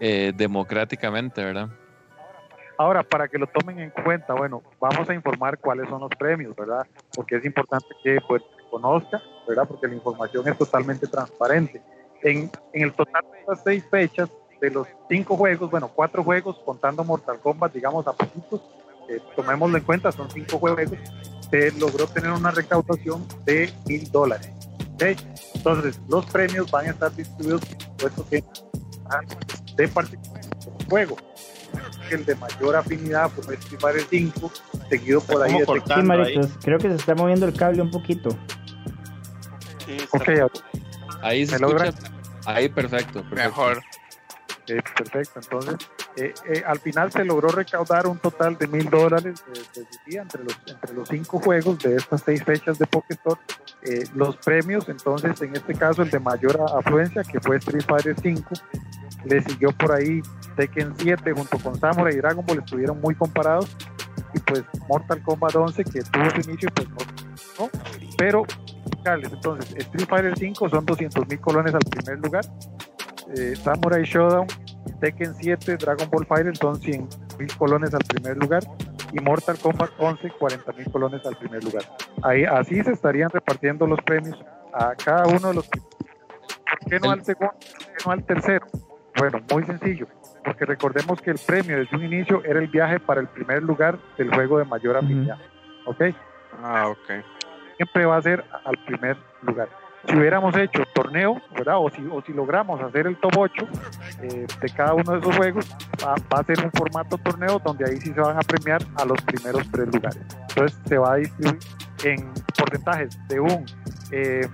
eh, democráticamente, ¿verdad? Ahora, para que lo tomen en cuenta, bueno, vamos a informar cuáles son los premios, ¿verdad? Porque es importante que pues, conozca, ¿verdad? Porque la información es totalmente transparente. En, en el total de estas seis fechas, de los cinco juegos, bueno, cuatro juegos, contando Mortal Kombat, digamos, a poquitos, eh, tomémoslo en cuenta, son cinco juegos, se logró tener una recaudación de mil dólares. ¿okay? Entonces, los premios van a estar distribuidos, por supuesto, que de particular juego el de mayor afinidad fue Street Fighter 5, seguido por ahí. De sí, Maritos, creo que se está moviendo el cable un poquito. Sí, ok, ahí se escucha. Ahí perfecto, Mejor. perfecto, entonces eh, eh, al final se logró recaudar un total de mil dólares entre los, entre los cinco juegos de estas seis fechas de Pokestore. Eh, los premios, entonces en este caso el de mayor afluencia, que fue Street Fighter 5, le siguió por ahí Tekken 7 junto con Samurai y Dragon Ball estuvieron muy comparados y pues Mortal Kombat 11 que tuvo su inicio pues no, pero entonces Street Fighter 5 son 200 mil colones al primer lugar eh, Samurai Showdown Tekken 7 Dragon Ball Fighter son 100 mil colones al primer lugar y Mortal Kombat 11 40 mil colones al primer lugar ahí así se estarían repartiendo los premios a cada uno de los ¿por qué no al segundo? ¿por qué no al tercero? Bueno, muy sencillo, porque recordemos que el premio desde un inicio era el viaje para el primer lugar del juego de mayor afinidad. ¿Ok? Ah, ok. Siempre va a ser al primer lugar. Si hubiéramos hecho torneo, ¿verdad? O si, o si logramos hacer el top 8 eh, de cada uno de esos juegos, va, a ser un formato torneo donde ahí sí se van a premiar a los primeros tres lugares. Entonces se va a distribuir en porcentajes de un eh,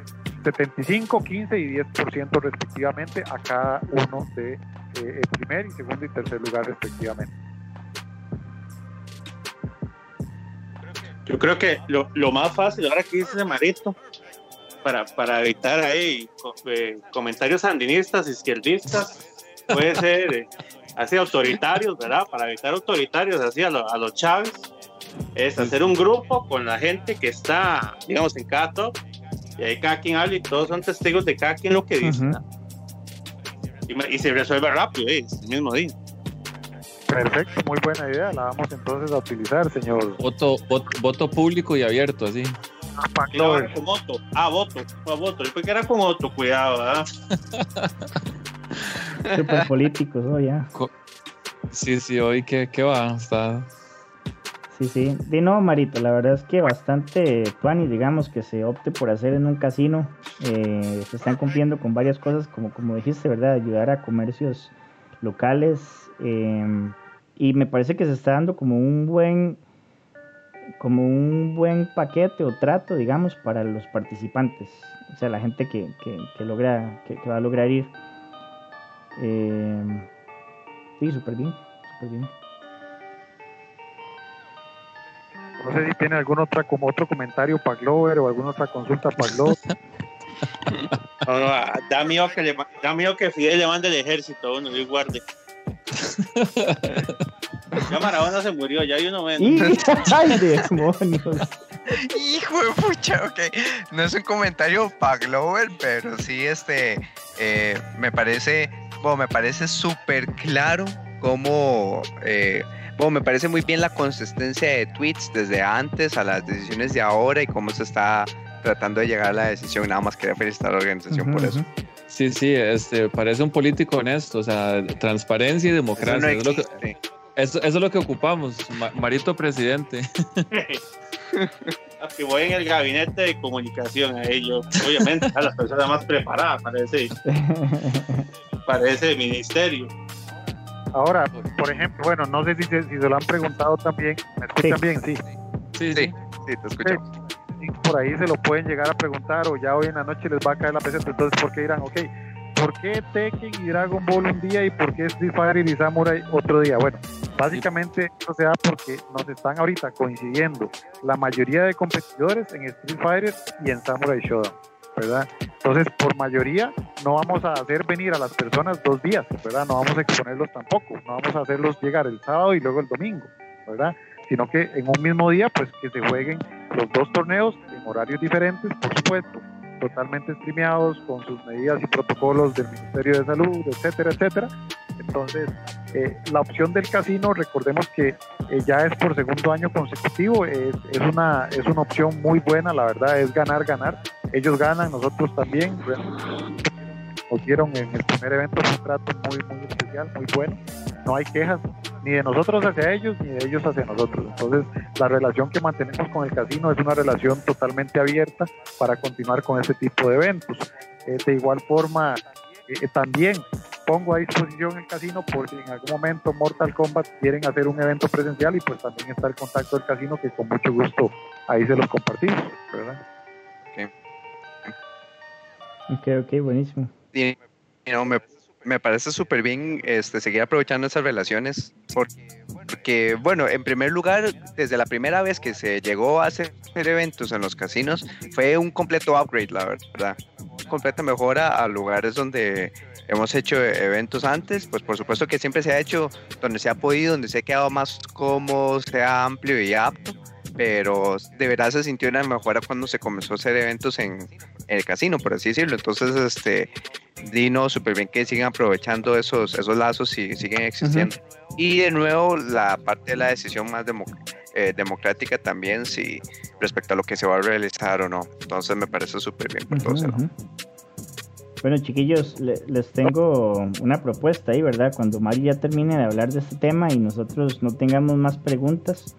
75, 15 y 10% respectivamente a cada uno de eh, primer y segundo y tercer lugar respectivamente. Yo creo que lo, lo más fácil ahora que dice Marito para, para evitar ahí eh, comentarios sandinistas, izquierdistas, puede ser eh, así autoritarios, ¿verdad? Para evitar autoritarios así a, a los Chávez, es hacer un grupo con la gente que está, digamos, en cada top y ahí cada quien habla y todos son testigos de cada quien lo que dice. y, se resuelve rápido, ¿eh? el mismo día. Perfecto, muy buena idea. La vamos entonces a utilizar, señor. Voto, voto, público y abierto, así. Ah, con voto. Ah, voto. Ah, voto. Yo que era con otro, cuidado, ¿verdad? Super políticos, ¿no? Ya. Sí, sí, hoy qué, qué va. Está, Sí, sí. De no, Marito, la verdad es que bastante y digamos, que se opte por hacer en un casino. Eh, se están cumpliendo con varias cosas, como, como dijiste, ¿verdad? Ayudar a comercios locales. Em, y me parece que se está dando como un buen como un buen paquete o trato, digamos, para los participantes. O sea, la gente que, que, logra, que, va a lograr ir. Em, sí, súper bien, súper bien. No sé si tiene algún otra, como otro comentario para Glover o alguna otra consulta para Glover. no, no, da miedo que, le, da miedo que Fidel le mande el ejército uno y guarde. ya Maradona se murió, ya hay uno menos. ¡Ay, demonios! Hijo de pucha, ok. No es un comentario para Glover, pero sí, este, eh, me parece, bueno, me parece súper claro cómo eh, bueno, me parece muy bien la consistencia de tweets desde antes a las decisiones de ahora y cómo se está tratando de llegar a la decisión. Nada más quería felicitar a la organización por eso. Sí, sí, este, parece un político honesto, o sea, transparencia y democracia. Eso, es lo que, eso, es lo que ocupamos, Marito presidente. que voy en el gabinete de comunicación a ellos, obviamente, a las personas más preparadas para ese, para ese ministerio. Ahora, por ejemplo, bueno, no sé si se, si se lo han preguntado también. ¿Me escuchan bien? Sí. Sí, sí, sí, te escucho. Por ahí se lo pueden llegar a preguntar o ya hoy en la noche les va a caer la peseta. Entonces, ¿por qué dirán, ok, ¿por qué Tekken y Dragon Ball un día y por qué Street Fighter y Samurai otro día? Bueno, básicamente eso se da porque nos están ahorita coincidiendo la mayoría de competidores en Street Fighter y en Samurai Shodown, ¿verdad? Entonces, por mayoría, no vamos a hacer venir a las personas dos días, ¿verdad? No vamos a exponerlos tampoco, no vamos a hacerlos llegar el sábado y luego el domingo, ¿verdad? Sino que en un mismo día, pues que se jueguen los dos torneos en horarios diferentes, por supuesto, totalmente streameados con sus medidas y protocolos del Ministerio de Salud, etcétera, etcétera. Entonces, eh, la opción del casino, recordemos que eh, ya es por segundo año consecutivo, es, es, una, es una opción muy buena, la verdad, es ganar, ganar. Ellos ganan, nosotros también. Nos dieron en el primer evento un trato muy, muy especial, muy bueno. No hay quejas, ni de nosotros hacia ellos, ni de ellos hacia nosotros. Entonces, la relación que mantenemos con el casino es una relación totalmente abierta para continuar con ese tipo de eventos. Eh, de igual forma, eh, también pongo a disposición el casino por si en algún momento Mortal Kombat quieren hacer un evento presencial y pues también está el contacto del casino que con mucho gusto ahí se los compartimos, ¿verdad? Ok, ok, buenísimo. Y, no, me, me parece súper bien este, seguir aprovechando esas relaciones porque, bueno, en primer lugar, desde la primera vez que se llegó a hacer eventos en los casinos, fue un completo upgrade, la verdad. Completa mejora a lugares donde hemos hecho eventos antes, pues por supuesto que siempre se ha hecho donde se ha podido, donde se ha quedado más cómodo, sea amplio y apto, pero de verdad se sintió una mejora cuando se comenzó a hacer eventos en, el casino, por así decirlo. Entonces, este, Dino, súper bien que sigan aprovechando esos, esos lazos y siguen existiendo. Y de nuevo, la parte de la decisión más eh, democrática también, si respecto a lo que se va a realizar o no. Entonces, me parece súper bien por todos Bueno, chiquillos, les tengo una propuesta ahí, ¿verdad? Cuando Mario ya termine de hablar de este tema y nosotros no tengamos más preguntas,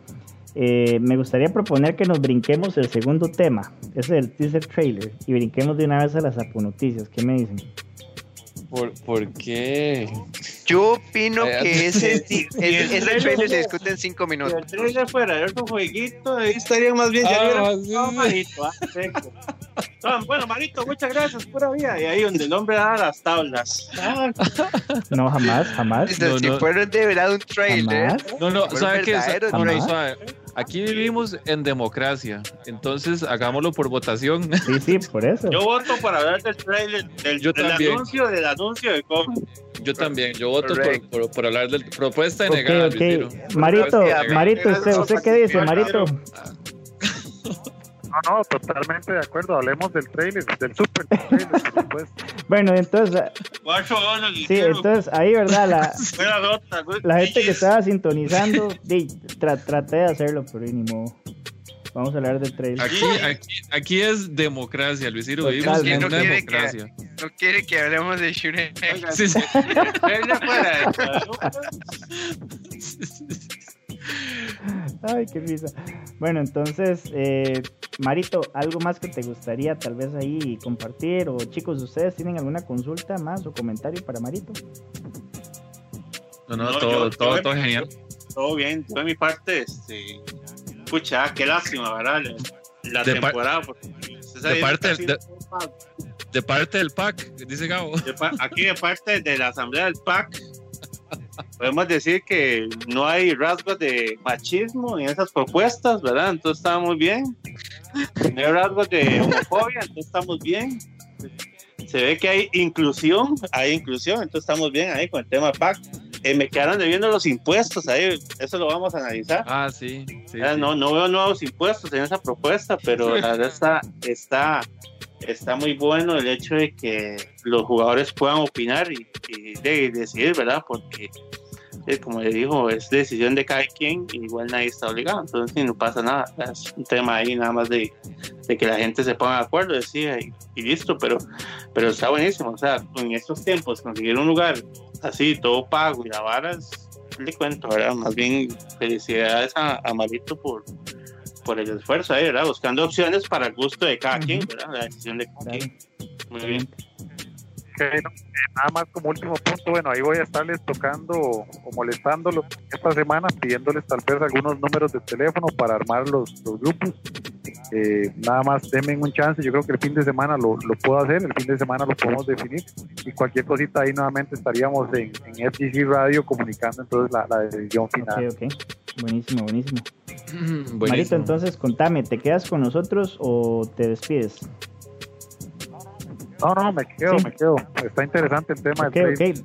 eh, me gustaría proponer que nos brinquemos el segundo tema, ese es el teaser trailer, y brinquemos de una vez a las noticias. ¿Qué me dicen? ¿Por, ¿Por, qué? Yo opino que ese, ese, trailer se discute en cinco minutos. Si el trailer fuera de otro jueguito, ahí estaría más bien. Ah, sí, ah, bueno, Marito, muchas gracias, pura vida. Y ahí donde el hombre da las tablas. No, jamás, jamás. No, si fuera de verdad un trailer. No, no, ¿sabe qué? Aquí vivimos en democracia, entonces hagámoslo por votación. Sí, sí, por eso. Yo voto para hablar del trailer, del, yo del anuncio, del anuncio de cómo. Yo también, yo voto por, por, hablar de propuesta de negar. Okay. Marito, Marito, ¿usted, ¿usted qué dice, Marito? No, no, totalmente de acuerdo. Hablemos del trailer, del super trailer, por supuesto. Bueno, entonces. Sí, entonces ahí, ¿verdad? La, la gente que estaba sintonizando, traté de hacerlo, pero ni modo. Vamos a hablar del trailer. Aquí, aquí, aquí es democracia, Luis Ciro. Vivimos en una democracia. no quiere que hablemos de. Sí, sí. Ay, qué risa. Bueno, entonces, eh, Marito, ¿algo más que te gustaría tal vez ahí compartir? O chicos, ¿ustedes tienen alguna consulta más o comentario para Marito? No, no, todo, todo, todo, genial. Todo bien, de mi parte, este, pucha, qué lástima, ¿verdad? La, temporada. de, parte, de, de, parte del PAC, dice Gabo. aquí de parte de la asamblea del PAC, podemos decir que no hay rasgos de machismo en esas propuestas, ¿verdad? Entonces está muy bien. Hay rasgos de homofobia, entonces estamos bien. Se ve que hay inclusión, hay inclusión, entonces estamos bien ahí con el tema PAC. Eh, me quedaron debiendo los impuestos, ahí eso lo vamos a analizar. Ah, sí. No, no veo nuevos impuestos en esa propuesta, pero la verdad está, está está muy bueno el hecho de que los jugadores puedan opinar y, de, decidir, ¿verdad? Porque, como le digo, es decisión de cada quien, igual nadie está obligado, entonces no pasa nada. Es un tema ahí nada más de, que la gente se ponga de acuerdo, decía, y, listo, pero, pero está buenísimo. O sea, en estos tiempos, conseguir un lugar así, todo pago y la vara, le cuento, ¿verdad? Más bien, felicidades a, a Marito por por el esfuerzo ahí, ¿verdad? Buscando opciones para el gusto de cada quien, ¿verdad? La decisión de cada quien. Muy bien. Nada más como último punto, bueno, ahí voy a estarles tocando o molestándolos esta semana, pidiéndoles tal vez algunos números de teléfono para armar los, los grupos. Eh, nada más denme un chance, yo creo que el fin de semana lo, lo, puedo hacer, el fin de semana lo podemos definir y cualquier cosita ahí nuevamente estaríamos en, en FGC Radio comunicando entonces la, la decisión final. Ok, ok, buenísimo, buenísimo. Marito, entonces contame, ¿te quedas con nosotros o te despides? No, no, me quedo, me quedo. Está interesante el tema del trade.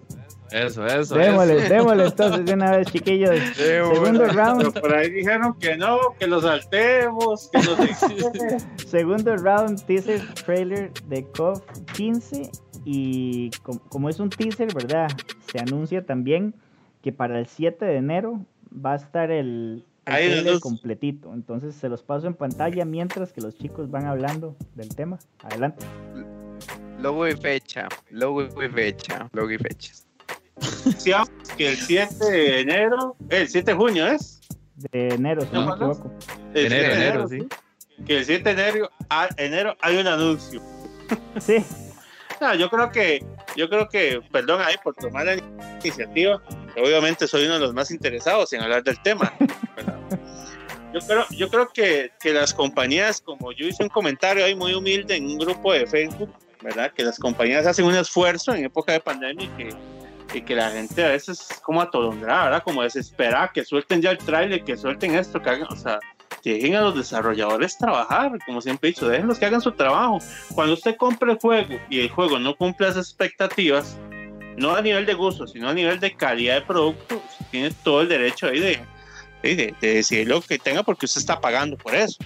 Eso, eso. Démosle, eso. démosle entonces de una vez, chiquillos. Segundo round. por ahí dijeron que no, que lo saltemos, que Segundo round, teaser trailer de KOF 15. Y como, es un teaser, ¿verdad? Se anuncia también que para el 7 de enero va a estar el, el completito. Entonces se los paso en pantalla mientras que los chicos van hablando del tema. Adelante. Logo y fecha, logo y fecha, logo y fecha. que el 7 de enero, el 7 de junio es. De enero, si no, me equivoco. De enero, enero, sí. Que el 7 de enero, enero hay un anuncio. Sí. No, yo creo que, yo creo que, perdón ahí por tomar la iniciativa, obviamente soy uno de los más interesados en hablar del tema. yo creo, yo creo que, que las compañías, como yo hice un comentario ahí muy humilde en un grupo de Facebook, ¿verdad? Que las compañías hacen un esfuerzo en época de pandemia y que, y que la gente a veces como atolondrada, ¿verdad? Como desesperada, que suelten ya el trailer, que suelten esto, que hagan, o sea, dejen a los desarrolladores trabajar, como siempre he dicho, déjenlos que hagan su trabajo. Cuando usted compre el juego y el juego no cumple las expectativas, no a nivel de gusto, sino a nivel de calidad de producto, tiene todo el derecho ahí de, de, de decidir lo que tenga porque usted está pagando por eso.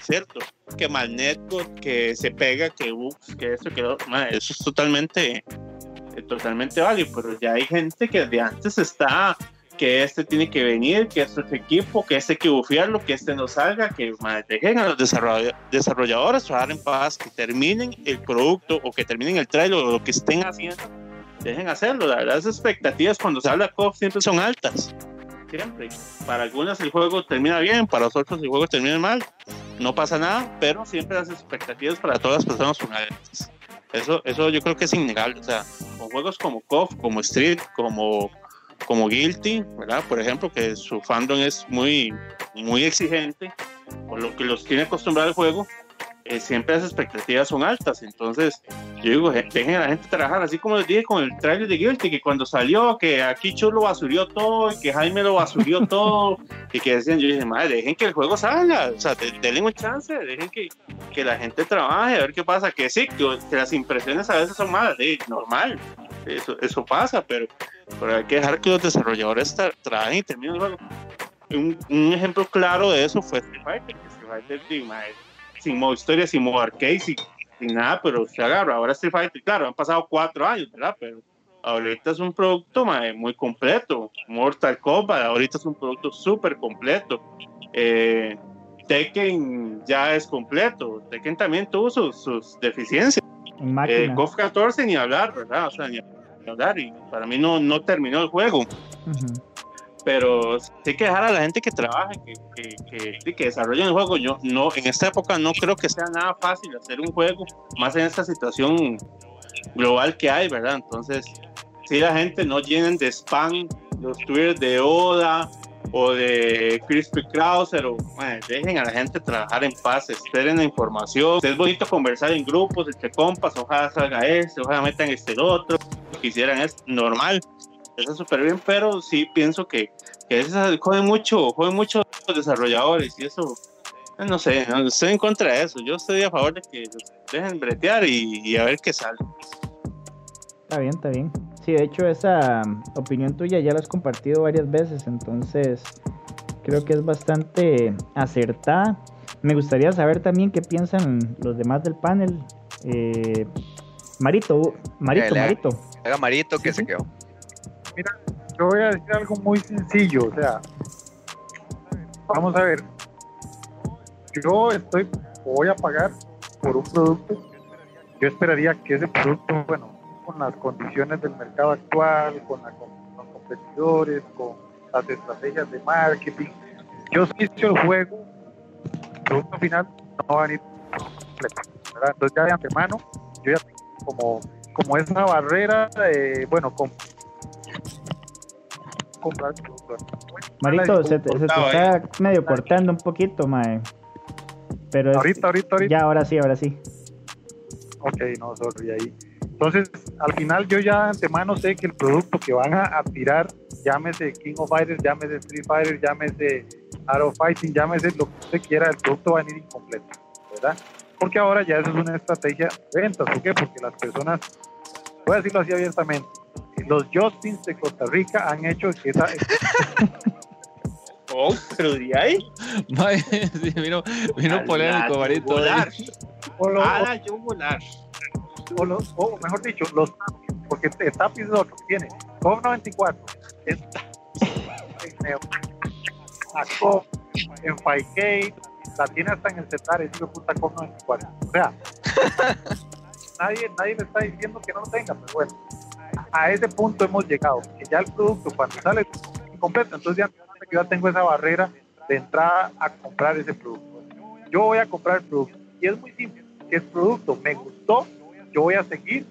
¿Cierto? Que mal network, que se pega, que bugs, que eso, que eso es totalmente, eh, totalmente válido, pero ya hay gente que de antes está que este tiene que venir, que este es equipo, que este hay que bufiarlo, que este no salga, que dejen a los desarrolladores trabajar en paz, que terminen el producto o que terminen el trailer o lo que estén haciendo, dejen hacerlo. Las expectativas cuando se habla de siempre son altas siempre. Para algunas el juego termina bien, para otros el juego termina mal. No pasa nada, pero siempre las expectativas para todas las personas son altas. Eso, eso yo creo que es innegable. O sea, con juegos como KOF, como Street, como, como Guilty, ¿verdad? Por ejemplo, que su fandom es muy, muy exigente, por lo que los tiene acostumbrado al juego, eh, siempre las expectativas son altas. Entonces, yo digo, dejen a la gente trabajar, así como les dije con el trailer de Guilty, que cuando salió, que aquí Chulo basurió todo, y que Jaime lo basurió todo, y que decían, yo dije, madre, dejen que el juego salga, o sea, denle un chance, dejen que, que la gente trabaje, a ver qué pasa, que sí, que, las impresiones a veces son malas, de, normal, eso, eso pasa, pero, pero hay que dejar que los desarrolladores trabajen y terminen el juego. Un, un, ejemplo claro de eso fue Street Fighter, que Street Fighter, sin modo historia, sin modo arcade, sin, nada, pero se agarra. Ahora Street Fighter, claro, han pasado cuatro años, ¿verdad? Pero ahorita es un producto muy completo. Mortal Kombat, ahorita es un producto súper completo. Eh, Tekken ya es completo. Tekken también tuvo sus, deficiencias. Eh, KOF 14 ni hablar, ¿verdad? O sea, ni hablar. Y para mí no, no terminó el juego pero sí que dejar a la gente que trabaje, que, que, que, desarrolle el juego. Yo no, en esta época no creo que sea nada fácil hacer un juego, más en esta situación global que hay, ¿verdad? Entonces, si la gente no llenen de spam los tweets de Oda o de Crispy Krauser, o dejen a la gente trabajar en paz, esperen la información. Es bonito conversar en grupos, entre compas, ojalá salga este, ojalá metan este otro, quisieran es normal está súper bien, pero sí pienso que, que joden mucho, joden mucho los desarrolladores y eso, eh, no sé, estoy en contra de eso. Yo estoy a favor de que los dejen bretear y, a ver qué sale. Está bien, está bien. Sí, de hecho esa opinión tuya ya la has compartido varias veces, entonces creo que es bastante acertada. Me gustaría saber también qué piensan los demás del panel. Eh, Marito, Marito, Marito. Haga Marito que se quedó. Mira, yo voy a decir algo muy sencillo, o sea, vamos a ver, yo estoy, voy a pagar por un producto, yo esperaría que ese producto, bueno, con las condiciones del mercado actual, con, los competidores, con las estrategias de marketing, yo si el juego, el producto final no va a venir completo, Entonces ya de antemano, yo ya tengo como como esa barrera de, bueno, con, comprar Marito, se te, se te está medio cortando un poquito, mae. Pero ahorita, ahorita, ahorita. Ya, ahora sí, ahora sí. Ok, no, sorry, ahí. Entonces, al final yo ya de antemano sé que el producto que van a, tirar, llámese King of Fighters, llámese Street Fighter, llámese Arrow Fighting, llámese lo que usted quiera, el producto va a venir incompleto, ¿verdad? Porque ahora ya eso es una estrategia de ventas. ¿Por qué? Porque las personas, voy a decirlo así abiertamente, los Justins de Costa Rica han hecho que esa... oh, pero de ahí. sí, vino, vino polémico, Marito. Volar. O lo, a la volar. O, los, o mejor dicho, los porque Tapis es otro, tiene COP 94, es en 5K, la tiene hasta en el celular, es puta COP 94. O sea, nadie, nadie le está diciendo que no lo tenga, pero bueno a ese punto hemos llegado, que ya el producto cuando sale incompleto, entonces ya, tengo esa barrera de entrada a comprar ese producto. Yo voy a comprar el producto y es muy simple, que el producto me gustó, yo voy a seguir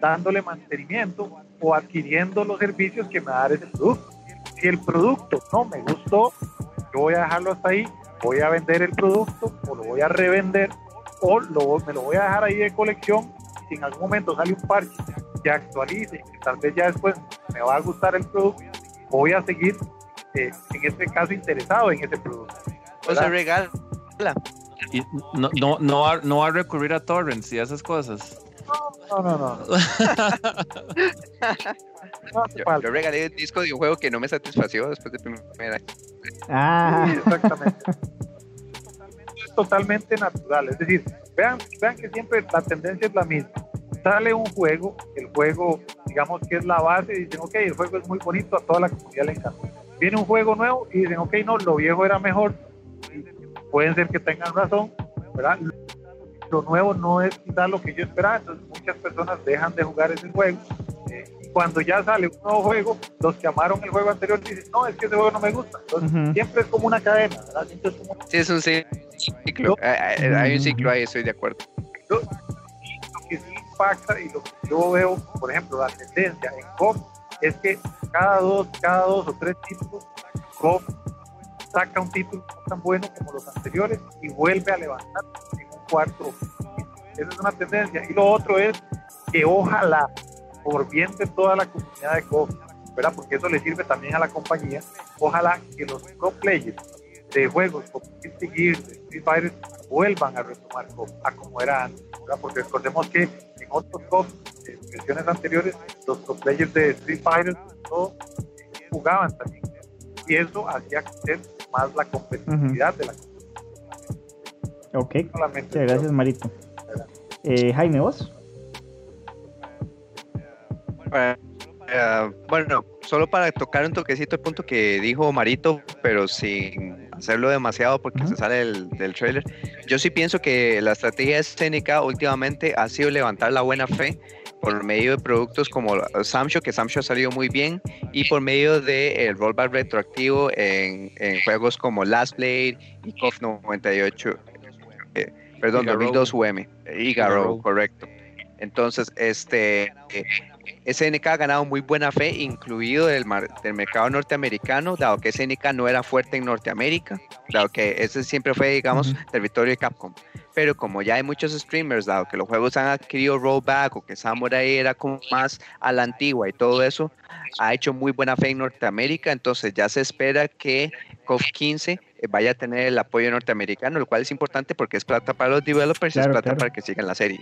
dándole mantenimiento o adquiriendo los servicios que me va a dar ese producto. Si el producto no me gustó, yo voy a dejarlo hasta ahí, voy a vender el producto o lo voy a revender o me lo voy a dejar ahí de colección. Si en algún momento sale un parche que actualice, que tal vez ya después me va a gustar el producto, voy a seguir eh, en este caso interesado en ese producto. O se regala. Y no, no, no, va, no va a recurrir a torrents y esas cosas. No, no, no. yo, regalé el disco de un juego que no me satisfació después de primera. Ah. exactamente. es totalmente natural. Es decir, vean, vean que siempre la tendencia es la misma sale un juego, el juego, digamos que es la base, y dicen, ok, el juego es muy bonito, a toda la comunidad le encanta. Viene un juego nuevo y dicen, ok, no, lo viejo era mejor. Pueden ser que tengan razón, ¿verdad? Lo nuevo no es quizás lo que yo esperaba, entonces muchas personas dejan de jugar ese juego. Eh, y cuando ya sale un nuevo juego, los que amaron el juego anterior dicen, no, es que ese juego no me gusta. Entonces, siempre es como una cadena, ¿verdad? Es como... Sí, es un ciclo. hay un ciclo ahí, estoy de acuerdo. lo sí y lo que yo veo, por ejemplo, la tendencia en COP es que cada dos, cada dos o tres títulos, COP saca un título tan bueno como los anteriores y vuelve a levantar en un cuarto. Esa es una tendencia. Y lo otro es que ojalá, por bien de toda la comunidad de COP, ¿verdad? porque eso le sirve también a la compañía, ojalá que los pro players de juegos como Street Gear, Street Fighter, vuelvan a retomar COP a como era antes, ¿verdad? porque recordemos que otros top eh, versiones anteriores, los top players de Street Fighter no, jugaban también. Y eso hacía crecer más la competitividad de la Ok, gracias Marito. Eh, Jaime, ¿vos? Uh, bueno, solo para tocar un toquecito el punto que dijo Marito, pero sin hacerlo demasiado porque se sale del, del, trailer. Yo sí pienso que la estrategia escénica últimamente ha sido levantar la buena fe por medio de productos como Samsho, que Samsho ha salido muy bien, y por medio del de rollback retroactivo en, en, juegos como Last Blade y KOF 98, eh, perdón, 2002 UM, y Garou, correcto. Entonces, este, SNK ha ganado muy buena fe, incluido del, del, mercado norteamericano, dado que SNK no era fuerte en Norteamérica, dado que ese siempre fue, digamos, territorio de Capcom. Pero como ya hay muchos streamers, dado que los juegos han adquirido rollback o que Samurai era como más a la antigua y todo eso, ha hecho muy buena fe en Norteamérica, entonces ya se espera que KOF 15 eh, vaya a tener el apoyo norteamericano, lo cual es importante porque es plata para los developers y es plata para que sigan la serie.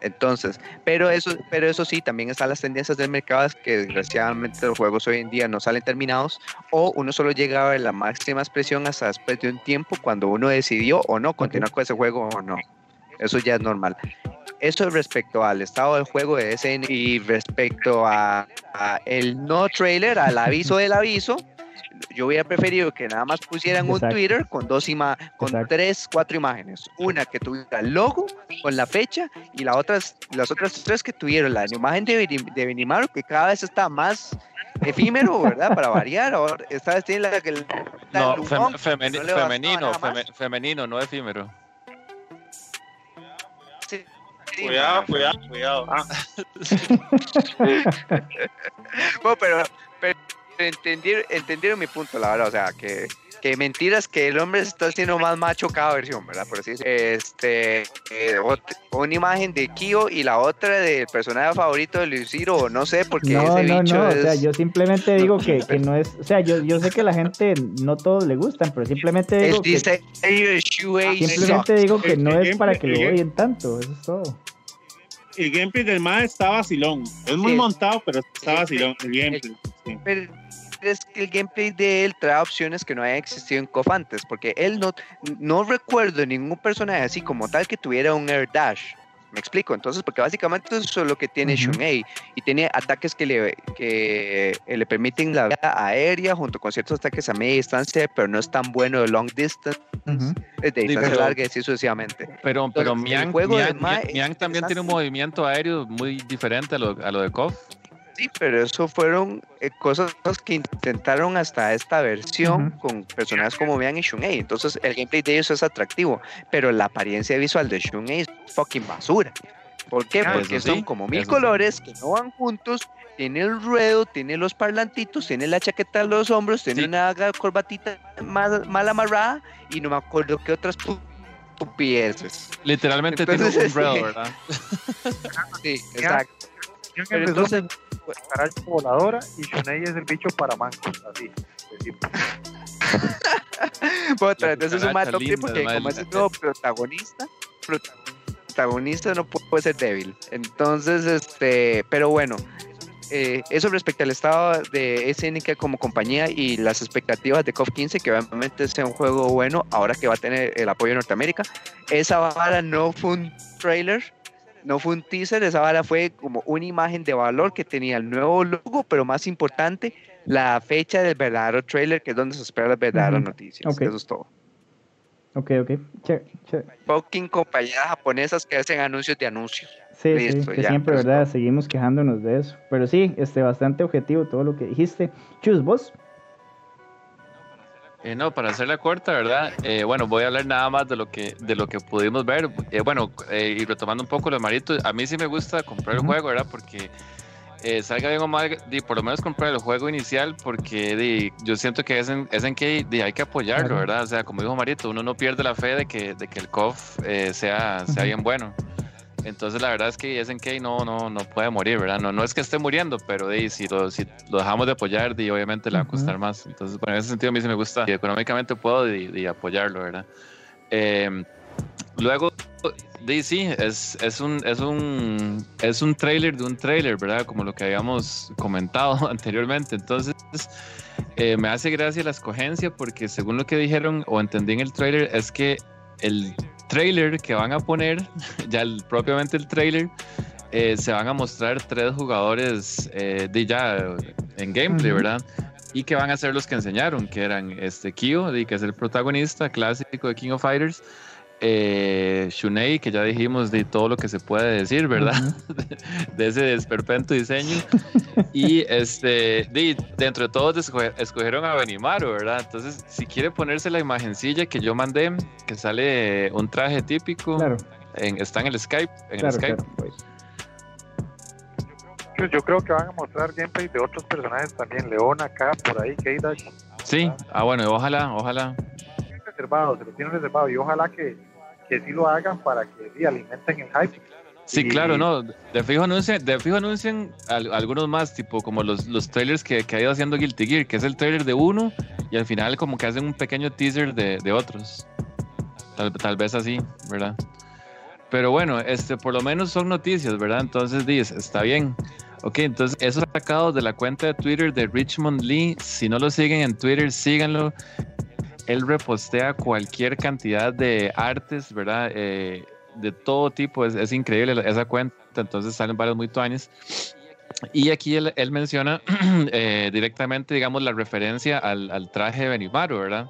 Entonces, pero eso, pero eso sí, también están las tendencias del mercado que desgraciadamente los juegos hoy en día no salen terminados o uno solo llega a la máxima expresión hasta después de un tiempo cuando uno decidió o no continuar con ese juego o no. Eso ya es normal. Eso respecto al estado del juego de SN y respecto a, a el no trailer, al aviso del aviso, yo hubiera preferido que nada más pusieran un Twitter con dos ima con tres, cuatro imágenes. Una que tuviera el logo con la fecha y la otras, las otras tres que tuvieron la imagen de, de Benimaru, que cada vez está más efímero, ¿verdad? Para variar. Ahora, esta vez tiene la que... no, femenino, femenino, no efímero. cuidado, cuidado, cuidado. Ah. bueno, pero, pero entendieron, entendieron mi punto, la verdad. O sea, que que mentiras que el hombre se está haciendo más macho cada versión, ¿verdad? Por así decirlo. Este, eh, una imagen de Kyo y la otra del personaje favorito de Luciro, no sé, porque no, ese no, bicho no, es... o sea, yo simplemente digo que, que, no es, o sea, yo, yo sé que la gente no todos le gustan, pero simplemente digo que, simplemente digo que no es para que lo odien tanto, eso es todo. El gameplay del MAD está vacilón, es muy montado, pero está vacilón el gameplay. Sí es que el gameplay de él trae opciones que no hayan existido en KOF antes, porque él no, no recuerdo ningún personaje así como tal que tuviera un air dash. Me explico, entonces, porque básicamente eso es lo que tiene uh -huh. y tiene ataques que le, que le permiten la vida aérea junto con ciertos ataques a media distancia, pero no es tan bueno de long distance, uh -huh. de distancia sí, larga y así sucesivamente. Pero, pero entonces, Miang, Miang, Miang, Miang también tiene un movimiento aéreo muy diferente a lo, a lo de KOF. Sí, pero eso fueron eh, cosas que intentaron hasta esta versión uh -huh. con personajes como Mian y Shunei. Entonces el gameplay de ellos es atractivo, pero la apariencia visual de Shunei es fucking basura. ¿Por qué? Ah, Porque son sí, como mil eso colores sí. que no van juntos. Tiene el ruedo, tiene los parlantitos, tiene la chaqueta a los hombros, tiene Sí. una corbatita mal, mal amarrada y no me acuerdo qué otras estupideces. Literalmente Entonces, tiene un umbrella, ¿verdad? Sí, exacto. Pero entonces, con araña voladora y Shunei es el bicho para mancos, así. La entonces es un cucaracha mato porque como es el nuevo protagonista, protagonista no pu- puede ser débil. Entonces, este, pero bueno, eh, eso respecto al estado de SNK como compañía y las expectativas de COF 15, que obviamente sea un juego bueno, ahora que va a tener el apoyo de Norteamérica. Esa vara no fue un trailer, no fue un teaser, esa vara fue como una imagen de valor que tenía el nuevo logo, pero más importante, la fecha del verdadero trailer, que es donde se esperan las verdaderas Ujú. noticias. Ok. Eso es todo. Ok, ok. Che, che. fucking compañías japonesas que hacen anuncios de anuncios. Sí, Listo, sí, que ya, siempre, pues, ¿verdad? todo. Seguimos quejándonos de eso. Pero sí, este, bastante objetivo todo lo que dijiste. Chus, vos. Eh, no, para hacerla corta, ¿verdad? Eh, bueno, voy a hablar nada más de lo que, de lo que pudimos ver. Eh, bueno, eh, y retomando un poco los maritos, a mí sí me gusta comprar el juego, ¿verdad? Porque eh, salga bien o mal, di, por lo menos comprar el juego inicial, porque yo siento que es en, es en que hay que apoyarlo. ¿verdad? O sea, como dijo Marito, uno no pierde la fe de que, de que el COF eh, sea, sea bien bueno. Entonces la verdad es que SNK no, no, no puede morir, ¿verdad? No, no es que esté muriendo, pero di, si, lo, si lo dejamos de apoyar, di, obviamente le va a costar más. Entonces, bueno, en ese sentido a mí sí me gusta y económicamente puedo di, di, apoyarlo, ¿verdad? Eh, luego, di, sí, es, es, un, es, un, es un trailer de un trailer, ¿verdad? Como lo que habíamos comentado anteriormente. Entonces, eh, me hace gracia la escogencia porque según lo que dijeron o entendí en el trailer es que el trailer que van a poner, ya el- propiamente el trailer, eh, se van a mostrar tres jugadores eh, de ya en gameplay, Ujú. ¿verdad? Y que van a ser los que enseñaron, que eran este Kyo, que es el protagonista clásico de King of Fighters, eh, Shunei, que ya dijimos de todo lo que se puede decir, ¿verdad? de ese desperpento diseño. y este, di, dentro de todos escoge- escogieron a Benimaru, ¿verdad? Entonces, si quiere ponerse la imagencilla que yo mandé, que sale un traje típico, Claro, en- está en el Skype, en el claro, Skype. claro. pues. Yo, yo creo que van a mostrar gameplay de otros personajes también. León acá, por ahí, K-Dash. Sí, ah bueno, ojalá, ojalá. Reservado, se lo tienen reservado y ojalá que, que sí lo hagan para que sí, alimenten el hype. Sí, Y- claro, no. De fijo anuncian, de fijo anuncian al- algunos más, tipo como los, los trailers que, que ha ido haciendo Guilty Gear, que es el trailer de uno y al final como que hacen un pequeño teaser de, de otros. Tal, tal vez así, ¿verdad? Pero bueno, este, por lo menos son noticias, ¿verdad? Entonces, dices, está bien. Ok, entonces eso sacado de la cuenta de Twitter de Richmond Lee. Si no lo siguen en Twitter, síganlo. Él repostea cualquier cantidad de artes, ¿verdad? Eh, de todo tipo, es, increíble esa cuenta, entonces salen varios muy tuanes. Y aquí él, menciona eh, directamente, digamos, la referencia al, al traje de Benimaru, ¿verdad?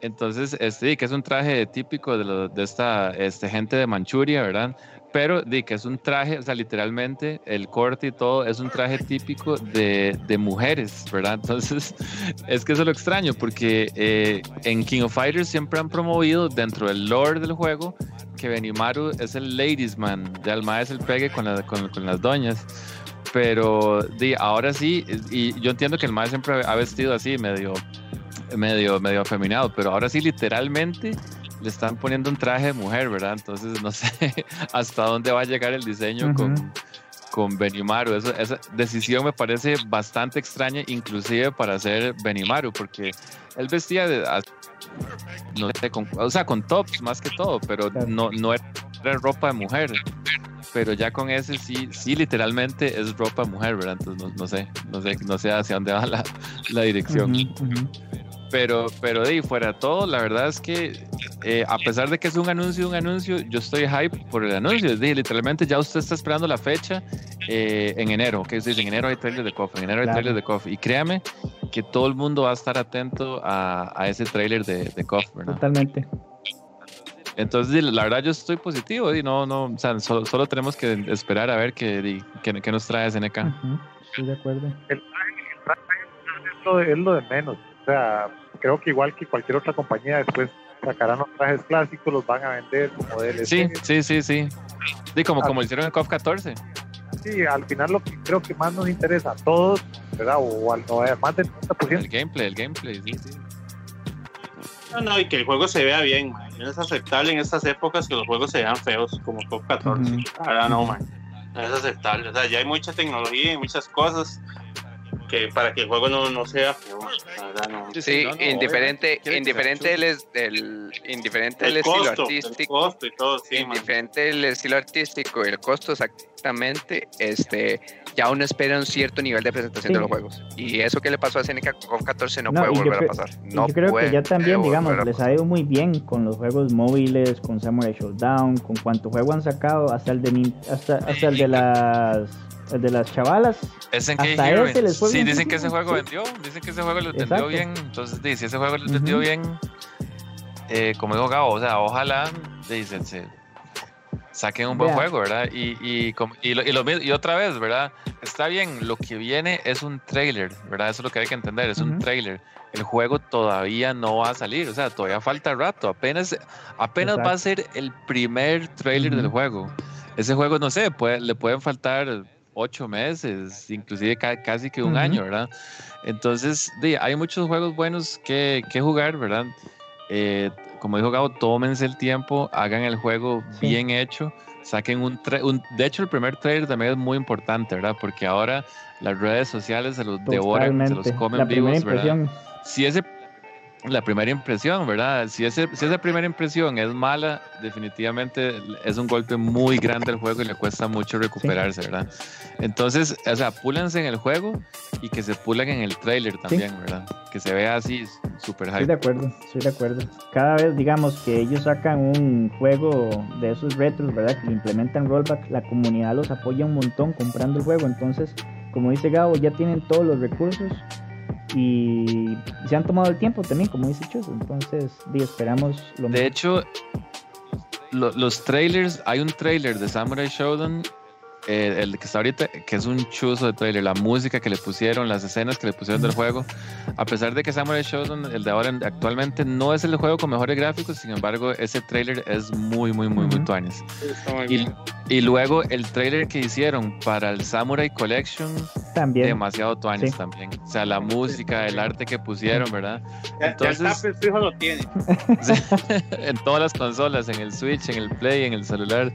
Entonces, este, que es un traje típico de, lo- de esta este, gente de Manchuria, ¿verdad? Pero di que es un traje, o sea, literalmente el corte y todo es un traje típico de, de mujeres, ¿verdad? Entonces, es que eso es lo extraño, porque eh, en King of Fighters siempre han promovido dentro del lore del juego que Benimaru es el ladies man, de Alma es el pegue con, con, las doñas. Pero di, ahora sí, y yo entiendo que el mae siempre ha vestido así, medio, medio, medio afeminado, pero ahora sí, literalmente le están poniendo un traje de mujer, ¿verdad? Entonces no sé hasta dónde va a llegar el diseño con, con Benimaru. esa decisión me parece bastante extraña, inclusive para hacer Benimaru, porque él vestía de, no sé, con, o sea, con tops más que todo, pero no, no era ropa de mujer. Pero ya con ese sí, sí, literalmente es ropa de mujer, ¿verdad? Entonces no, sé, no sé, no sé hacia dónde va la, la dirección. Pero, pero de ahí fuera todo, la verdad es que eh, a pesar de que es un anuncio, un anuncio, yo estoy hype por el anuncio. De, literalmente ya usted está esperando la fecha eh, en enero. Que dice, en enero hay trailer de Coffee, en enero hay trailer de Coffee. Y créame que todo el mundo va a estar atento a, a ese trailer de, de ¿verdad? Totalmente. Entonces, la verdad, yo estoy positivo y no, no, o sea, solo, solo tenemos que esperar a ver qué, qué, nos trae SNK. Estoy de acuerdo. El es lo de menos. O sea, creo que igual que cualquier otra compañía, después sacarán los trajes clásicos, los van a vender como DLC. Sí, sí, sí, sí. Sí, como, como hicieron en COF 14. Sí, al final lo que creo que más nos interesa a todos, ¿verdad? O al más del 90%. El gameplay, el gameplay, sí, sí. No, no, y que el juego se vea bien, man. No es aceptable en estas épocas que los juegos se vean feos, como COF 14. Ahora no, man. No es aceptable. O sea, ya hay mucha tecnología y muchas cosas que para que el juego no, no sea sí, indiferente, indiferente del, del, indiferente el estilo artístico, y todo, indiferente del estilo artístico y el costo exactamente, este, ya uno espera un cierto nivel de presentación de los juegos. Y eso que le pasó a Seneca con 14 no, puede volver a pasar. No yo creo que ya también, digamos, les ha ido muy bien con los juegos móviles, con Samurai Showdown, con cuánto juego han sacado, hasta el de hasta, hasta el de las el de las chavalas. Es en hasta ese les fue Sí, dicen que ese juego vendió, dicen que ese juego les vendió bien. Entonces, si ese juego les vendió bien, eh, como dijo Gabo, o sea, ojalá dicen, saquen un buen juego, ¿verdad? Y, y, y, lo, y, otra vez, ¿verdad? Está bien, lo que viene es un trailer, ¿verdad? Eso es lo que hay que entender, es un trailer. El juego todavía no va a salir, o sea, todavía falta rato, apenas, apenas va a ser el primer trailer del juego. Ese juego, no sé, puede, le pueden faltar ocho meses, inclusive casi que un año, ¿verdad? Entonces, hay muchos juegos buenos que, que jugar, ¿verdad? Eh, como dijo Gabo, tómense el tiempo, hagan el juego bien hecho, saquen un, un, De hecho, el primer trailer también es muy importante, ¿verdad? Porque ahora las redes sociales se los devoran, se los comen vivos, ¿verdad? Si ese la primera impresión, ¿verdad? Si, ese, si esa primera impresión es mala, definitivamente es un golpe muy grande al juego y le cuesta mucho recuperarse, ¿verdad? Entonces, o sea, púlense en el juego y que se pulen en el trailer también, ¿verdad? Que se vea así súper high. Estoy de acuerdo, estoy de acuerdo. Cada vez, digamos, que ellos sacan un juego de esos retros, ¿verdad? Que implementan rollback, la comunidad los apoya un montón comprando el juego. Entonces, como dice Gabo, ya tienen todos los recursos y se han tomado el tiempo también, como dice Chus. Entonces, esperamos lo De hecho, los trailers, hay un trailer de Samurai Shodown eh, el que está ahorita, que es un chuzo de trailer, la música que le pusieron, las escenas que le pusieron del juego, a pesar de que Samurai Shodown, el de ahora actualmente no es el juego con mejores gráficos, sin embargo, ese trailer es muy, muy, muy, muy tuanis. Y, y, luego el trailer que hicieron para el Samurai Collection, también. demasiado tuanis también. O sea, la música, el arte que pusieron, ¿verdad? Entonces, ya lo tiene. en todas las consolas, en el Switch, en el Play, en el celular.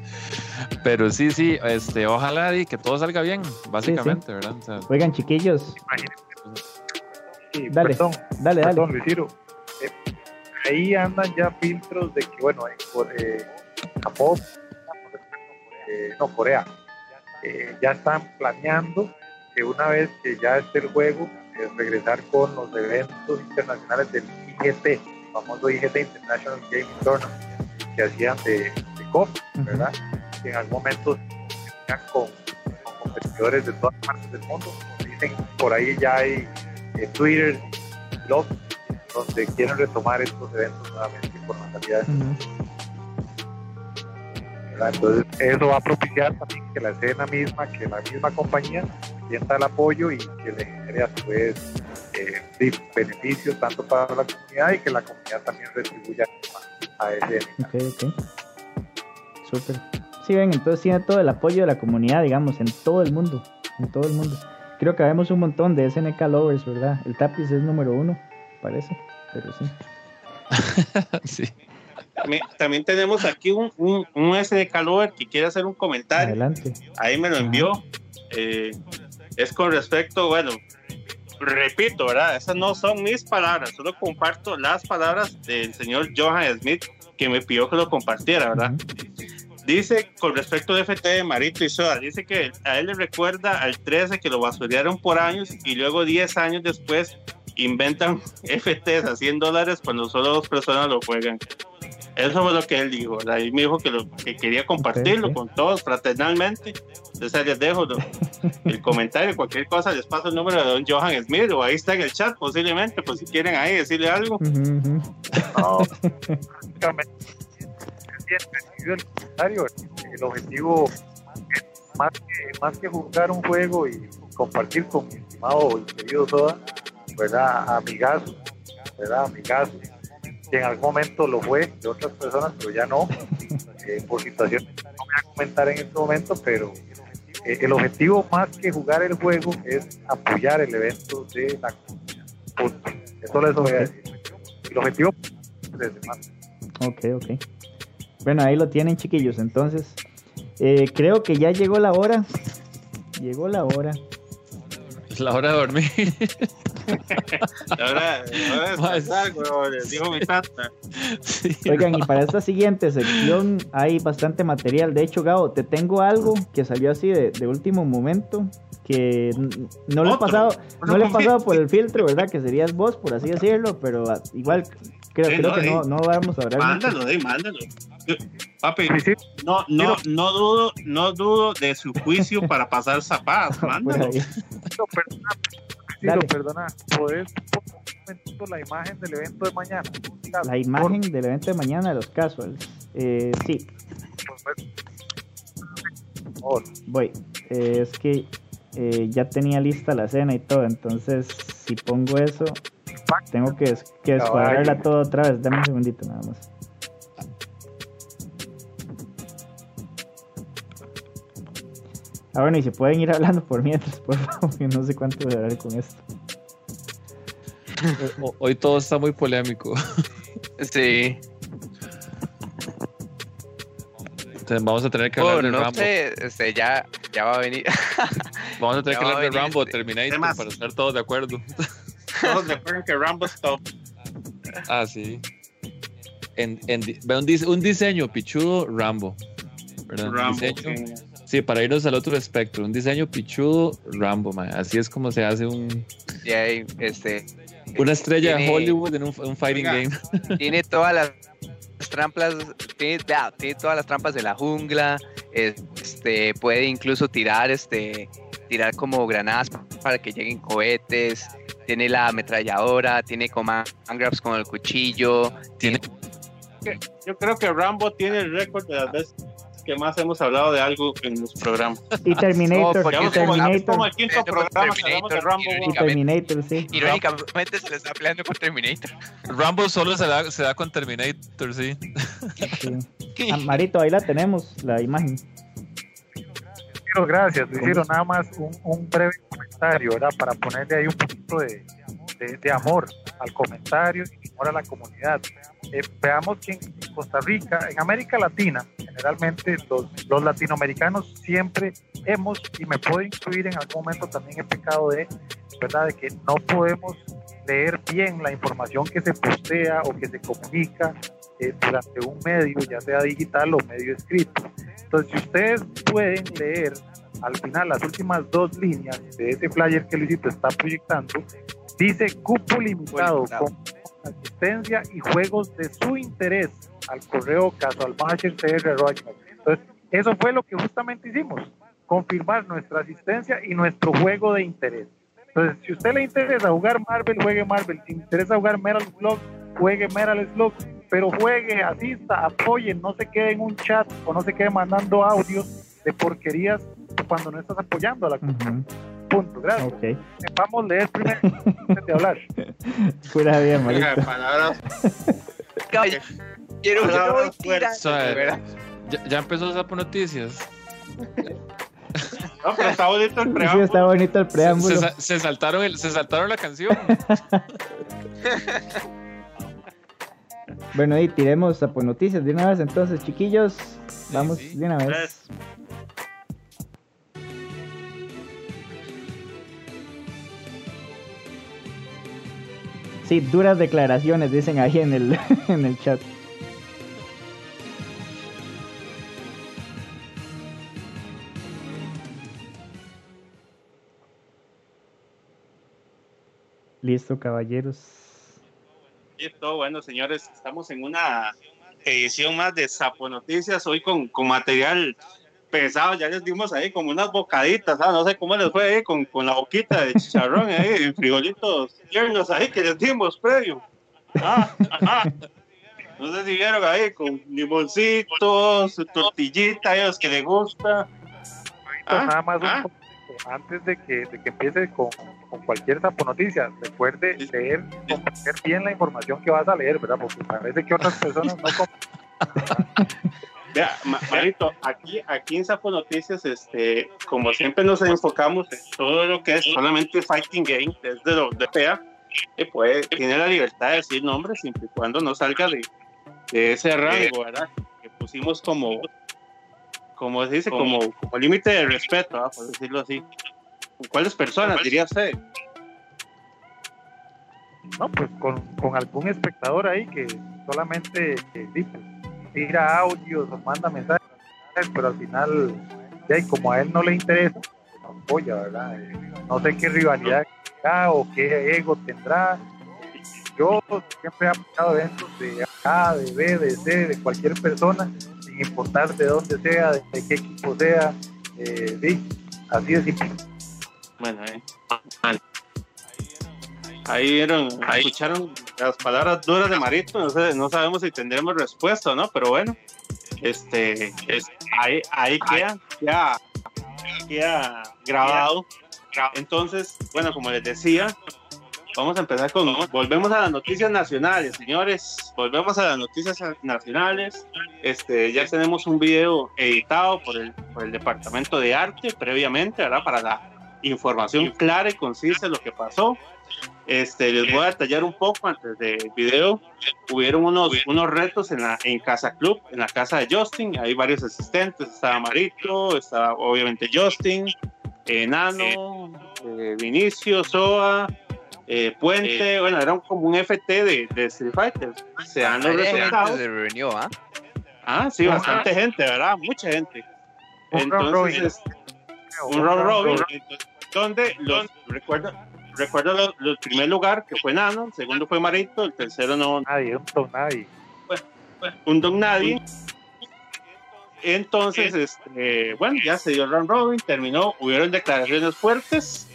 Pero sí, sí, este, ojalá y que todo salga bien, básicamente, ¿verdad? Oigan, chiquillos. Sí, dale, perdón, dale, perdón, dale. Eh, ahí andan ya filtros de que, bueno, por eh, Japón, eh, no, Corea, ya están planeando que una vez que ya esté el juego, regresar con los eventos internacionales del IGT, el famoso IGT International Gaming Tournament, que hacían de, de COP, ¿verdad? Que en algún momento con, competidores de todas partes del mundo. Dicen por ahí ya hay eh, Twitter, blogs, donde quieren retomar estos eventos nuevamente por natalidad. Entonces, eso va a propiciar también que la escena misma, que la misma compañía sienta el apoyo y que le genere a su vez eh, beneficios tanto para la comunidad y que la comunidad también retribuya a ese. súper. Sí, ven, entonces tiene todo el apoyo de la comunidad, digamos, en todo el mundo. En todo el mundo. Creo que vemos un montón de SNK lovers, ¿verdad? El tapiz es número uno, parece, pero sí. sí. También, tenemos aquí un, un, un, SNK lover que quiere hacer un comentario. Adelante. Ahí me lo envió. Eh, es con respecto, bueno, repito, ¿verdad? Esas no son mis palabras, solo comparto las palabras del señor Johan Smith que me pidió que lo compartiera, ¿verdad? Dice con respecto a FT de Marito y Soda, dice que a él le recuerda al 13 que lo basurearon por años y luego 10 años después inventan FTs a 100 dólares cuando solo dos personas lo juegan. Eso fue lo que él dijo, ¿verdad? Y me dijo que, lo, que quería compartirlo con todos fraternalmente. Entonces les dejo el comentario, cualquier cosa, les paso el número de don Johan Smith o ahí está en el chat posiblemente, pues si quieren ahí decirle algo. el objetivo más que, más que jugar un juego y compartir con mi estimado y querido Soda, ¿verdad? Amigazo, ¿verdad? Amigazo, que en algún momento lo fue de otras personas, pero ya no, eh, por situaciones no voy a comentar en este momento, pero eh, el objetivo más que jugar el juego es apoyar el evento de la punto. Eso les voy a decir. El objetivo es más. Ok, ok. Bueno, ahí lo tienen, chiquillos. Entonces, eh, creo que ya llegó la hora. Llegó la hora. La hora de dormir. la hora, de descansar, dijo mi tata. Oigan, y para esta siguiente sección hay bastante material. De hecho, Gabo, te tengo algo que salió así de, de último momento que no le he pasado, no le he pasado por el filtro, ¿verdad? Que serías vos, por así decirlo, pero igual creo, creo que no, no vamos a hablar. Mándalo, de, mándalo. Papi, no, no, no dudo, no dudo de su juicio para pasar zapatos, mándalo. Perdona, perdona, ¿podés poner la imagen del evento de mañana? La imagen del evento de mañana de los casuals. Eh, sí. Voy. Eh, es que eh, ya tenía lista la cena y todo, entonces si pongo eso, tengo que, que descuadrarla todo otra vez. Dame un segundito nada más. Ah, bueno, y se pueden ir hablando por mientras, por favor, que no sé cuánto voy a hablar con esto. Hoy todo está muy polémico. Sí. vamos a tener que hablar oh, de no Rambo. Sé, este, ya, ya va a venir. vamos a tener que hablar de Rambo, Terminator, para estar todos de acuerdo. Todos de acuerdo que Rambo es top. Ah, sí. En, en, un, un diseño pichudo, Rambo. ¿verdad? Rambo, diseño, Sí, para irnos al otro espectro, un diseño pichudo, Rambo, man. así es como se hace un... este, una estrella de Hollywood en un, fighting game. Tiene todas las trampas, tiene, tiene, todas las trampas de la jungla, este, puede incluso tirar, este, tirar como granadas para que lleguen cohetes, tiene la ametralladora, tiene command grabs con el cuchillo, tiene... Yo creo que Rambo tiene el récord de las veces que más hemos hablado de algo en los programas. Y Terminator. y Terminator. Como, el quinto programa de Rambo. Y Terminator, sí. Irónicamente se le está peleando con Terminator. Rambo solo se da, se da con Terminator, sí. sí. Ah, Marito, ahí la tenemos, la imagen. Gracias, hicieron nada más un, un, breve comentario, ¿verdad? Para ponerle ahí un poquito de, de, de amor al comentario y amor a la comunidad. Eh, veamos que en Costa Rica, en América Latina, generalmente los, los, latinoamericanos siempre hemos, y me puedo incluir en algún momento también he pecado de, ¿verdad? De que no podemos leer bien la información que se postea o que se comunica eh, durante un medio, ya sea digital o medio escrito. Entonces, si ustedes pueden leer al final las últimas dos líneas de ese flyer que Luisito está proyectando, dice cupo limitado, con asistencia y juegos de su interés al correo casualmachercr. Entonces, eso fue lo que justamente hicimos, confirmar nuestra asistencia y nuestro juego de interés. Entonces, si usted le interesa jugar Marvel, juegue Marvel. Si interesa jugar Metal Slug, juegue Metal Slug. Pero juegue, asista, apoye, no se quede en un chat o no se quede mandando audios de porquerías cuando no estás apoyando a la comunidad. Punto, gracias. Okay. Vamos a leer primero antes de hablar. Pura bien, Marita. palabras. Quiero palabras tirar. Ya, empezó Sapo Noticias. No, pero está bonito el preámbulo. Sí, está bonito el preámbulo. Se, saltaron, el, se saltaron la canción. bueno, y tiremos Sapo Noticias de una vez entonces, chiquillos. Vamos de una vez. Sí, duras declaraciones, dicen ahí en el, en el chat. Listo, caballeros. Listo, bueno, señores, estamos en una edición más de Sapo Noticias, hoy con, con material pesado, ya les dimos ahí como unas bocaditas, ¿ah? no sé cómo les fue ahí con, con la boquita de chicharrón ahí, frijolitos tiernos ahí que les dimos previo. Ah, No sé si vieron ahí con limoncitos, tortillita, ellos que les gusta. Ah, nada más un ah. antes de que, de que empiece con, con cualquier sapo noticia, recuerde leer, comprender bien la información que vas a leer, ¿verdad? Porque parece que otras personas no Vea, Marito, aquí, aquí en Sapo Noticias, este, como siempre nos enfocamos en todo lo que es solamente fighting game, desde lo de PEA, que puede, tiene la libertad de decir nombres siempre y cuando no salga de, de ese rango, ¿verdad? Que pusimos como, como se dice, como, como límite de respeto, por decirlo así. ¿Cuáles personas diría usted? No, pues con, con algún espectador ahí que solamente que, pues, tira audios o manda mensajes, pero al final, ya, como a él no le interesa, no apoya, ¿verdad? Eh, no sé qué rivalidad tendrá o qué ego tendrá. Yo siempre he apoyado eventos de A, de B, de C, de cualquier persona, sin importar de dónde sea, de qué equipo sea, eh, así de simple. Bueno, eh. Ahí vieron, escucharon las palabras duras de Marito, no, sé, no sabemos si tendremos respuesta no, pero bueno, este, ahí, ahí queda, ya, queda grabado. Entonces, bueno, como les decía, vamos a empezar con, volvemos a las noticias nacionales, señores, volvemos a las noticias nacionales. Este, ya tenemos un video editado por el, por el Departamento de Arte previamente, ¿verdad? Para la información clara y concisa de lo que pasó. Este, les voy a detallar un poco antes del video. Hubieron unos, unos retos en, la, en Casa Club, en la casa de Justin. Hay varios asistentes. Estaba Marito, estaba obviamente Justin, Enano, eh, Vinicio, Soa, eh, Puente. bueno, era como un FT de, de Street Fighter. Se dan los resultados. ¿ah? ah, sí, bastante gente, ¿verdad? Mucha gente. Entonces, un round robin. Donde los, recuerda, recuerdo el primer lugar que fue Nano, el segundo fue Marito, el tercero no. Nadie, un don nadie. un don nadie. Entonces, este, bueno, ya se dio el round robin, terminó, hubieron declaraciones fuertes,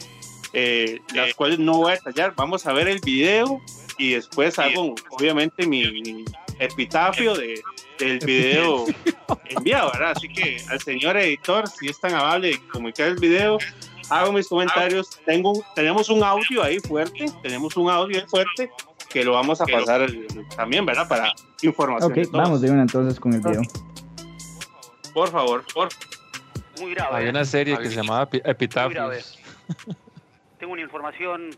eh, las cuales no voy a detallar. Vamos a ver el video y después hago, obviamente, mi, epitafio de, del video enviado, ¿verdad? Así que al señor editor, si es tan amable de comunicar el video, hago mis comentarios. Tengo, tenemos un audio ahí fuerte, tenemos un audio ahí fuerte que lo vamos a pasar también, ¿verdad? Para información. Ok, vamos de una entonces con el video. Por favor, por Muy grave. Hay una serie que se llamaba Epitafios. Tengo una información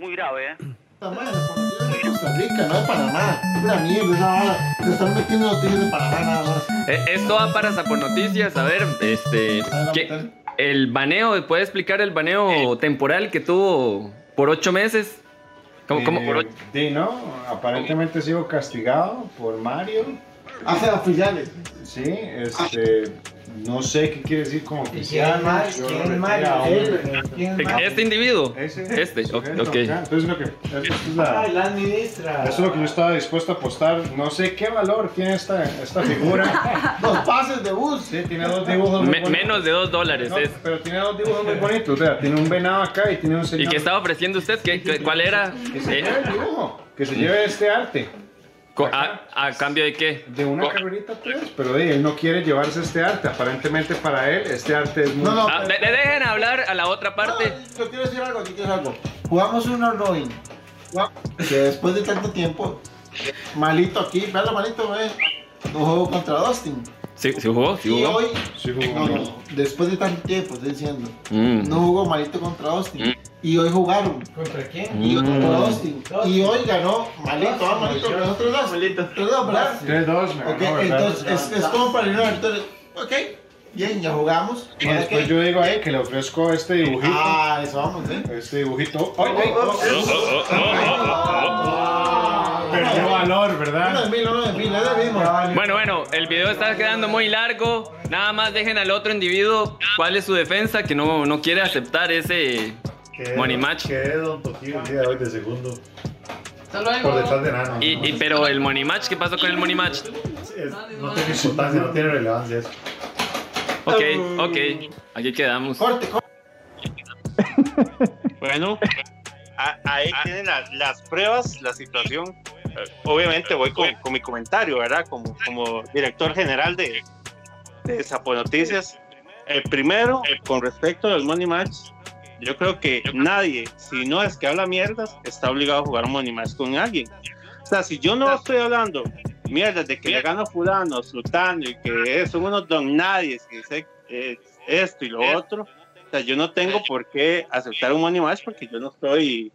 muy grave, ¿eh? Costa Rica, no de Panamá. Mierda, están metiendo noticias de Panamá nada más. Eh, esto va para Sapo Noticias. A ver, este. ¿qué, el baneo, ¿puede explicar el baneo temporal que tuvo por ocho meses? ¿Cómo, cómo por ocho? Sí, no, aparentemente sigo castigado por Mario. Hace oficiales. Sí, este. No sé qué quiere decir como oficial. ¿Quién es Mario? ¿Quién es Este individuo. Ese. Este, ok. Entonces lo que. Eso es la, la administra. Eso es lo que yo estaba dispuesto a apostar. No sé qué valor tiene esta, esta figura. dos pases de bus. Sí, tiene dos dibujos. muy bonitos. Menos de dos dólares. No, Pero tiene dos dibujos muy bonitos. O sea, tiene un venado acá y tiene un señor. ¿Y qué estaba ofreciendo usted? ¿Qué, ¿Cuál era? Que se lleve el dibujo. Que se lleve este arte. ¿A, cambio de qué? De una carrerita 3, pero él no quiere llevarse este arte. Aparentemente para él este arte es muy... No, no, ah, le, dejen hablar a la otra parte. No, yo quiero decir algo, yo quiero decir algo. Jugamos un Robin. Que después de tanto tiempo, malito aquí, veanlo malito, ve. no jugó contra Dustin. Sí, sí jugó, sí Y jugó. hoy, Sí jugó. no, no, después de tanto tiempo, estoy diciendo, Mm. no jugó Malito contra Austin. Y hoy jugaron. ¿Contra quién? Y Mm. Austin. Y hoy ganó Malito. Ah, Malito ganó 3-2. Malito. 3-2, ¿verdad? 3-2, me Ok, ganó, ¿verdad? entonces es, es como para ir a victoria. Ok, bien, ya jugamos. Y ¿Ahora después qué? yo digo ahí que le ofrezco este dibujito. Ah, eso vamos, ¿eh? Este dibujito. ¡Ay, ay! Perdió valor, Uno ¿verdad? de mil, uno de mil, es el mismo. Bueno, bueno, el video está quedando muy largo. Nada más dejen al otro individuo cuál es su defensa, que no, no quiere aceptar ese money match. Que es Don Toquillo el día de hoy de segundo. Por detrás de Nano. Y, y- pero el money match, ¿qué pasó con el money match? Es- no tiene importancia, no tiene relevancia eso. Ok, ok, aquí quedamos. Corte, corte. Bueno, a- ahí tienen las, las pruebas, la situación. Obviamente voy con, con mi comentario, ¿verdad? Como, como director general de, de Sapo Noticias. El primero, con respecto al Money Match, yo creo que nadie, si no es que habla mierdas, está obligado a jugar Money Match con alguien. O sea, si yo no estoy hablando mierdas de que le gano fulano, sultano y que son unos don nadie, que dice eh, esto y lo otro, o sea, yo no tengo por qué aceptar un money match porque yo no estoy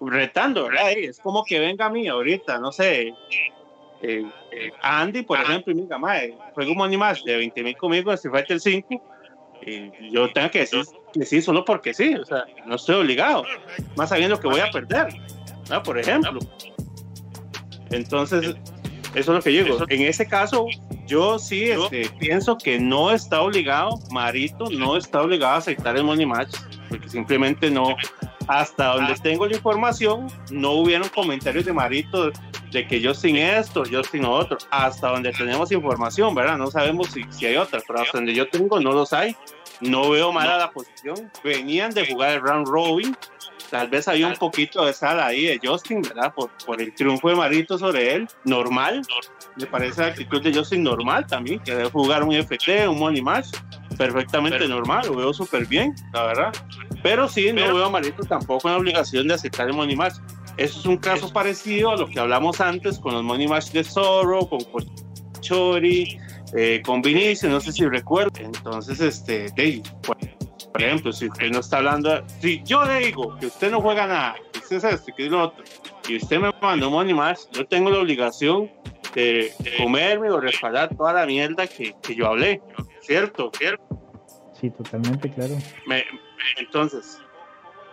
retando, ¿verdad? Es como que venga a mí ahorita, no sé, eh, eh, Andy, por ejemplo, y diga, mae, juega un money match de 20 mil conmigo en Street Fighter 5 y yo tengo que decir que sí solo porque sí, o sea, no estoy obligado, más sabiendo que voy a perder, ¿verdad? Por ejemplo. Entonces, eso es lo que yo digo. En ese caso, yo sí este, pienso que no está obligado, Marito no está obligado a aceptar el money match, porque simplemente no, hasta donde tengo la información, no hubieron comentarios de Marito de que yo sin esto, yo sin lo otro, hasta donde tenemos información, ¿verdad? No sabemos si, si hay otras, pero hasta donde yo tengo no los hay. No veo mala la posición. Venían de jugar el round robin. Tal vez había un poquito de sal ahí de Justin, ¿verdad? Por, por el triunfo de Marito sobre él. Normal. Me parece la actitud de Justin normal también. Que debe jugar un FT, un money match. Perfectamente normal. Lo veo súper bien, la verdad. Pero sí, no veo a Marito tampoco en la obligación de aceptar el money match. Eso es un caso parecido a lo que hablamos antes con los money match de Zorro, con Chori, eh, con Vinicio, no sé si recuerdo. Entonces, este, por, ejemplo, si usted no está hablando, si yo le digo que usted no juega nada, que usted es esto, que es lo otro, y usted me mandó money match, yo tengo la obligación de comerme o respaldar toda la mierda que, que yo hablé, ¿cierto? ¿Cierto? Sí, totalmente, claro. Me- entonces,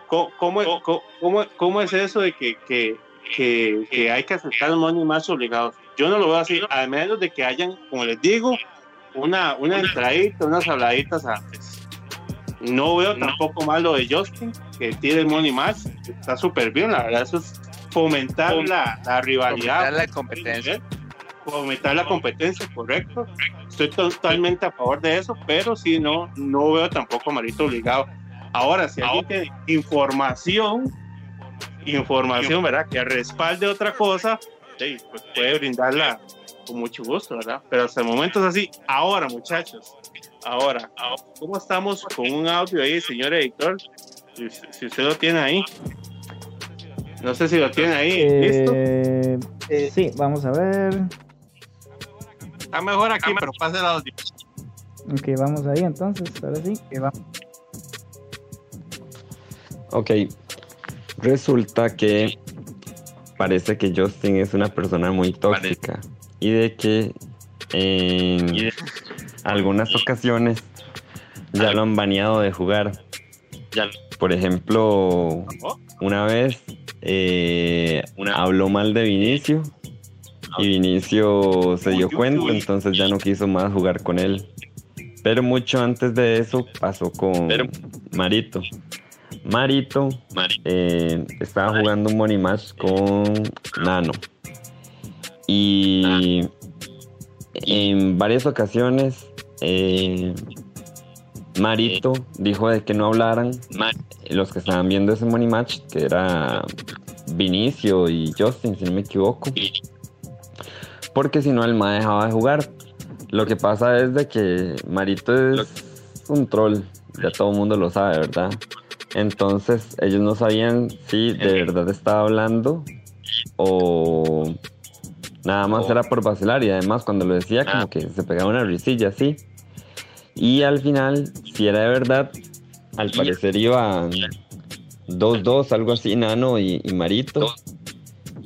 ¿cómo, cómo, cómo, cómo es eso de que, que, que, que hay que aceptar el money match obligados? Yo no lo veo así, a menos de que hayan, como les digo, una, una entradita, unas habladitas antes. No veo tampoco mal lo de Justin, que tiene el money match, está súper bien, la verdad, eso es fomentar la, la rivalidad. Fomentar la competencia. Fomentar la competencia, correcto. Estoy totalmente a favor de eso, pero sí, no, no veo tampoco a Marito obligado. Ahora, si alguien tiene información, información, ¿verdad? Que respalde otra cosa, pues puede brindarla con mucho gusto, ¿verdad? Pero hasta el momento es así. Ahora, muchachos, ahora, ¿cómo estamos con un audio ahí, señor editor? Si, si usted lo tiene ahí. No sé si lo tiene ahí. ¿Listo? Eh, sí, vamos a ver. Está mejor aquí, pero pase el audio. Ok, vamos ahí entonces. Ahora sí. que va- Ok, resulta que parece que Justin es una persona muy tóxica y de que en algunas ocasiones ya lo han baneado de jugar. Por ejemplo, una vez eh, habló mal de Vinicio y Vinicio se dio cuenta, entonces ya no quiso más jugar con él. Pero mucho antes de eso pasó con Marito. Marito eh, estaba jugando un money match con Nano. Y en varias ocasiones eh, Marito dijo de que no hablaran los que estaban viendo ese money match, que era Vinicio y Justin, si no me equivoco. Porque si no, el ma dejaba de jugar. Lo que pasa es de que Marito es un troll, ya todo el mundo lo sabe, ¿verdad? Entonces ellos no sabían si de verdad estaba hablando o Nada más era por vacilar y además cuando lo decía como que se pegaba una risilla así. Y al final, si era de verdad, al parecer iban 2-2, algo así, Nano y, y Marito.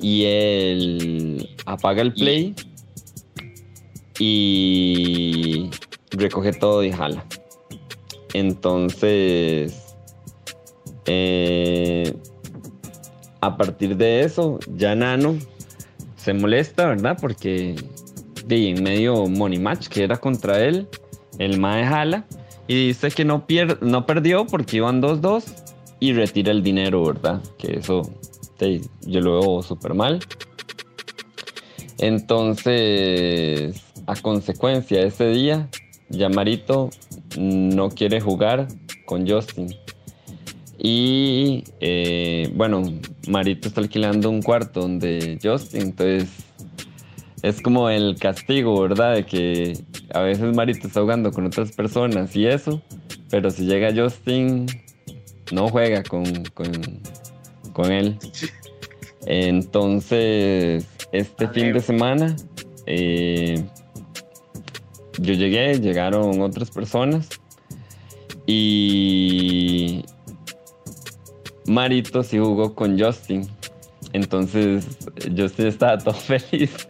Y él apaga el play y recoge todo y jala. Entonces, eh, a partir de eso, ya Nano se molesta, ¿verdad? Porque de en medio money match que era contra él, el Mae jala y dice que no, pier no perdió porque iban 2-2 y retira el dinero, ¿verdad? Que eso de, yo lo veo súper mal. Entonces, a consecuencia ese día, ya Marito no quiere jugar con Justin. Y eh, bueno, Marito está alquilando un cuarto donde Justin, entonces es como el castigo, ¿verdad? De que a veces Marito está jugando con otras personas y eso, pero si llega Justin, no juega con, con, con él. Entonces, este fin de semana, eh, yo llegué, llegaron otras personas y Marito sí jugó con Justin. Entonces Justin estaba todo feliz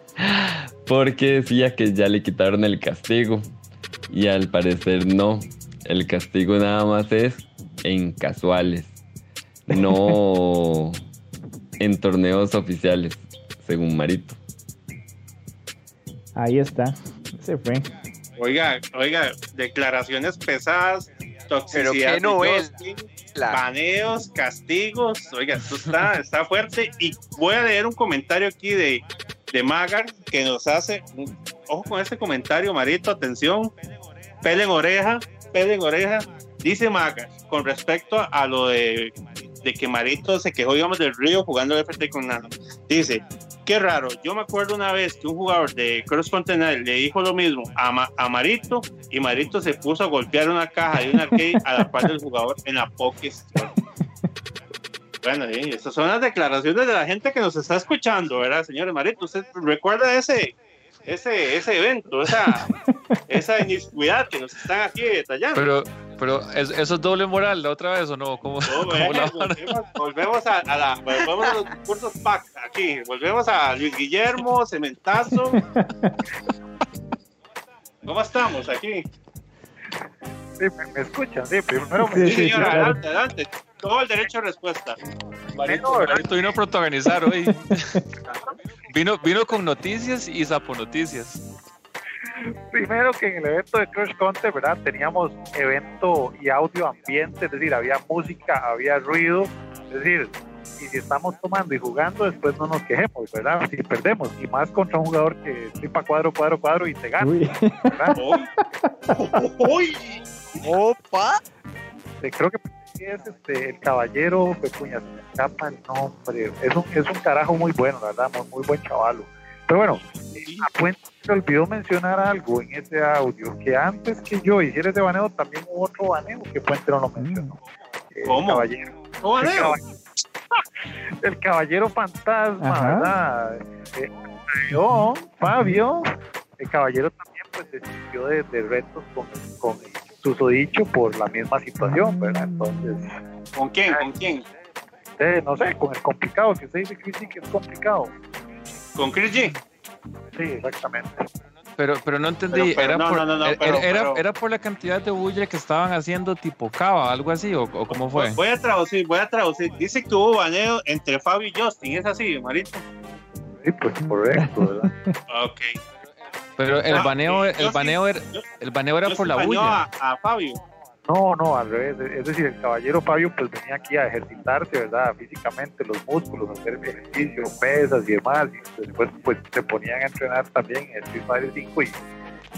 porque decía que ya le quitaron el castigo. Y al parecer no. El castigo nada más es en casuales. No en torneos oficiales, según Marito. Ahí está. Se fue. Oiga, oiga, declaraciones pesadas, toxicidad. Pero qué novela. Justin, Baneos, castigos. Oiga, esto está, está fuerte. Y voy a leer un comentario aquí de, de Magar que nos hace. Ojo con este comentario, Marito, atención. Pele en oreja, pele en oreja. Dice Magar, con respecto a lo de, de que Marito se quejó, digamos, del Río jugando el FT con Nano. Dice, qué raro. Yo me acuerdo una vez que un jugador de Cross Continental le dijo lo mismo a, Ma- a Marito y Marito se puso a golpear una caja de un arcade a la par del jugador en la Pokestore. Bueno, y estas son las declaraciones de la gente que nos está escuchando, ¿verdad, señores Marito? ¿Usted recuerda ese, ese, ese evento, esa, esa iniquidad que nos están aquí detallando? Pero ¿es- ¿eso es doble moral la otra vez o no? ¿Cómo, No, cómo bueno, la- volvemos, volvemos a, a la, volvemos a los cursos PAC aquí, volvemos a Luis Guillermo, Cementazo. ¿Cómo estamos aquí? Sí, me, me escuchan, sí, primero me Sí, Sí, sí, señor, claro. adelante, adelante. Todo el derecho a respuesta. Marito, Marito vino a protagonizar hoy. vino, vino con noticias y sapo noticias. Primero que en el evento de Crush Contest, ¿verdad? Teníamos evento y audio ambiente, es decir, había música, había ruido, es decir, y si estamos tomando y jugando, después no nos quejemos, ¿verdad? Si perdemos, y más contra un jugador que tripa cuadro, cuadro, cuadro y te gana, Uy. ¿verdad? ¡Uy! ¡Opa! Creo que es este, el caballero, Pecuña, se me escapa el nombre, es un, es un carajo muy bueno, la verdad, muy, muy buen chavalo. Pero bueno, eh, a Puente se olvidó mencionar algo en ese audio, que antes que yo hiciera ese baneo, también hubo otro baneo que Puente no lo mencionó. El ¿Cómo? caballero. ¿Cómo El caballero, el caballero fantasma, Ajá. ¿verdad? Eh, yo, Fabio, el caballero también pues desistió de, de retos con, con el susodicho por la misma situación, ¿verdad? Entonces, ¿Con quién? ¿Con quién? eh, no sé, con el complicado, que usted dice Chris, sí que es complicado. ¿Con Chris G? Sí, exactamente. Pero, pero no entendí, Pero- pero era, no, por, no, no, no, era, pero- era, pero- era por la cantidad de bulla que estaban haciendo tipo cava, algo así, o, o cómo fue. Voy a traducir, voy a traducir. Dice que hubo baneo entre Fabio y Justin, ¿es así, Marito? Sí, pues correcto, ¿verdad? Ok. Pero el Ah, baneo, sí, el Justin- baneo era, el baneo era por la bulla. A, a Fabio. No, no, al revés. Es decir, el caballero Fabio pues venía aquí a ejercitarse, ¿verdad? Físicamente, los músculos, hacer ejercicio, pesas y demás. Y después pues se ponían a entrenar también en el Street Fighter 5 y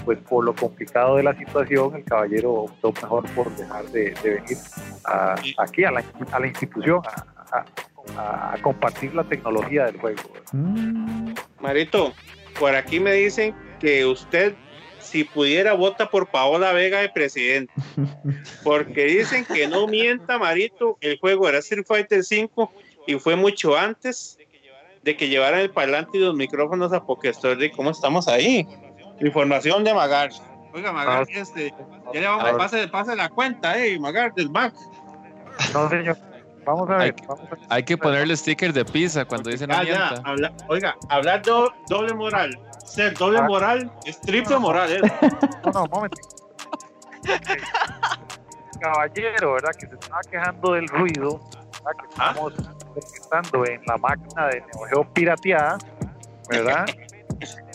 pues por lo complicado de la situación el caballero optó mejor por dejar de, de venir a- aquí a la, a la institución a, a- a compartir la tecnología del juego. Mm. Marito, por aquí me dicen que usted, si pudiera, vota por Paola Vega de presidente. Porque dicen que no mienta, Marito, el juego era Street Fighter 5 y fue mucho antes de que llevaran el parlante y los micrófonos a Pokestore. ¿Cómo estamos ahí? Información de Magar. Oiga, Magar, Ah. este, ya le vamos a pase, pase la cuenta, eh, Magar, del Mac. No, señor. Vamos a Hay, ver. vamos a ver. hay que ponerle sticker de pizza cuando dicen Ah, no ya, mienta. habla- oiga, hablar do- doble moral. Ser doble Ah. moral es triple moral, ¿eh? No, no, un momento. Caballero, ¿verdad? Que se estaba quejando del ruido, ¿verdad? Que estamos estando en la máquina de Neo Geo pirateada, ¿verdad?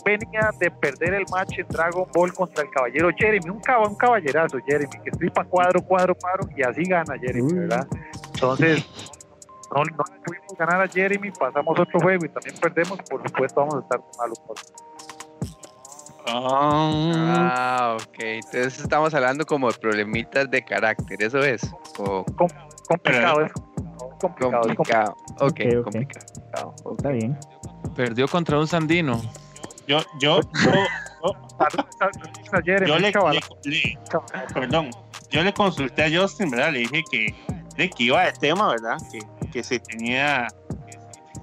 Venía de perder el match en Dragon Ball contra el caballero Jeremy, un, cab- un caballerazo Jeremy, que estripa cuadro, cuadro, cuadro, y así gana Jeremy, ¿verdad? Entonces, no, no le pudimos ganar a Jeremy, pasamos otro juego y también perdemos, por supuesto vamos a estar malos. por- Ah, ok. Entonces estamos hablando como de problemitas de carácter, ¿eso es? O complicado, es complicado. es complicado. Ok, Ok, ok. complicado. Está bien. Perdió contra un sandino. Yo, yo, yo, yo le, chaval. le- le- perdón, yo le consulté a Justin, ¿verdad? Le dije que, de que iba de tema, ¿verdad? Que, que si tenía,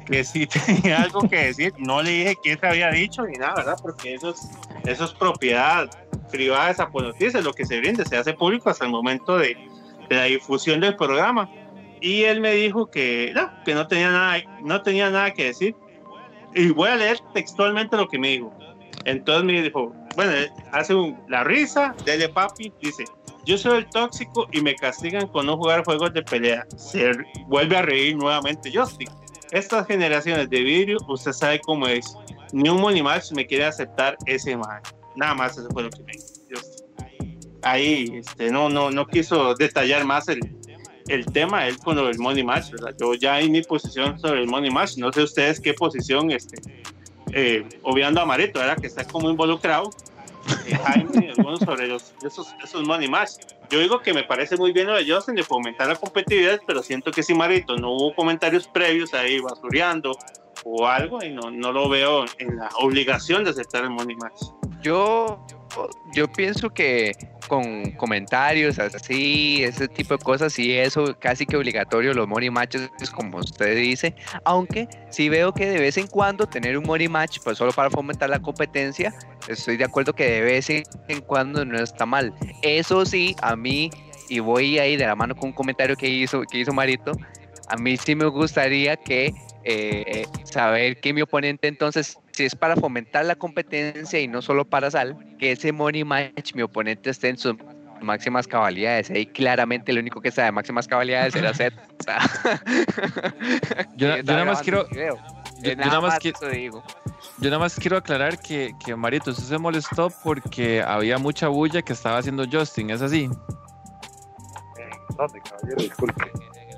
que si tenía algo que decir. No le dije qué se había dicho ni nada, ¿verdad? Porque eso es, eso es propiedad privada de Zapo Noticias, lo que se brinde, se hace público hasta el momento de, de la difusión del programa. Y él me dijo que no, que no tenía nada, no tenía nada que decir. Y voy a leer textualmente lo que me dijo. Entonces me dijo, bueno, hace un- la risa, dele papi, dice, yo soy el tóxico y me castigan con no jugar juegos de pelea. Se vuelve a reír nuevamente Justin. Estas generaciones de vidrio, usted sabe cómo es. Ni un Monimax me quiere aceptar ese mal. Nada más eso fue lo que me Justin. Ahí, este, no, no, no quiso detallar más el, el tema, él con del Money Match, ¿verdad? Yo ya en mi posición sobre el Money Match, no sé ustedes qué posición, este, eh, obviando a ¿verdad? Que está como involucrado, Jaime, algunos sobre los, esos, esos Money Match. Yo digo que me parece muy bien lo de Justin de fomentar la competitividad, pero siento que si Marito no hubo comentarios previos ahí basureando o algo, y no, no lo veo en la obligación de aceptar el Money Match. Yo, yo pienso que con comentarios así, ese tipo de cosas, y eso casi que obligatorio, los money matches, como usted dice, aunque sí veo que de vez en cuando tener un money match, pues solo para fomentar la competencia, estoy de acuerdo que de vez en cuando no está mal. Eso sí, a mí, y voy ahí de la mano con un comentario que hizo, que hizo Marito, a mí sí me gustaría que eh, saber que mi oponente entonces, si es para fomentar la competencia y no solo para sal, que ese money match mi oponente esté en sus máximas cabalidades. Ahí claramente el único que sabe máximas cabalidades era Seth. O sea, Yo, que nada más quiero. Yo, Eh, yo nada nada más eso digo. Yo nada más quiero aclarar que, que Marito, usted se molestó porque había mucha bulla que estaba haciendo Justin, ¿es así? ¿Dónde, caballero? Disculpe.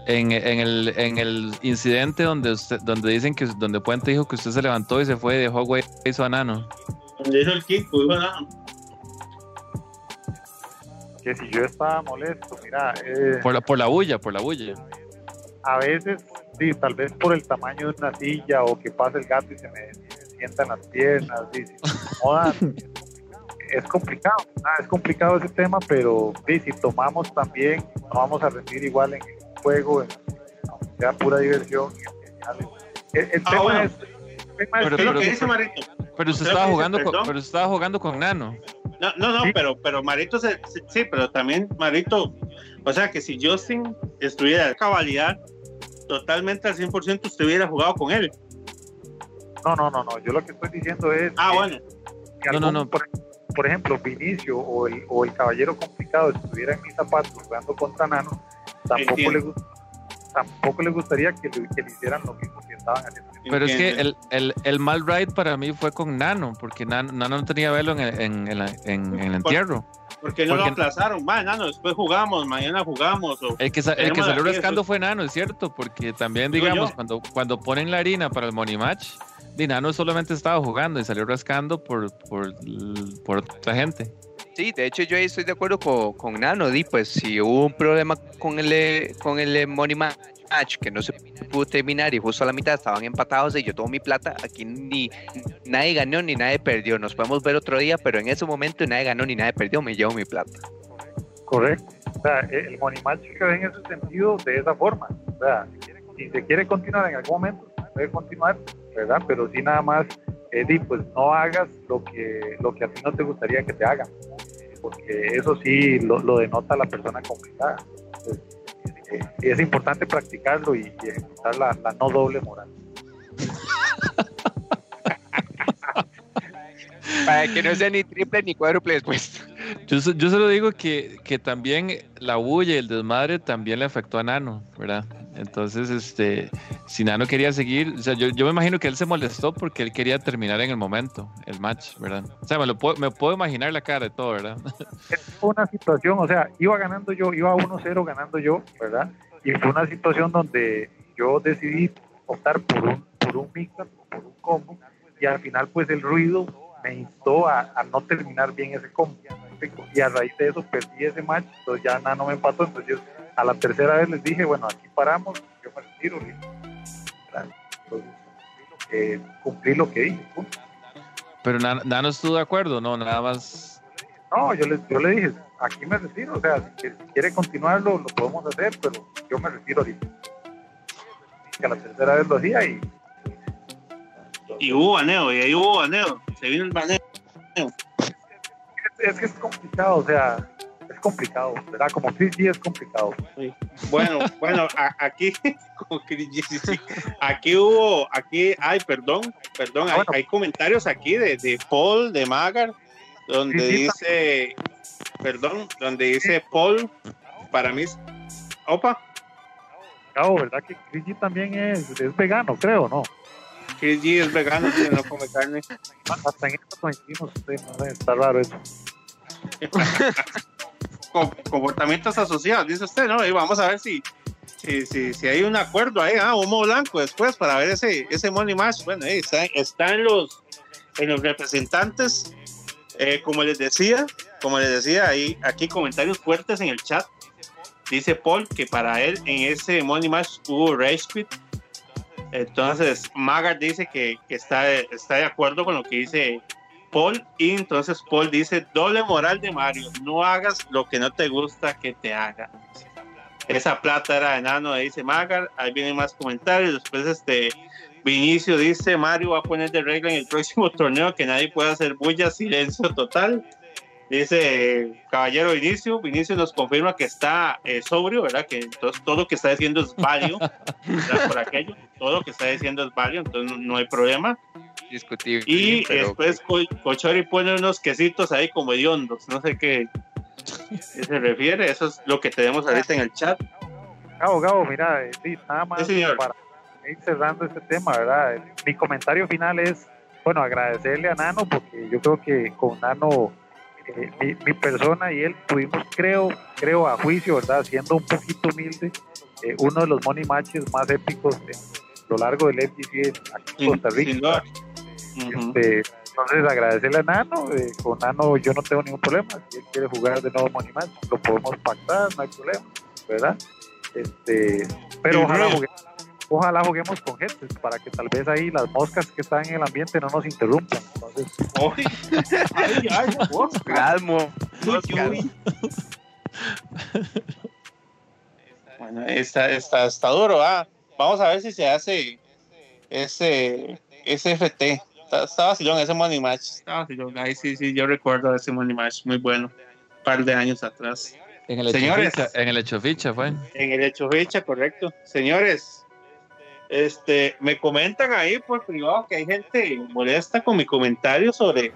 En, en el, en el incidente donde usted, donde dicen que donde Puente dijo que usted se levantó y se fue y dejó güey hizo a Nano. Donde dijo el Kiko, dijo nada. Que si yo estaba molesto, mira, eh, Por la, por la bulla, por la bulla. a veces, sí, tal vez por el tamaño de una silla o que pasa el gato y se me, me sientan las piernas, sí, si me incomodan, es complicado, ah, es complicado ese tema, pero sí, si tomamos también, no vamos a rendir igual en el juego, en, aunque sea pura diversión. y el, Ah, bueno. es, el tema es Pero- que- Es lo que dice Marito. Pero usted estaba que dice, jugando con, pero usted estaba jugando con Nano. No, no, no, pero, pero Marito, se, se- sí, pero también Marito, o sea que si Justin estuviera a cabalidad totalmente al 100%, usted hubiera jugado con él. no, no, no, no, yo lo que estoy diciendo es Ah, que- bueno. que No, no, no. Por, por ejemplo, Vinicio o el, o el caballero complicado estuviera en mis zapatos jugando contra Nano, tampoco Entiendo. le, tampoco le gustaría que le, que le hicieran lo mismo que estaban haciendo. Pero es que el, el, el mal ride para mí fue con Nano, porque Nano, Nano no tenía velo en el, en, en la- en- en el entierro. Porque no lo aplazaron. Va, no, después jugamos, mañana jugamos. O, El que, sa- el que salió rascando fue Nano, es cierto, porque también, digamos, yo. cuando, cuando ponen la harina para el money match, Nano solamente estaba jugando y salió rascando por, por, por otra gente. Sí, de hecho yo ahí estoy de acuerdo con, con Nano, di, pues si hubo un problema con el, eh, con el eh, Money Match que no se pudo terminar y justo a la mitad estaban empatados y yo tomo mi plata, aquí ni nadie ganó ni nadie perdió, nos podemos ver otro día, pero en ese momento nadie ganó ni nadie perdió, me llevo mi plata. Correcto. O sea, el money match quedó en ese sentido de esa forma. O sea, si se quiere continuar en algún momento, puede continuar ¿verdad? Pero sí nada más, Eddie, pues no hagas lo que, lo que a ti no te gustaría que te hagan, porque eso sí lo, lo denota la persona complicada. Entonces, eh, es importante practicarlo y, y ejecutar la, la no doble moral. Para que no sea ni triple ni cuádruple después. Yo, yo solo digo que, que también la bulla y el desmadre también le afectó a Nano, ¿verdad? Entonces, este, si Nano quería seguir, o sea, yo, yo me imagino que él se molestó porque él quería terminar en el momento, el match, ¿verdad? O sea, me, lo puedo, me puedo imaginar la cara de todo, ¿verdad? fue una situación, o sea, iba ganando yo, iba 1-0 ganando yo, ¿verdad? Y fue una situación donde yo decidí optar por un, por un mix-up, por un combo, y al final pues el ruido me instó a, a no terminar bien ese combo. Y a raíz de eso perdí ese match, entonces ya nada no me empató, entonces yo a la tercera vez les dije, bueno, aquí paramos, yo me retiro, eh, cumplí lo que dije, punto. Pero Nano, Nano estuvo de acuerdo, no, nada más. No, yo le, yo le dije, aquí me retiro, o sea, si, quiere continuarlo, lo podemos hacer, pero yo me retiro ahorita. Que a la tercera vez lo hacía y Y hubo baneo, y ahí hubo baneo. Se vino el baneo. es, es que es complicado, o sea, es complicado, ¿verdad? Como Chris G es complicado. Bueno, bueno, a- aquí, como sí, sí. aquí hubo, aquí, ay, perdón, perdón, hay, hay comentarios aquí de, de Paul, de Magar, donde dice, perdón, donde dice Paul, para mí, opa, Claro, ¿verdad? Que Chris G también es, es vegano, creo, ¿no? Chris G es vegano, que no come carne. Hasta en esto coincidimos, está raro eso. Com- comportamientos asociados, dice usted, ¿no? Y vamos a ver si, si, si, si hay un acuerdo ahí, ah, humo blanco después para ver ese, ese money match. Bueno, ahí está, está los, en los representantes, eh, como les decía, como les decía, ahí, aquí comentarios fuertes en el chat. Dice Paul que para él en ese money match hubo rage quit. Entonces, Magar dice que, que está, está de acuerdo con lo que dice Paul. Y entonces Paul dice, doble moral de Mario, no hagas lo que no te gusta que te haga. Esa plata era de enano, dice Magar. Ahí vienen más comentarios. Después este Vinicio dice, Mario va a poner de regla en el próximo torneo que nadie pueda hacer bulla, silencio total. Dice eh, Caballero Vinicio, Vinicio nos confirma que está eh, sobrio, ¿verdad? Que entonces todo lo que está diciendo es válido. Por aquello, todo lo que está diciendo es válido, entonces no, no hay problema. Discutible. Y pero- después Co- Cochori pone unos quesitos ahí como hediondos, no sé qué, se refiere, eso es lo que tenemos ahorita en el chat. Gabo, Gabo, mira, eh, sí, nada más Sí, para ir cerrando este tema, ¿verdad? Mi comentario final es, bueno, agradecerle a Nano porque yo creo que con Nano, eh, mi, mi persona y él tuvimos, creo, creo a juicio, ¿verdad? Siendo un poquito humilde, eh, uno de los money matches más épicos en lo largo del FGC aquí en Costa Rica. Este, entonces agradecerle a Nano, eh, con Nano yo no tengo ningún problema, si él quiere jugar de nuevo Money Match, lo podemos pactar, no hay problema, ¿verdad? Este, pero ojalá, sí. jugue- ojalá juguemos con gente para que tal vez ahí las moscas que están en el ambiente no nos interrumpan. Entonces, Ay, ay, mosca. Calmo. Bueno, está, está, está duro, ah. Vamos a ver si se hace ese, ese FT. Está vacilón ese Money Match. Está vacilón. Ahí sí, sí, yo recuerdo ese Money Match muy bueno. Un par de años atrás. En el hecho Señores. ficha, en el hecho ficha fue. En el hecho fecha, correcto. Señores, este, me comentan ahí por privado que hay gente molesta con mi comentario sobre,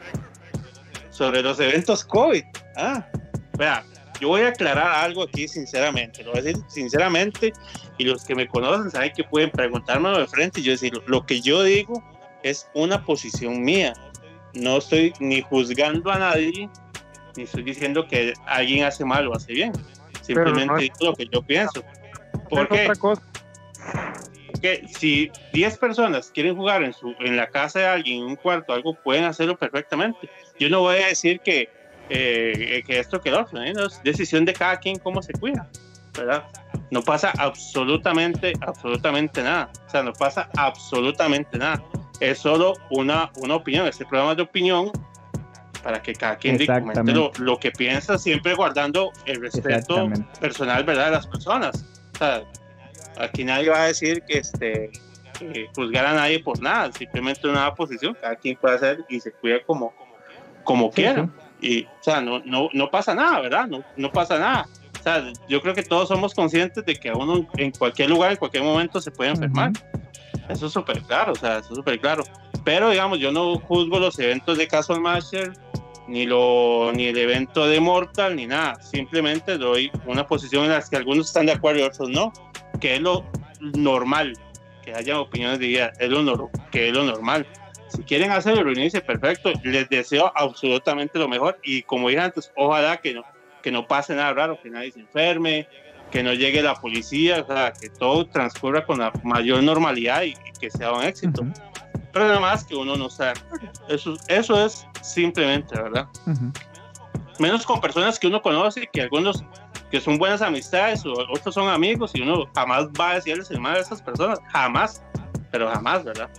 sobre los eventos COVID. Ah, vea, yo voy a aclarar algo aquí sinceramente, lo voy a decir sinceramente, y los que me conocen saben que pueden preguntármelo de frente y yo decir, lo que yo digo es una posición mía. No estoy ni juzgando a nadie, ni estoy diciendo que alguien hace mal o hace bien. Simplemente no es- digo lo que yo pienso. ¿Por es qué? otra cosa. que si 10 personas quieren jugar en, su, en la casa de alguien, en un cuarto, algo, pueden hacerlo perfectamente. Yo no voy a decir que, eh, que esto que lo otro, ¿eh? No, es decisión de cada quien cómo se cuida, ¿verdad? No pasa absolutamente, absolutamente nada. O sea, no pasa absolutamente nada. Es solo una, una opinión. Este programa es de opinión para que cada quien diga, comente lo, lo que piensa, siempre guardando el respeto personal, ¿verdad? De las personas. O sea, aquí nadie va a decir que este que juzgar a nadie por nada, simplemente una posición, cada quien puede hacer y se cuida como, como quiera. Y, o sea, no, no, no pasa nada, ¿verdad? No, no pasa nada. O sea, yo creo que todos somos conscientes de que a uno en cualquier lugar, en cualquier momento se puede enfermar. Eso es súper claro, o sea, eso es súper claro. Pero, digamos, yo no juzgo los eventos de Castle Master, ni, lo, ni el evento de Mortal, ni nada. Simplemente doy una posición en la que algunos están de acuerdo y otros no, que es lo normal, que haya opiniones de vida, es lo, que es lo normal. Si quieren hacerlo, reunirse, perfecto. Les deseo absolutamente lo mejor. Y como dije antes, ojalá que no, que no pase nada raro, que nadie se enferme, que no llegue la policía, o sea, que todo transcurra con la mayor normalidad y, y que sea un éxito. Pero nada más que uno no acuerdo. Eso, eso es simplemente, ¿verdad? Menos con personas que uno conoce, que algunos que son buenas amistades o otros son amigos y uno jamás va a decirles el mal a esas personas, jamás, pero jamás, ¿verdad?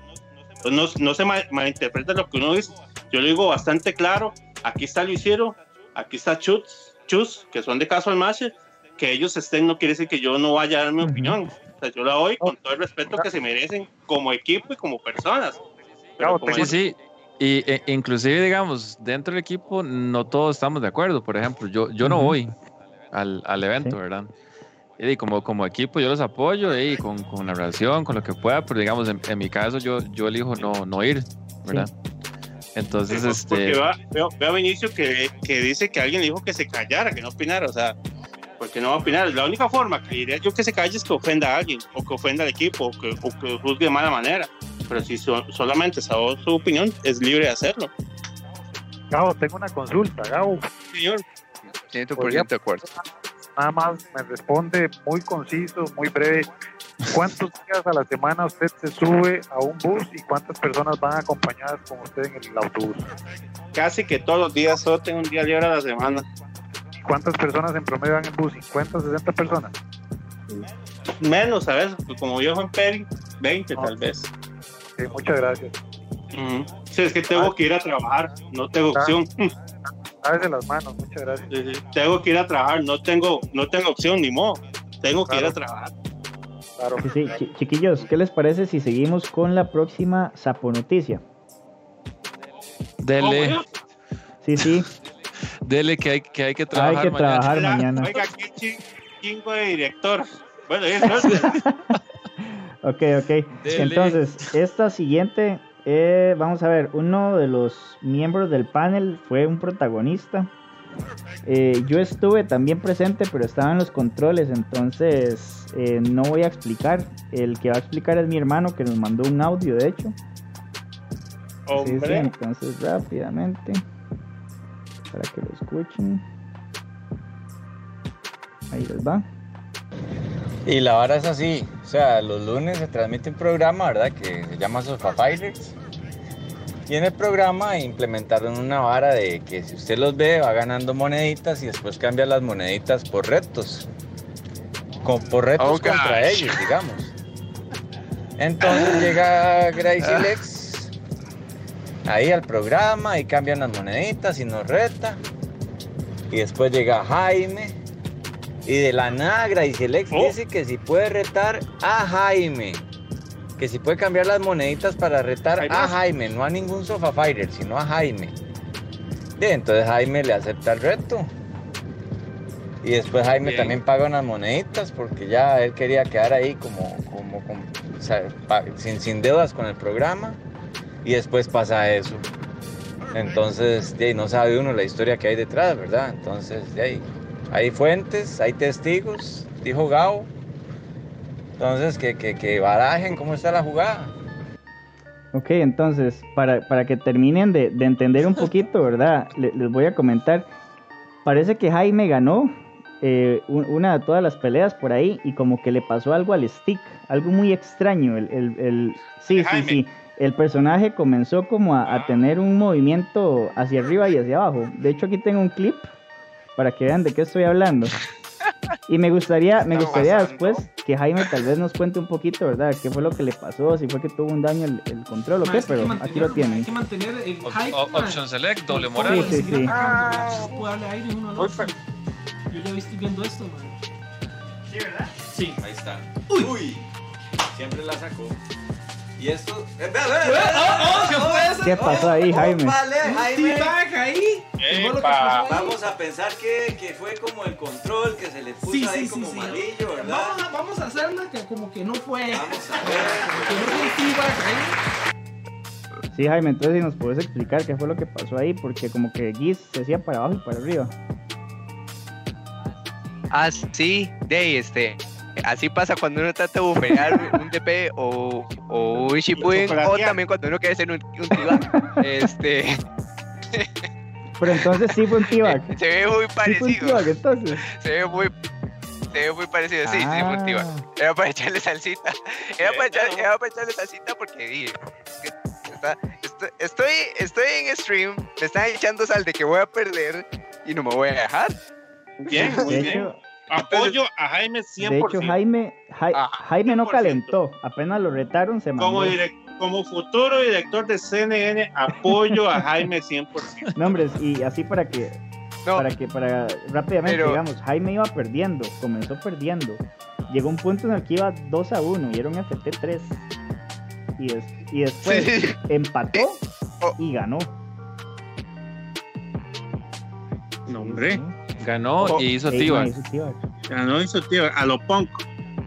Entonces, no, no se mal- malinterpreta lo que uno dice. Yo lo digo bastante claro. Aquí está Luisiro, aquí está Chus, Chus que son de caso al Mache. Que ellos estén no quiere decir que yo no vaya a dar mi opinión. O sea, yo la doy con todo el respeto que se merecen como equipo y como personas. Pero como Sí, sí. Y e- inclusive, digamos, dentro del equipo no todos estamos de acuerdo. Por ejemplo, yo, yo no voy al, al evento, ¿verdad? Y como, como equipo yo los apoyo y con, con narración, con lo que pueda, pero digamos, en, en mi caso yo, yo elijo no, no ir, ¿verdad? Entonces, Porque este... va- veo, veo a Vinicio que, que dice que alguien le dijo que se callara, que no opinara, o sea, porque no va a opinar. La única forma que diría yo que se calle es que ofenda a alguien, o que ofenda al equipo, o que, o que juzgue de mala manera. Pero si so- solamente sabe su opinión, es libre de hacerlo. Gabo, tengo una consulta, Gabo. Señor. 100% de acuerdo. Nada más me responde muy conciso, muy breve. ¿Cuántos días a la semana usted se sube a un bus y cuántas personas van acompañadas con usted en el autobús? Casi que todos los días, solo tengo un día libre a la semana. ¿Y cuántas personas en promedio van en bus? ¿50, 60 personas? Menos, ¿sabes? Pues como yo en Peri, 20 tal vez. Ok, muchas gracias. Ujú. Sí, es que tengo que ir a trabajar, no tengo opción. Lávese las manos, muchas gracias. Sí, sí. Tengo que ir a trabajar, no tengo, no tengo opción ni modo. Tengo que ir a trabajar. Sí, sí, chi- chiquillos, ¿qué les parece si seguimos con la próxima Sapo Noticia? Dele, Sí, sí, dele que hay que, hay que hay trabajar que mañana. trabajar Oiga, mañana. Oiga, qué chi- chingo de director. Bueno, eso es. Ok, ok. Entonces, esta siguiente, eh, vamos a ver, uno de los miembros del panel fue un protagonista. Eh, yo estuve también presente, pero estaba en los controles, entonces eh, no voy a explicar. El que va a explicar es mi hermano, que nos mandó un audio, de hecho. Sí, sí, entonces rápidamente, para que lo Ahí les va. Y la vara es así, o sea, los lunes se transmite un programa, ¿verdad? Que se llama Sofa Fighters. Y en el programa implementaron una vara de que si usted los ve va ganando moneditas y después cambia las moneditas por retos. Con, por retos Oh, contra gosh. ellos, digamos. Entonces llega Gracie Lex ahí al programa y cambian las moneditas y nos reta. Y después llega Jaime y de la nada Gracie Lex dice que si puede retar a Jaime. Que si puede cambiar las moneditas para retar a Jaime, no a ningún Sofa Fighter, sino a Jaime. Bien, entonces Jaime le acepta el reto. Y después Jaime Bien. también paga unas moneditas porque ya él quería quedar ahí como, como, como, o sea, pa- sin, sin deudas con el programa. Y después pasa eso. Entonces, de ahí no sabe uno la historia que hay detrás, ¿verdad? Entonces, de ahí, hay fuentes, hay testigos, dijo Gao. Entonces, que, que, que barajen cómo está la jugada. Ok, entonces, para, para que terminen de, de entender un poquito, ¿verdad? Le- les voy a comentar. Parece que Jaime ganó eh, un- una de todas las peleas por ahí y como que le pasó algo al stick, algo muy extraño. El, el- el- sí, sí, sí. El personaje comenzó como a, a tener un movimiento hacia arriba y hacia abajo. De hecho, aquí tengo un clip para que vean de qué estoy hablando. Y me gustaría, me gustaría después que Jaime tal vez nos cuente un poquito, ¿verdad? ¿Qué fue lo que le pasó? Si fue que tuvo un daño el, el control o qué, pero aquí lo tienen. Hay que mantener el hype. O- ma. option select, doble moral. Sí, sí, sí. se puede darle aire uno al otro. Yo ya estoy viendo esto, man. Sí, ¿verdad? Sí. Ahí está. Uy. Siempre la sacó. Y esto. eh, ve, ve, Oh, ve, oh, ¿qué fue eso? ¿Qué pasó ahí, Jaime? Vale, Jaime. Ahí. Vamos a pensar que, que fue como el control que se le puso Sí, ahí sí, como sí. malillo, ¿verdad? Vamos a, vamos a hacerla que como que no fue. Vamos a ver. Que no fue T-Bag ahí. Sí, Jaime, entonces si nos puedes explicar qué fue lo que pasó ahí, porque como que Giz se hacía para abajo y para arriba. Ah, sí, de ahí, este. Así pasa cuando uno trata de bufear un DP o, o un Shippuden, o también cuando uno quiere hacer un, un T-Bag. Este. Pero entonces sí fue un T-Bag. Se ve muy Sí fue un parecido. Entonces. Se ve muy. Se ve muy parecido, sí, sí, fue un T-Bag. Ah. Era para echarle salsita. Era para, echar- era para echarle salsita porque di, es que está- estoy, estoy, estoy en stream, me están echando sal de que voy a perder y no me voy a dejar. Bien, muy De bien. hecho, Apoyo a Jaime 100%. de hecho Jaime, Jai- Ah, Jaime no 100%. calentó. Apenas lo retaron, se como, mandó. como futuro director de CNN, apoyo a Jaime 100%. No, hombre, y así para que, No. para que, para rápidamente, Pero- digamos, Jaime iba perdiendo, comenzó perdiendo. Llegó un punto en el que iba 2 a 1 y era un FT3. Y, des- y después Sí, sí. empató Oh. y ganó. No, hombre. Ganó Oh, y hizo T-Bag. hizo T-Bag. Ganó hizo tío a lo punk.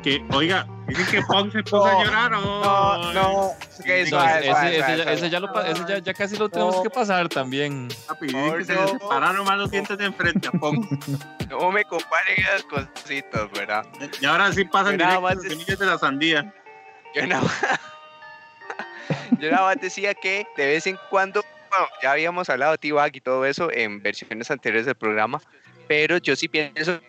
Que, oiga, dicen que punk se puso No, a llorar. No, no. No, suave, ese, suave, ese suave, ya, suave. ese ya lo ese ya- ya casi lo tenemos que pasar también. Papi, dicen que se no. le separaron más los dientes de enfrente a punk. No me comparen esas cositas, ¿verdad? Y ahora sí pasan Yo nada directo los es- semillas de la sandía. Yo nada, yo nada más decía que de vez en cuando, bueno, ya habíamos hablado de T-Bag y todo eso en versiones anteriores del programa, pero yo sí pienso,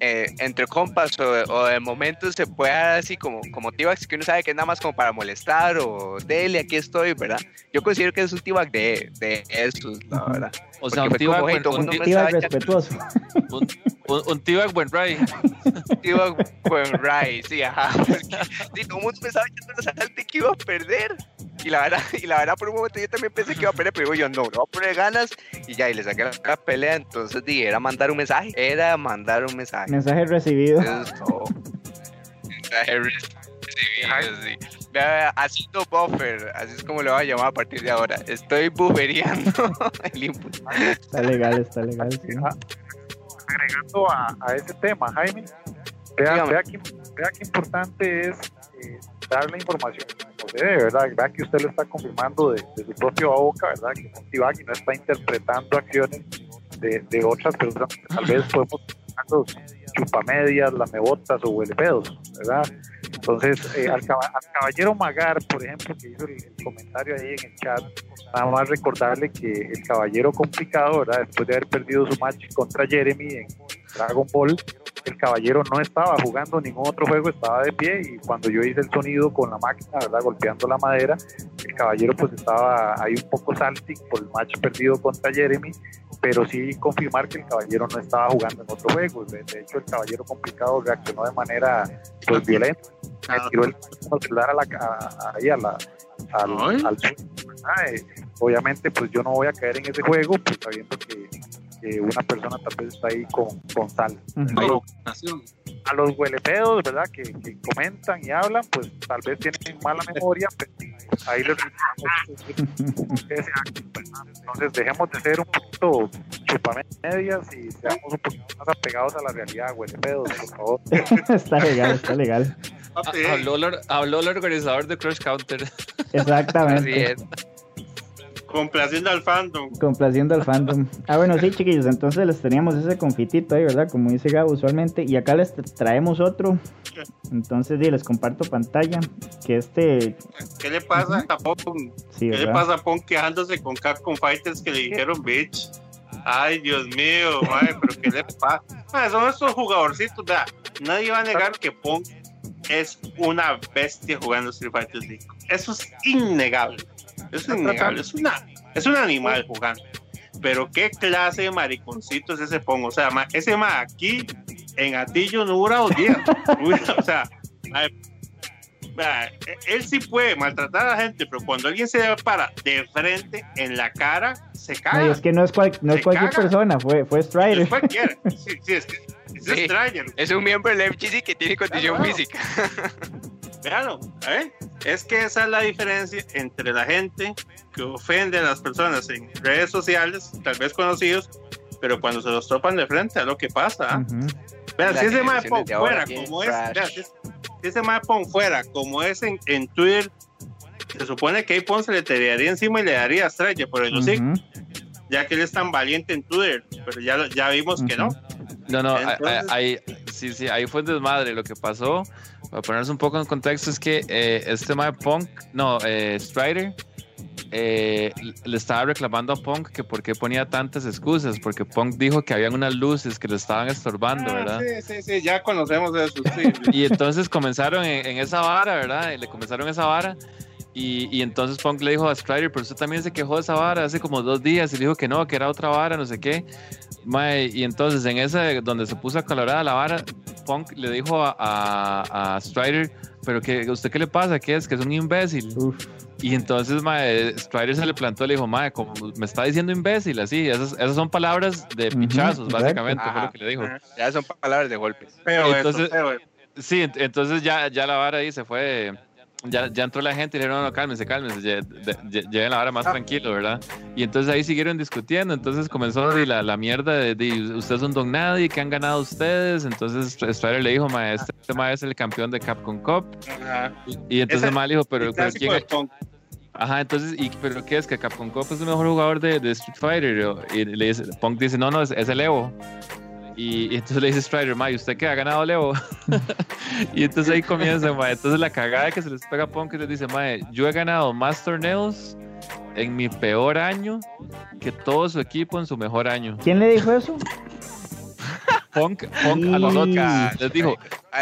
eh, entre compas o, o de momentos se puede dar así como, como T-Bags que uno sabe que es nada más como para molestar o dele, aquí estoy, ¿verdad? Yo considero que es un T-Bag de, de esos, la verdad. O sea, un Porque T-Bag un me T-Bag respetuoso. un- un- un T-Bag buen ride. T-Bag buen right, sí, ajá. Porque, sí, todo el mundo pensaba salte que iba a perder. Y la verdad, y la verdad por un momento yo también pensé que iba a perder, pero digo yo no, no voy a poner ganas y ya, y le saqué la, la pelea, entonces di, era mandar un mensaje, era mandar un mensaje. Mensaje recibido. Eso es todo. Mensaje recibido, sí. Haciendo buffer, así es como le voy a llamar a partir de ahora. Estoy buffereando el input. Está legal, está legal. sí. Ah, agregando a, a ese tema, Jaime, vea, vea, que, vea que importante es eh, dar la información debe, ¿verdad? Vea que usted lo está confirmando de, de su propia boca, ¿verdad? Que Montibag no está interpretando acciones de, de otras personas que tal vez podemos chupamedias, lamebotas o huelepedos, ¿verdad? Entonces, eh, al, al caballero Magar, por ejemplo, que hizo el, el comentario ahí en el chat, nada más recordarle que el caballero complicado, ¿verdad? Después de haber perdido su match contra Jeremy en Dragon Ball, el caballero no estaba jugando ningún otro juego, estaba de pie y cuando yo hice el sonido con la máquina, ¿verdad? Golpeando la madera, el caballero pues estaba ahí un poco salty por el match perdido contra Jeremy, pero sí confirmar que el caballero no estaba jugando en otro juego. De, hecho, el caballero complicado reaccionó de manera pues violenta, me tiró el celular a la, a- ahí a la, al. Eh, obviamente pues yo no voy a caer en ese juego pues sabiendo que, que una persona tal vez está ahí con, con sal. Pero a los huelepedos, ¿verdad? Que, que comentan y hablan, pues tal vez tienen mala memoria, pues, ahí les ese acto, ¿verdad? Entonces dejemos de ser un poquito chupamedias y seamos un poquito más apegados a la realidad, huelepedos, por favor. está legal, está legal. Ah, Habló, el- habló el organizador de Crush Counter. Exactamente. Complaciendo al fandom. Complaciendo al fandom. Ah, bueno, sí, chiquillos, entonces les teníamos ese confitito ahí, ¿verdad? Como dice Gabo usualmente. Y acá les tra- traemos otro. Entonces, sí, les comparto pantalla. Que este. ¿Qué le pasa a Pong? Sí, ¿Qué le pasa a Pong quejándose con Capcom Fighters que le dijeron bitch? Ay, Dios mío, madre, pero ¿qué le pasa? Son estos jugadorcitos, nadie va a negar que Pong es una bestia jugando Street Fighter 5. Eso es innegable. Es innegable. Es, una, es un animal jugando. Pero qué clase de mariconcito es ese Pong. O sea, ma- ese ma aquí en Atillo no dura dos días. o sea, madre, Vea, él sí puede maltratar a la gente, pero cuando alguien se le para de frente en la cara, se No, caga. es que no es, cual- no es cualquier caga. persona, fue, fue Strider. Es cualquiera. Sí, sí, es que es Sí, Strider. es un miembro del FGC que tiene condición Claro. física. Véalo, ¿eh? Es que esa es la diferencia entre la gente que ofende a las personas en redes sociales, tal vez conocidos, pero cuando se los topan de frente, es lo que pasa. Vean, si ese mae pon fuera como es, vean, si, ese mae pon fuera como es en, en Twitter, se supone que ahí Pon se le tiraría encima y le daría estrella por el hocico, ya que él es tan valiente en Twitter, pero ya, ya vimos que no. No, no, ahí, sí, sí, ahí fue un desmadre. Lo que pasó, para ponerse un poco en contexto, es que eh, este tema de Punk, no, eh, Strider, eh, le estaba reclamando a Punk que por qué ponía tantas excusas, porque Punk dijo que habían unas luces que le estaban estorbando, Ah, ¿verdad? sí, sí, sí, ya conocemos eso. Sí. Y entonces comenzaron en, en esa vara, ¿verdad? Y le comenzaron esa vara. Y, y entonces Punk le dijo a Strider, pero usted también se quejó de esa vara hace como dos días y le dijo que no, que era otra vara, no sé qué. Mae, y entonces en ese donde se puso colorada la vara, Punk le dijo a, a, a Strider, pero que usted qué le pasa, ¿qué es? Que es un imbécil. Y entonces mae, Strider se le plantó y le dijo, mae, como me está diciendo imbécil, así, esas, esas son palabras de pichazos, básicamente, fue lo que le dijo. Ya son palabras de golpes. entonces, sí, ent- entonces ya, ya la vara ahí se fue. Ya, ya entró la gente y dijeron, no, no, cálmense, cálmense, lle- de- lle- lleven la vara más tranquilo, ¿verdad? Y entonces ahí siguieron discutiendo, entonces comenzó y la, la mierda de, de ustedes son don nadie, que han ganado ustedes, entonces Strider le dijo, ma, este, ma es el campeón de Capcom Cup, y entonces Esa- ma le dijo, pero, pero ¿quién Punk. Ajá, entonces, y, ¿pero qué es? ¿Que Capcom Cup es el mejor jugador de, de Street Fighter? Y le dice, Punk dice, no, no, es, es el Evo. Y, y entonces le dice Strider, ma, ¿y usted qué ha ganado el Evo? y entonces ahí comienza, ma. Entonces la cagada que se les pega a Punk y les dice, ma, yo he ganado más torneos en mi peor año que todo su equipo en su mejor año. ¿Quién le dijo eso? Punk, Punk a los otros les dijo,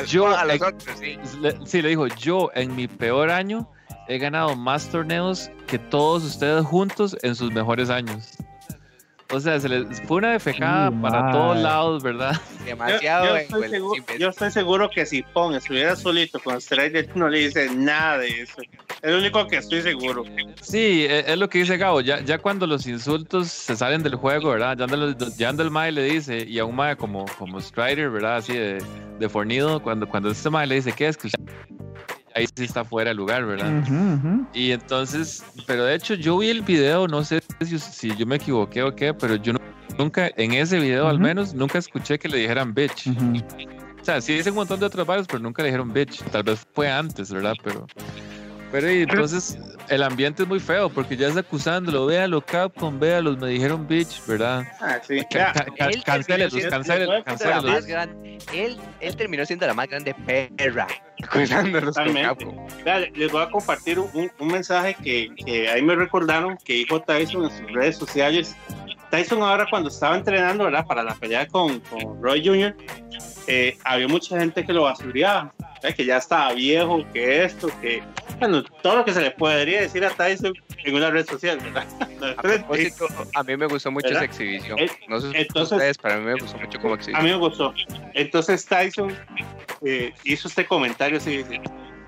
yo a los otros, sí. le- sí, le dijo, yo en mi peor año he ganado más torneos que todos ustedes juntos en sus mejores años. O sea, se les fue una defecada Sí, para todos lados, ¿verdad? Demasiado. Yo, yo eh, estoy pues, seguro, yo estoy seguro que si Pong estuviera solito con Strider no le dice nada de eso. Es lo único que estoy seguro. Sí, e- es lo que dice Gabo. Ya, ya cuando los insultos se salen del juego, ¿verdad? Ya anda, los- ya anda el Mae le dice, y a un Mae como, como Strider, ¿verdad? Así de, de fornido, cuando, cuando este Mae le dice, ¿qué es? Que usted-" ahí sí está fuera de lugar, ¿verdad? Ujú. Y entonces, pero de hecho yo vi el video, no sé si, si yo me equivoqué o qué, pero yo nu- nunca, en ese video al menos, nunca escuché que le dijeran bitch. O sea, sí dicen un montón de otros varios, pero nunca le dijeron bitch. Tal vez fue antes, ¿verdad? Pero, pero y entonces el ambiente es muy feo porque ya está acusándolo. Véalo, Capcom, véalos, me dijeron bitch, ¿verdad? Ah, sí. Ca- ca- ca- Él Cancélenlos, terminó cancélenlos, siendo la cancélenlos. más grande- Él, él terminó siendo la más grande perra. Acusándolos con. Capcom. Vea, les voy a compartir un, un mensaje que, que ahí me recordaron que dijo Tyson en sus redes sociales. Tyson ahora cuando estaba entrenando ¿verdad? para la pelea con, con Roy Jr., eh, había mucha gente que lo basureaba, ¿verdad? que ya estaba viejo, que esto, que... Bueno, todo lo que se le podría decir a Tyson en una red social, ¿verdad? A propósito, a mí me gustó mucho ¿Verdad? esa exhibición. Eh, No sé si entonces- ustedes, pero a mí me gustó mucho como A mí exhibición. me gustó. Entonces Tyson eh, hizo este comentario así, dice,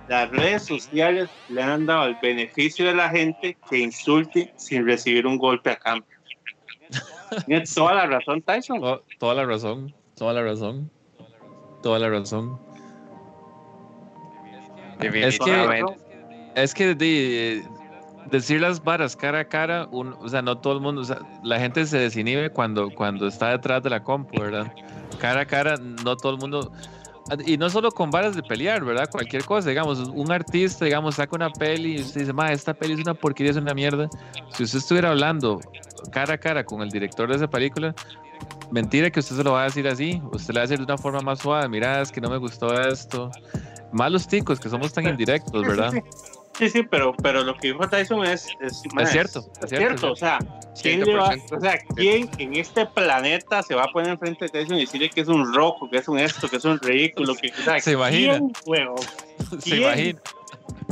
las redes sociales le han dado el beneficio de la gente que insulte sin recibir un golpe a cambio. Tiene toda la razón Tyson. To- Toda la razón, toda la razón, toda la razón. Es que, es que de- decir las varas cara a cara, un- o sea, no todo el mundo, o sea, la gente se desinhibe cuando, cuando está detrás de la compu, ¿verdad? Cara a cara, no todo el mundo. Y no solo con varas de pelear, ¿verdad? Cualquier cosa, digamos, un artista, digamos, saca una peli y usted dice, ma, esta peli es una porquería, es una mierda. Si usted estuviera hablando cara a cara con el director de esa película, mentira que usted se lo va a decir así. Usted le va a decir de una forma más suave, mira, es que no me gustó esto. Malos ticos, que somos tan indirectos, ¿verdad? Sí, sí, pero, pero lo que dijo Tyson es, es, Es cierto, es cierto, O sea, ¿quién, le va- 100%. o sea, ¿quién en este planeta se va a poner enfrente de Tyson y decirle que es un rojo, que es un esto, que es un ridículo? Que, o sea, Se imagina. ¿quién? Se ¿Quién? imagina.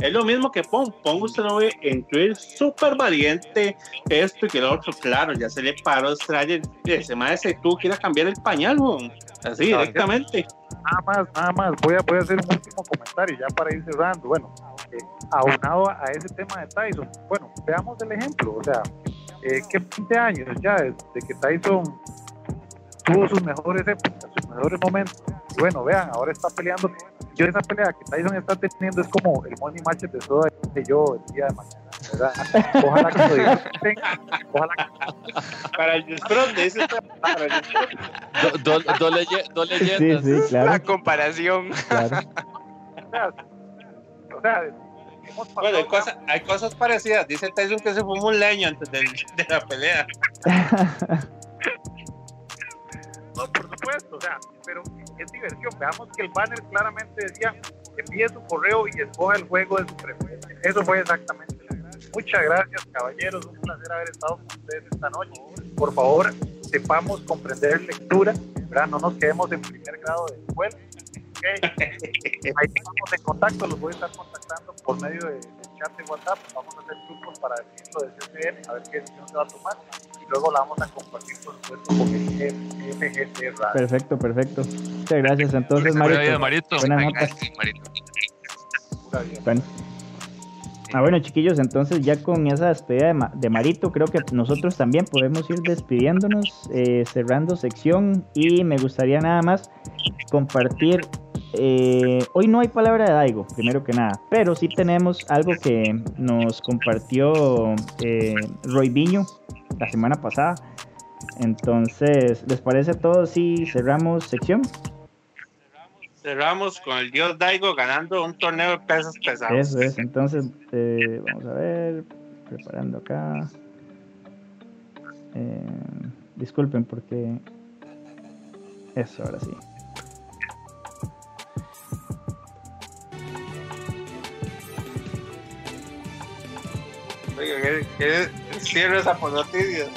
Es lo mismo que Pong. Pong usted lo ve en Twitter súper valiente, esto y que lo otro. Claro, ya se le paró Strayer. Ese madre tú quiera cambiar el pañal. Así, directamente. Nada más, nada más. Voy a, voy a hacer un último comentario ya para ir cerrando. Bueno, eh, aunado a ese tema de Tyson, bueno, veamos el ejemplo. O sea, eh, que 20 años ya desde que Tyson tuvo sus mejores épocas, sus mejores momentos. Y bueno, vean, ahora está peleando yo esa pelea que Tyson está teniendo es como el money match de Soda de yo el día de mañana. ¿verdad? Ojalá que lo disfruten. Ojalá que... Para el disfrute, dice para el disfrute. Do- do- do leye- do leyendas. Sí, sí, claro. La comparación. claro. O sea, Bueno, hay cosas, hay cosas parecidas. Dice Tyson que se fumó un leño antes del- de la pelea. No, por supuesto, o sea, pero es diversión. Veamos que el banner claramente decía envíe su correo y escoja el juego de su preferencia. Eso fue exactamente. Muchas gracias, caballeros. Un placer haber estado con ustedes esta noche. Por favor, sepamos comprender lectura, ¿verdad? No nos quedemos en primer grado de escuela. ¿ok? Ahí estamos en contacto, los voy a estar contactando por medio de, del chat de WhatsApp. Vamos a hacer grupos para decirlo de CCN, a ver qué decisión se va a tomar. Luego la vamos a compartir, por supuesto, con el FGC Radio. Perfecto, perfecto. Muchas gracias. Entonces, Buena Marito. vida, Marito. Buenas gracias, Marito. Bueno. Ah, bueno, chiquillos, entonces ya con esa despedida de, Ma- de Marito, creo que nosotros también podemos ir despidiéndonos, eh, cerrando sección y me gustaría nada más compartir. Eh, hoy no hay palabra de Daigo, primero que nada, pero sí tenemos algo que nos compartió eh, Roy Viño la semana pasada. Entonces, ¿les parece a todos si cerramos sección? Cerramos con el dios Daigo ganando un torneo de pesos pesados. Eso es, entonces eh, vamos a ver, preparando acá. Disculpen porque... Eso, ahora sí. Oiga, ¿qué, qué cierre esa por noticias?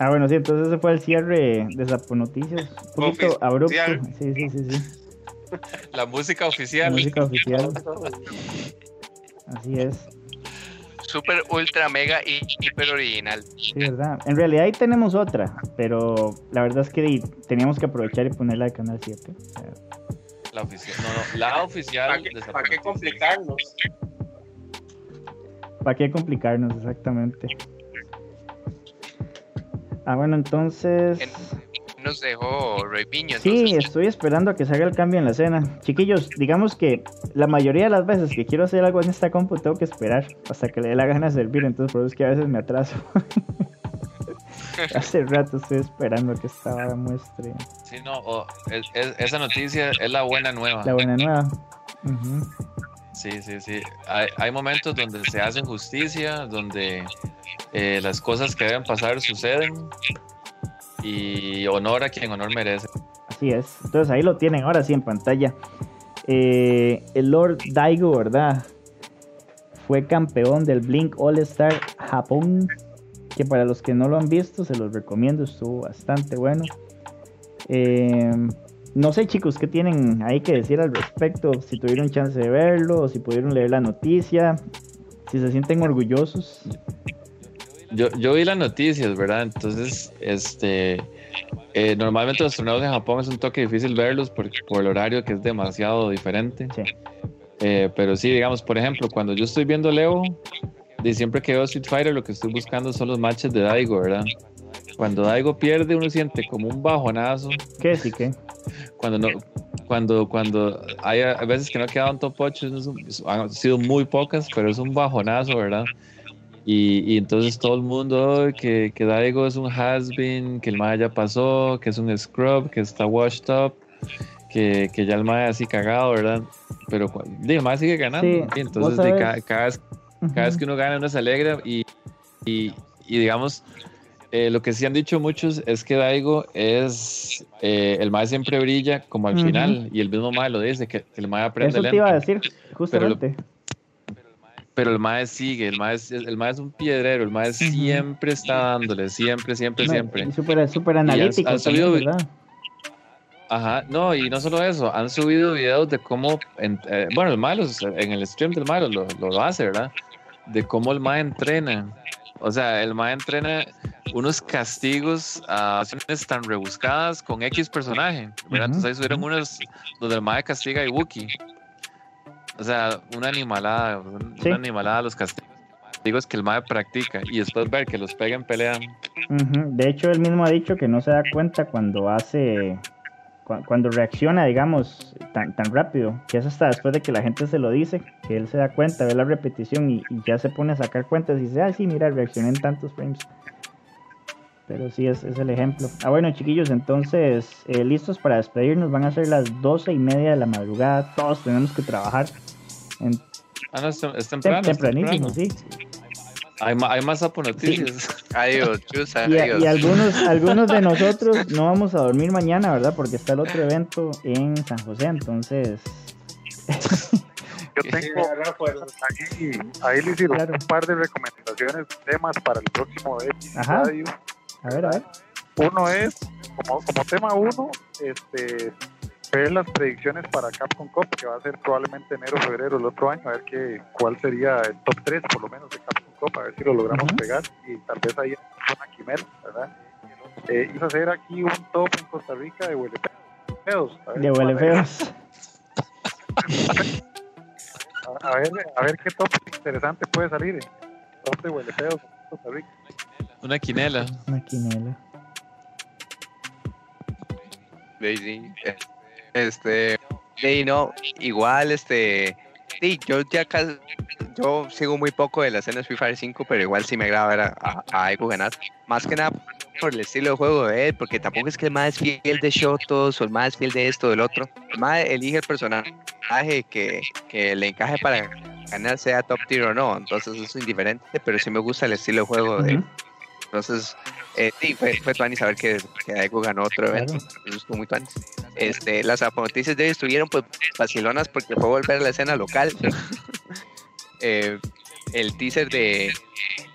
Ah, bueno, sí, entonces ese fue el cierre de Zapo Noticias. Un poquito abrupto. Sí, sí, sí, sí. La música oficial. Música oficial. Así es. Super, ultra, mega y hiper original. Sí, verdad. En realidad ahí tenemos otra, pero la verdad es que teníamos que aprovechar y ponerla de Canal 7. O sea, La oficial. No, no, la oficial. ¿Para qué, para qué complicarnos? ¿Para qué complicarnos exactamente? Ah, bueno, entonces... Nos dejó Roy Piño. Sí, estoy esperando a que se haga el cambio en la escena. Chiquillos, digamos que la mayoría de las veces que quiero hacer algo en esta compu tengo que esperar hasta que le dé la gana de servir, entonces por eso es que a veces me atraso. Hace rato estoy esperando que esta vara muestre Sí, no, es- es- esa noticia es la buena nueva. la buena nueva. Sí, sí, sí. Hay, hay momentos donde se hace justicia, donde eh, las cosas que deben pasar suceden y honor a quien honor merece. Así es. Entonces ahí lo tienen ahora sí en pantalla. Eh, el Lord Daigo, ¿verdad? Fue campeón del Blink All Star Japón. Que para los que no lo han visto, se los recomiendo. Estuvo bastante bueno. Eh, no sé, chicos, qué tienen ahí que decir al respecto. Si tuvieron chance de verlo, si pudieron leer la noticia. Si se sienten orgullosos. Yo, yo vi las noticias, ¿verdad? Entonces, este, eh, normalmente los torneos en Japón es un toque difícil verlos por, por el horario que es demasiado diferente. Sí. Eh, pero sí, digamos, por ejemplo, cuando yo estoy viendo Leo, de siempre que veo Street Fighter, lo que estoy buscando son los matches de Daigo, ¿verdad? Cuando Daigo pierde, uno siente como un bajonazo. ¿Qué sí qué? Cuando no, cuando, cuando hay a veces que no quedaban top 8, es un- han sido muy pocas, pero es un bajonazo, ¿verdad? Y, y entonces todo el mundo, "Ay, que, que Daigo es un has-been, que el Maya ya pasó, que es un scrub, que está washed up, que, que ya el Maya así cagado, ¿verdad? Pero el Maya sigue ganando. Sí, entonces cada, cada vez, cada vez que uno gana, uno se alegra y, y, y digamos, eh, lo que sí han dicho muchos es que Daigo es eh, el Mae siempre brilla como al final y el mismo Mae lo dice que, el Mae aprende Eso te lento. iba a decir, Pero, lo- justamente. Pero el Mae sigue, el Mae es, el mae es un piedrero, el Mae siempre está dándole, siempre, siempre, No, siempre. súper han- analítico. han subido también, ¿verdad? Ajá, no, y no solo eso, han subido videos de cómo, en- eh, bueno, el Mae los- en el stream del Mae lo, lo hace, ¿verdad? De cómo el Mae entrena. O sea, el Mae entrena unos castigos a acciones tan rebuscadas con X personaje, ¿verdad? Entonces ahí subieron unos donde el Mae castiga a Ibuki. O sea, una animalada, Sí. una animalada a los castigos que el MAE practica y después ver que los pelean. Ujú, De hecho, él mismo ha dicho que no se da cuenta cuando hace, cua- cuando reacciona, digamos, tan, tan rápido, que es hasta después de que la gente se lo dice, que él se da cuenta, ve la repetición y, y ya se pone a sacar cuentas y dice, ah, sí, mira, reaccioné en tantos frames. Pero sí, es, es el ejemplo. Ah, bueno, chiquillos, entonces, eh, listos para despedirnos, van a ser las doce y media de la madrugada, todos tenemos que trabajar. En, Ah, no, es, tem- es temprano. es tempranísimo, temprano. sí. Hay, hay más sapo noticias. Adiós, chus, Y, a- adiós. y algunos, algunos de nosotros no vamos a dormir mañana, ¿verdad? Porque está el otro evento en San José, entonces... Yo tengo ahí, ahí les hicieron un par de recomendaciones, temas para el próximo Ajá. episodio. A ver, a ver. Uno es, como, como tema uno, este, ver las predicciones para Capcom Cup, que va a ser probablemente enero o febrero del otro año, a ver qué, cuál sería el top 3 por lo menos de Capcom Cup, a ver si lo logramos pegar y tal vez ahí una quimera, ¿verdad? Eh, iba a hacer aquí un top en Costa Rica de huele feos. a ver De. A, ver, a ver qué top interesante puede salir. eh. Top de huele feos en Costa Rica. Una quinela. Una quinela. Daisy. Este, sí, no, igual, este, sí, yo ya casi, yo sigo muy poco de la escena de Free Fire 5, pero igual sí me agrada ver a, a, ganar. Más que nada por el estilo de juego de él, porque tampoco es que el más es fiel de Shotos o el más fiel de esto o del otro. El más elige el personaje que, que le encaje para ganar, sea top tier o no. Entonces eso es indiferente, pero sí me gusta el estilo de juego de él. Entonces, eh, sí, fue, fue Tuani saber que, que ganó otro evento. Eso estuvo muy Tuani. Este, las noticias de hoy estuvieron pues vacilonas porque fue volver a la escena local. Eh, el teaser de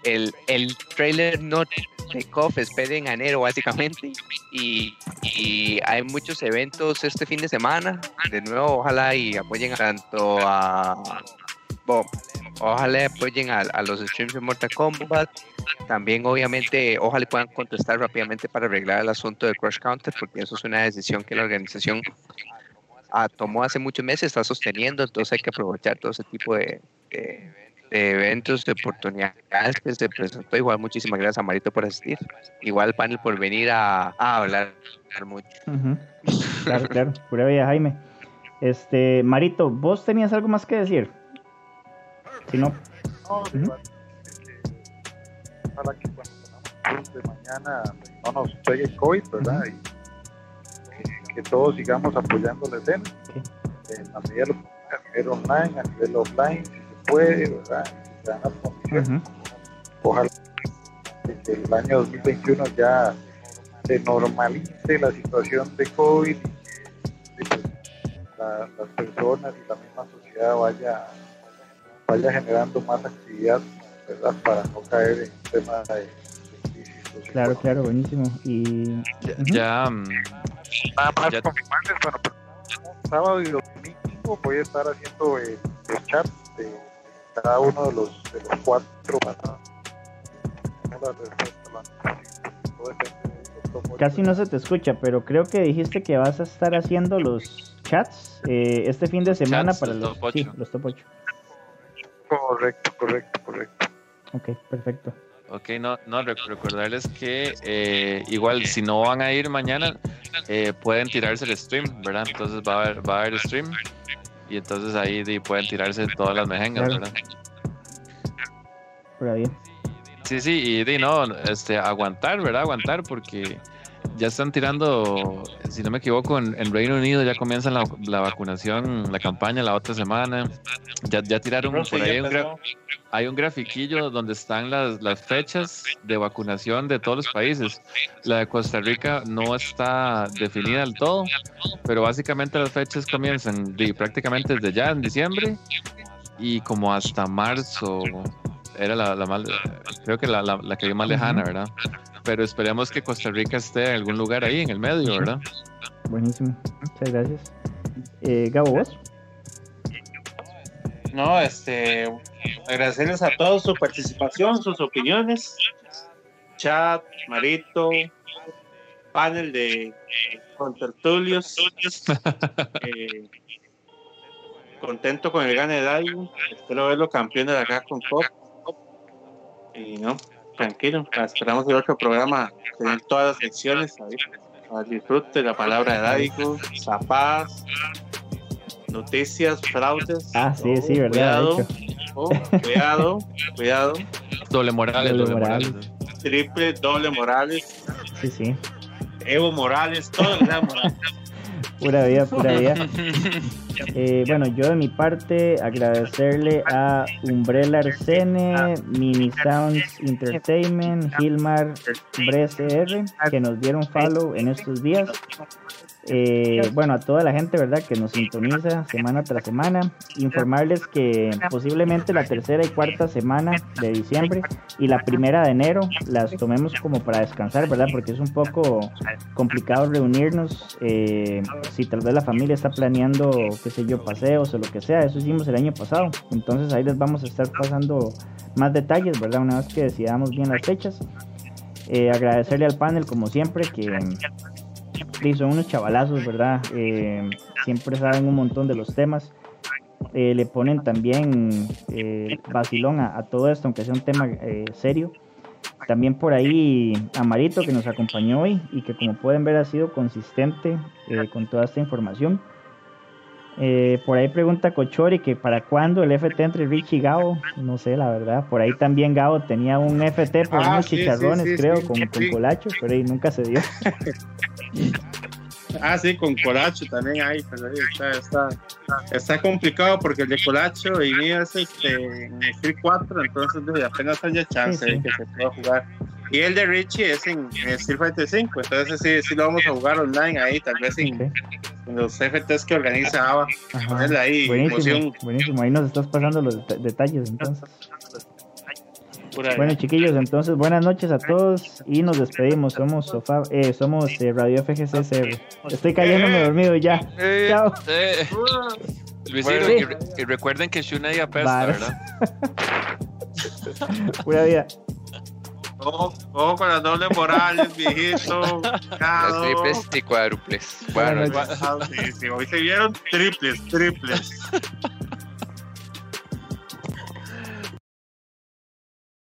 el, el trailer no takeoff esperen en enero básicamente y, y hay muchos eventos este fin de semana de nuevo ojalá y apoyen tanto a bueno, ojalá apoyen a, los streams de Mortal Kombat también obviamente ojalá puedan contestar rápidamente para arreglar el asunto de Crush Counter porque eso es una decisión que la organización ah, tomó hace muchos meses está sosteniendo entonces hay que aprovechar todo ese tipo de, eventos de oportunidades que se presentó igual muchísimas gracias a Marito por asistir igual panel por venir a, hablar mucho. Claro, claro. Pura vida, Jaime. Este, Marito, ¿vos tenías algo más que decir? Si no, No, igual, que- ojalá que cuando tengamos de mañana no nos pegue COVID, ¿verdad? Y que, que todos sigamos apoyando la escena. Posible, a nivel online, a nivel offline, si se puede, ¿verdad? Si se dan las condiciones. Ojalá que, que el año 2021 ya se normalice la situación de COVID y que pues, la- las personas y la misma sociedad vaya vaya generando más actividad, ¿verdad? Para no caer en temas de claro, claro, buenísimo. Y Ya, mm, Nada más confirmarles, bueno, pues, sábado y domingo voy a estar haciendo eh, los chats de cada uno de los, de los cuatro para casi no se te escucha, pero creo que dijiste que vas a estar haciendo los chats eh, este fin de semana chats, para los los, top sí, ocho. los top 8. Correcto, correcto, correcto. Ok, perfecto. Ok, no, no rec- recordarles que eh, igual si no van a ir mañana, eh, pueden tirarse el stream, ¿verdad? Entonces va a haber, va a haber stream y entonces ahí pueden tirarse todas las mejengas, Claro. ¿verdad? Bien. Sí, sí, y di, no, este, aguantar, ¿verdad? Aguantar porque ya están tirando, si no me equivoco, en, en Reino Unido ya comienza la, la vacunación, la campaña la otra semana. Ya, ya tiraron por ahí un, gra- hay un grafiquillo donde están las, las fechas de vacunación de todos los países. La de Costa Rica no está definida del todo, pero básicamente las fechas comienzan de- prácticamente desde ya en diciembre y como hasta marzo. Era la, la más, creo que la, la, la que vi más lejana, ¿verdad? Pero esperemos que Costa Rica esté en algún lugar ahí en el medio, ¿verdad? Buenísimo. Muchas gracias. Eh, Gabo, vos. No, este, agradecerles a todos su participación, sus opiniones, chat, Marito, panel de contertulios, eh, contento con el gane de Daigo. Espero verlo campeón de acá con Cop. Y no, tranquilo. Esperamos el otro programa tener todas las secciones. Ahí, para disfrute la palabra de Daigo, Zapaz, noticias, fraudes. Ah, sí, sí, verdad. Cuidado, oh, cuidado, cuidado. Doble Morales, Doble doble, Morales. Morales. Triple, doble Morales, Sí, sí. Evo Morales, todo el Morales. Pura vida, pura vida. Eh, bueno, yo de mi parte agradecerle a Umbrella Arsene, Mini Sounds Entertainment, Gilmar BreCR, que nos dieron follow en estos días. Eh, bueno, a toda la gente, ¿verdad?, que nos sintoniza semana tras semana. Informarles que posiblemente la tercera y cuarta semana de diciembre y la primera de enero las tomemos como para descansar, ¿verdad? Porque es un poco complicado reunirnos. eh, si tal vez la familia está planeando, qué sé yo, paseos o lo que sea, eso hicimos el año pasado. Entonces ahí les vamos a estar pasando más detalles, ¿verdad? Una vez que decidamos bien las fechas. Eh, agradecerle al panel, como siempre, que sí, son unos chavalazos, ¿verdad? Eh, siempre saben un montón de los temas. Eh, le ponen también eh, vacilón a, a todo esto, aunque sea un tema eh, serio. También por ahí a Marito que nos acompañó hoy y que como pueden ver ha sido consistente con toda esta información. Eh, por ahí pregunta Cochori que para cuándo el FT entre Rich y Gabo. No sé, la verdad. Por ahí también Gabo tenía un FT por Ah, unos sí, chicharrones, sí, creo, con, con. Colacho, pero ahí nunca se dio. Ah, sí, con Colacho también hay, pero ahí está, está, está complicado porque el de Colacho y mío es este, en Street 4, entonces apenas haya chance de que se pueda jugar. Y el de Richie es en, en Street Fighter 5, entonces sí, sí lo vamos a jugar online ahí, tal vez en, en los FTs que organiza ABA. Ajá. Ponerle ahí Buenísimo, emoción. buenísimo. Ahí nos estás pasando los deta- detalles entonces. Bueno chiquillos, entonces buenas noches a todos y nos despedimos. Somos Sofá, eh, somos eh, Radio FGCSR. Estoy cayéndome dormido ya. Chao. Eh, Luisito, Sí. y, re- y recuerden que Shuna y apesta. ¿verdad? Pura vida. Ojo, ojo con las dobles morales, viejito. Las triples y cuadruples. Buenas Bueno, noches. Ah, sí, sí, hoy se vieron triples, triples.